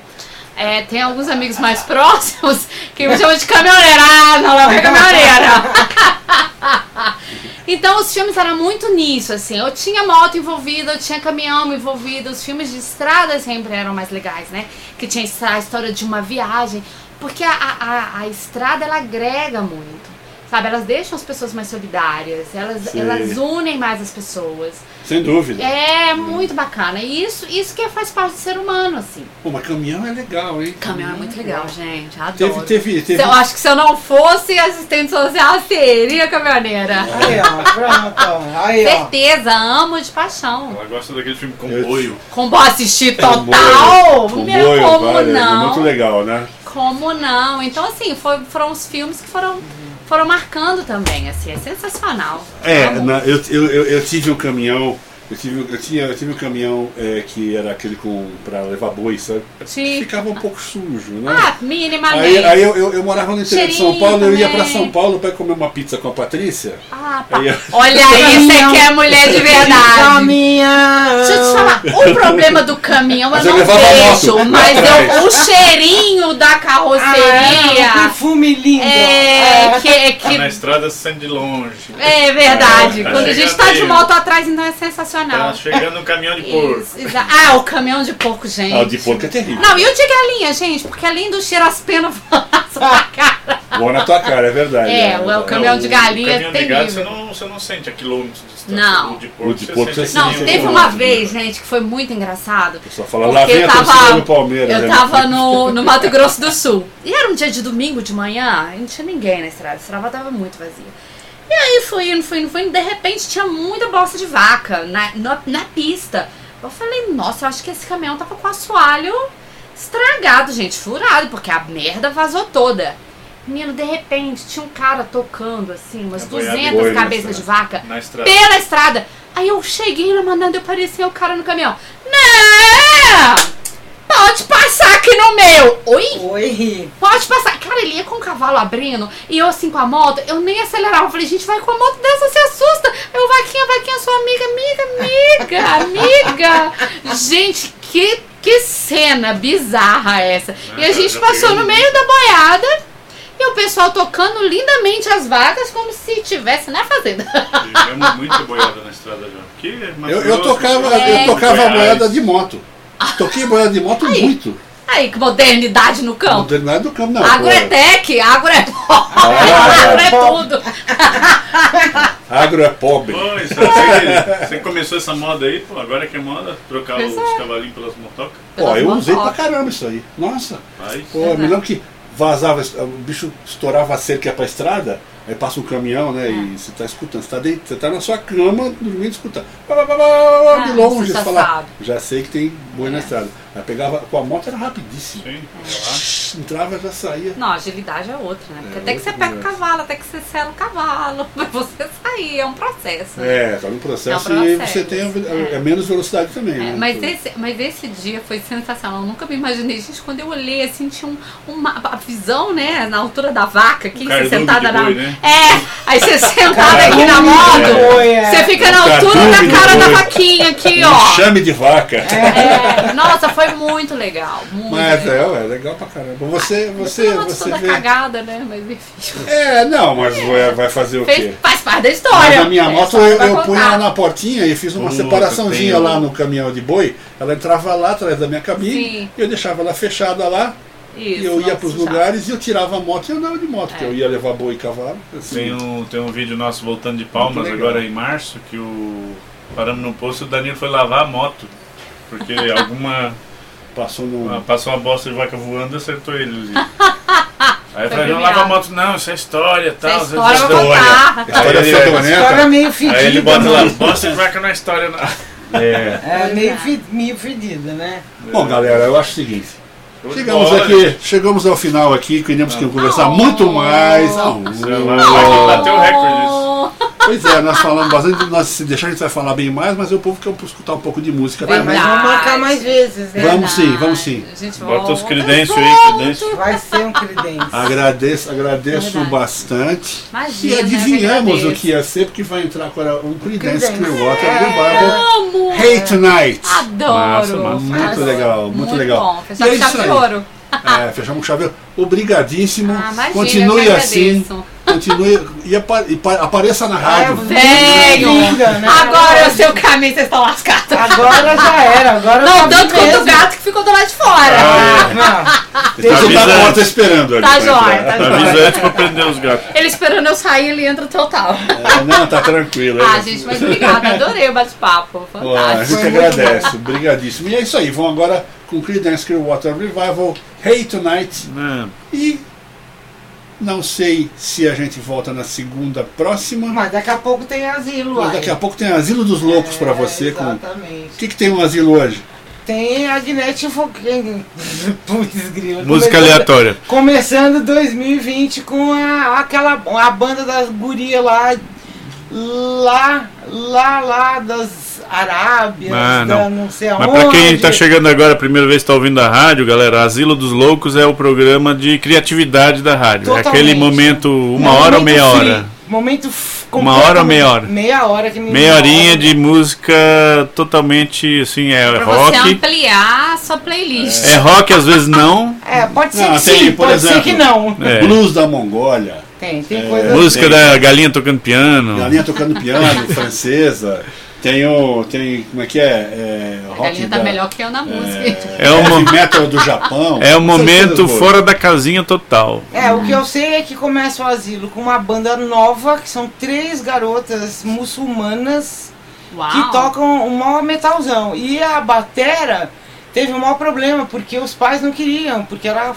é, tem alguns amigos mais próximos que me chamam de caminhoneira. Ah, não, é caminhoneira. Então os filmes eram muito nisso, assim. Eu tinha moto envolvida, eu tinha caminhão envolvido. Os filmes de estrada sempre eram mais legais, né? Que tinha a história de uma viagem. Porque a, a, a- estrada, ela agrega muito. Sabe, elas deixam as pessoas mais solidárias, elas, Sim. elas unem mais as pessoas. Sem dúvida. É muito bacana. E isso, isso que faz parte do ser humano, assim. Pô, mas caminhão é legal, hein? Caminhão é muito legal, gente. Teve, Adoro. teve, Se teve. Eu acho que se eu não fosse assistente social, seria caminhoneira. Aí, ó, pronto. Aí, ó. Certeza, amo de paixão. Ela gosta daquele filme Comboio. Com bom assistir total. Comboio, Meu, comboio, como é não? Muito legal, né? Como não? Então, assim, foi- foram os filmes que foram, foram marcando também, assim, é sensacional. É, na- eu, eu, eu tive um caminhão. Eu tive, eu, tinha, eu tive um caminhão é, que era aquele com pra levar boi, sabe? Sim. Ficava um pouco sujo, né? Ah, minimamente. Aí, aí eu, eu, eu morava no interior de São Cheirinho Paulo, eu ia pra também. São Paulo pra comer uma pizza com a Patrícia. Ah, pá. Aí eu- Olha aí, você que é mulher de verdade. Caminhão. Deixa eu te falar, o problema do caminhão eu Mas eu não vejo, moto. mas eu, o cheirinho da Ah, é, carroceria um perfume lindo. é, que, Tá na que estrada se sente de longe. é verdade. Tá Quando a gente chegando tá de moto atrás, então é sensacional. Tá chegando um caminhão de porco. Isso, exa- ah, o caminhão de porco, gente. Ah, o de porco é terrível. Não, e o de galinha, gente, porque além do cheiro, as penas vão na sua cara. Boa na tua cara, é verdade. É, o- o caminhão de galinha o é caminhão de gado terrível. você não, você não sente a quilômetros de distância. Não. O de porco, O de porco você sente Não, teve uma vez, gente, que foi muito engraçado. Só fala, lá Porque vem tava, do Palmeiras. eu né? tava no, no Mato Grosso do Sul. E era um dia de domingo de manhã, e não tinha ninguém na estrada. A estrada tava muito vazia. E aí fui indo, fui indo, fui indo. De repente tinha muita bosta de vaca na, na, na pista. Eu falei, nossa, eu acho que esse caminhão tava com o assoalho estragado, gente, furado, porque a merda vazou toda. Menino, de repente, tinha um cara tocando, assim, umas É boiada de 200 boi na cabeças de estrada. vaca estrada. pela estrada. Aí eu cheguei na mandando, eu parecia o cara no caminhão. Não! Pode passar aqui no meu. Oi? Oi. Pode passar. Cara, ele ia com o cavalo abrindo e eu assim com a moto, eu nem acelerava. Eu falei, gente, vai com a moto dessa, se assusta. Eu, Vaquinha, Vaquinha, sua amiga, amiga, amiga, amiga. Gente, que, que cena bizarra essa. E a gente passou no meio da boiada e o pessoal tocando lindamente as vacas como se tivesse na fazenda. Tivemos muita boiada na estrada já. Eu, eu tocava, É. eu tocava boiada de moto. Toquei boiada de moto Aí. muito. Aí, que modernidade no campo. Modernidade do campo, não. Agro é pô. tech, agro é Ah, agro é tudo. Agro é pobre. Pois, você, começou essa moda aí, pô, agora que é moda, trocar Pois os é. cavalinhos pelas motocas. Pô, eu usei pra Pelas caramba isso aí. Nossa. Faz. Pô, me lembro que vazava, o bicho estourava a cerca ia pra estrada, aí passa um caminhão, né? E você tá escutando, você tá, dentro, você tá na sua cama dormindo escutando. Pá, de Ah, longe, você já você fala, sabe. já sei que tem boi na É. estrada. Aí pegava, com a moto era rapidíssimo. Sim, relaxa. Entrava já saía. Não, agilidade é outra, né? Porque É, até que você pega o cavalo, até que você sela o cavalo, pra você sair, é um processo. né? É, tá no processo, É um e processo, você tem a- é. é menos velocidade também. É, né? mas, Tudo. esse, mas esse dia foi sensacional. Eu nunca me imaginei. Gente, quando eu olhei assim, tinha um, uma a visão, né? Na altura da vaca, aqui, Um sentada na. boi, né? É, aí você sentada aqui na moto, é. você fica na altura da cara da vaquinha aqui, ó. enxame de vaca. É, nossa, foi muito legal. Muito Mas legal. é, é legal pra caramba. Você, você, eu você toda vê. cagada, né? Mas enfim. É, não, mas vai, vai fazer o quê? Fez, faz parte da história. Mas a minha É, moto eu, eu ela na portinha e fiz uma Puta, separaçãozinha tem lá no caminhão de boi. Ela entrava lá atrás da minha cabine, Sim. eu deixava ela fechada lá Isso, e eu ia para os lugares e eu tirava a moto e eu andava de moto, porque É. eu ia levar boi e cavalo. assim. Tem um, tem um vídeo nosso voltando de Palmas agora em março, que o. Paramos no posto e o Danilo foi lavar a moto. Porque alguma. Passou num. ah, passou uma bosta de vaca voando e acertou ele ali. Aí eu falei, não lava a moto, não, isso é história e tal. Isso é história eu vou contar. História Aí ele- fedorenta. História meio fedida. Aí ele bota lá, né? bosta de vaca não é história, não. É. É, meio, fe- meio fedida, né? Bom, galera, eu acho o seguinte. Chegamos aqui, gente. chegamos ao final aqui, queríamos que conversar Oh. muito mais. Vai- Oh. vai bater o recorde isso. Pois é, nós falamos bastante, nós, se deixar a gente vai falar bem mais, mas o povo quer escutar um pouco de música Mas também. vamos marcar mais vezes, né? Vamos sim, vamos sim. A gente Bota os credêncios aí, credêncios. Vai ser um credência. Agradeço, agradeço Verdade. bastante. Imagina, e adivinhamos eu que o que ia ser, porque vai entrar agora um Creedence. Clearwater É. Revival. Amo! Hey Tonight! Adoro! Massa, massa. Muito Adoro. legal, muito legal. bom, E fechar é com isso chave ouro. É, fechamos com chave. Obrigadíssimo. Ah, imagina, Continue assim. agradeço. Continue e, apa- e pa- apareça na rádio. Venho! Linda, né? Agora o seu caminho, vocês estão lascados. Agora já era, agora Não, já tanto quanto o gato que ficou do lado de fora. Não, Então você tá porta esperando ali. Tá pra jóia, tá Avisa antes pra prender os gatos. Ele esperando eu sair, ele entra total. É, não, tá tranquilo. Ah, é. gente, mas obrigada, adorei o bate-papo. Ó, a Fantástico. gente agradece, obrigadíssimo. E é isso aí, vamos agora com Creedence Clearwater Revival, Hey Tonight. Não. E não sei se a gente volta na segunda próxima, mas daqui a pouco tem asilo. mas aí. daqui a pouco tem Asilo dos Loucos pra você. Com... O Exatamente. que, que tem um asilo hoje? Tem a Agnete Foquinha. Putz, grila. Música Começando- aleatória. Começando 2020 com a, aquela a banda das gurias lá, lá, lá, lá das Arábias, Ah, da não. não sei Mas aonde. pra quem tá chegando agora, a primeira vez que tá ouvindo a rádio, galera, Asilo dos Loucos é o programa de criatividade da rádio. É Totalmente. aquele momento, uma Momento hora ou meia free, hora. Momento Uma hora ou meia hora? Meia hora que Meia horinha de música totalmente, assim, é Pra você rock. ampliar a sua playlist. É rock, às vezes não. É, pode ser Não, que sim, por pode exemplo, ser que não. É. Blues da Mongólia, Tem, tem coisa. Música tem. da galinha tocando piano. Galinha tocando piano, francesa. Tem o. Tem. Como é que é? é A galinha tá da- melhor que eu na música. É o, mo- heavy metal do Japão. é o momento fora da casinha total. É, o que eu sei é que começa o asilo com uma banda nova, que são três garotas muçulmanas Uau. que tocam um maior metalzão. E a batera teve um maior problema, porque os pais não queriam, porque era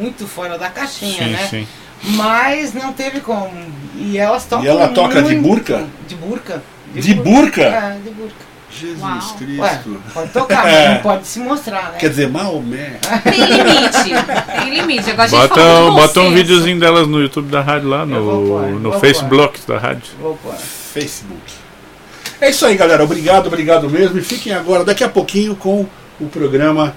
muito fora da caixinha, Sim, né? sim. Mas não teve como. E elas tocam. E ela toca de burca? De burca. De burca? É, de burca. Jesus Uau. Cristo. Ué, pode tocar, mas É. não pode se mostrar, né? Quer dizer, Maomé. Tem limite. Tem limite. Agora a gente Bota, de bom bota um videozinho delas no YouTube da rádio lá, no, no Facebook da rádio. Vou pôr. Facebook. É isso aí, galera. Obrigado, obrigado mesmo. E fiquem agora, daqui a pouquinho, com o programa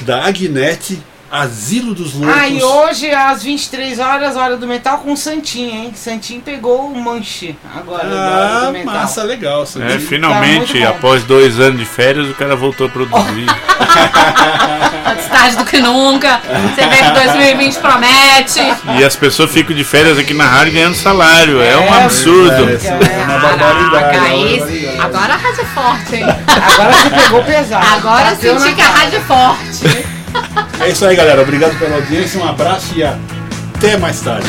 da Agnete, Asilo dos Loucos. Ah, e hoje às 23 horas, hora do metal, com o Santinho, hein? Santinho pegou o manche agora Ah, do metal. massa, legal. É, Santinho. finalmente, Tá após dois anos de férias, o cara voltou a produzir. Antes tarde do que nunca. Você vê que 2020 promete. e as pessoas ficam de férias aqui na rádio ganhando salário. É um É, absurdo. É, é uma barbaridade. Caraca, é uma barbaridade. Agora a rádio é forte, hein? Agora você pegou pesado. Agora eu senti que a rádio é forte. É isso aí, galera. Obrigado pela audiência. Um abraço e até mais tarde.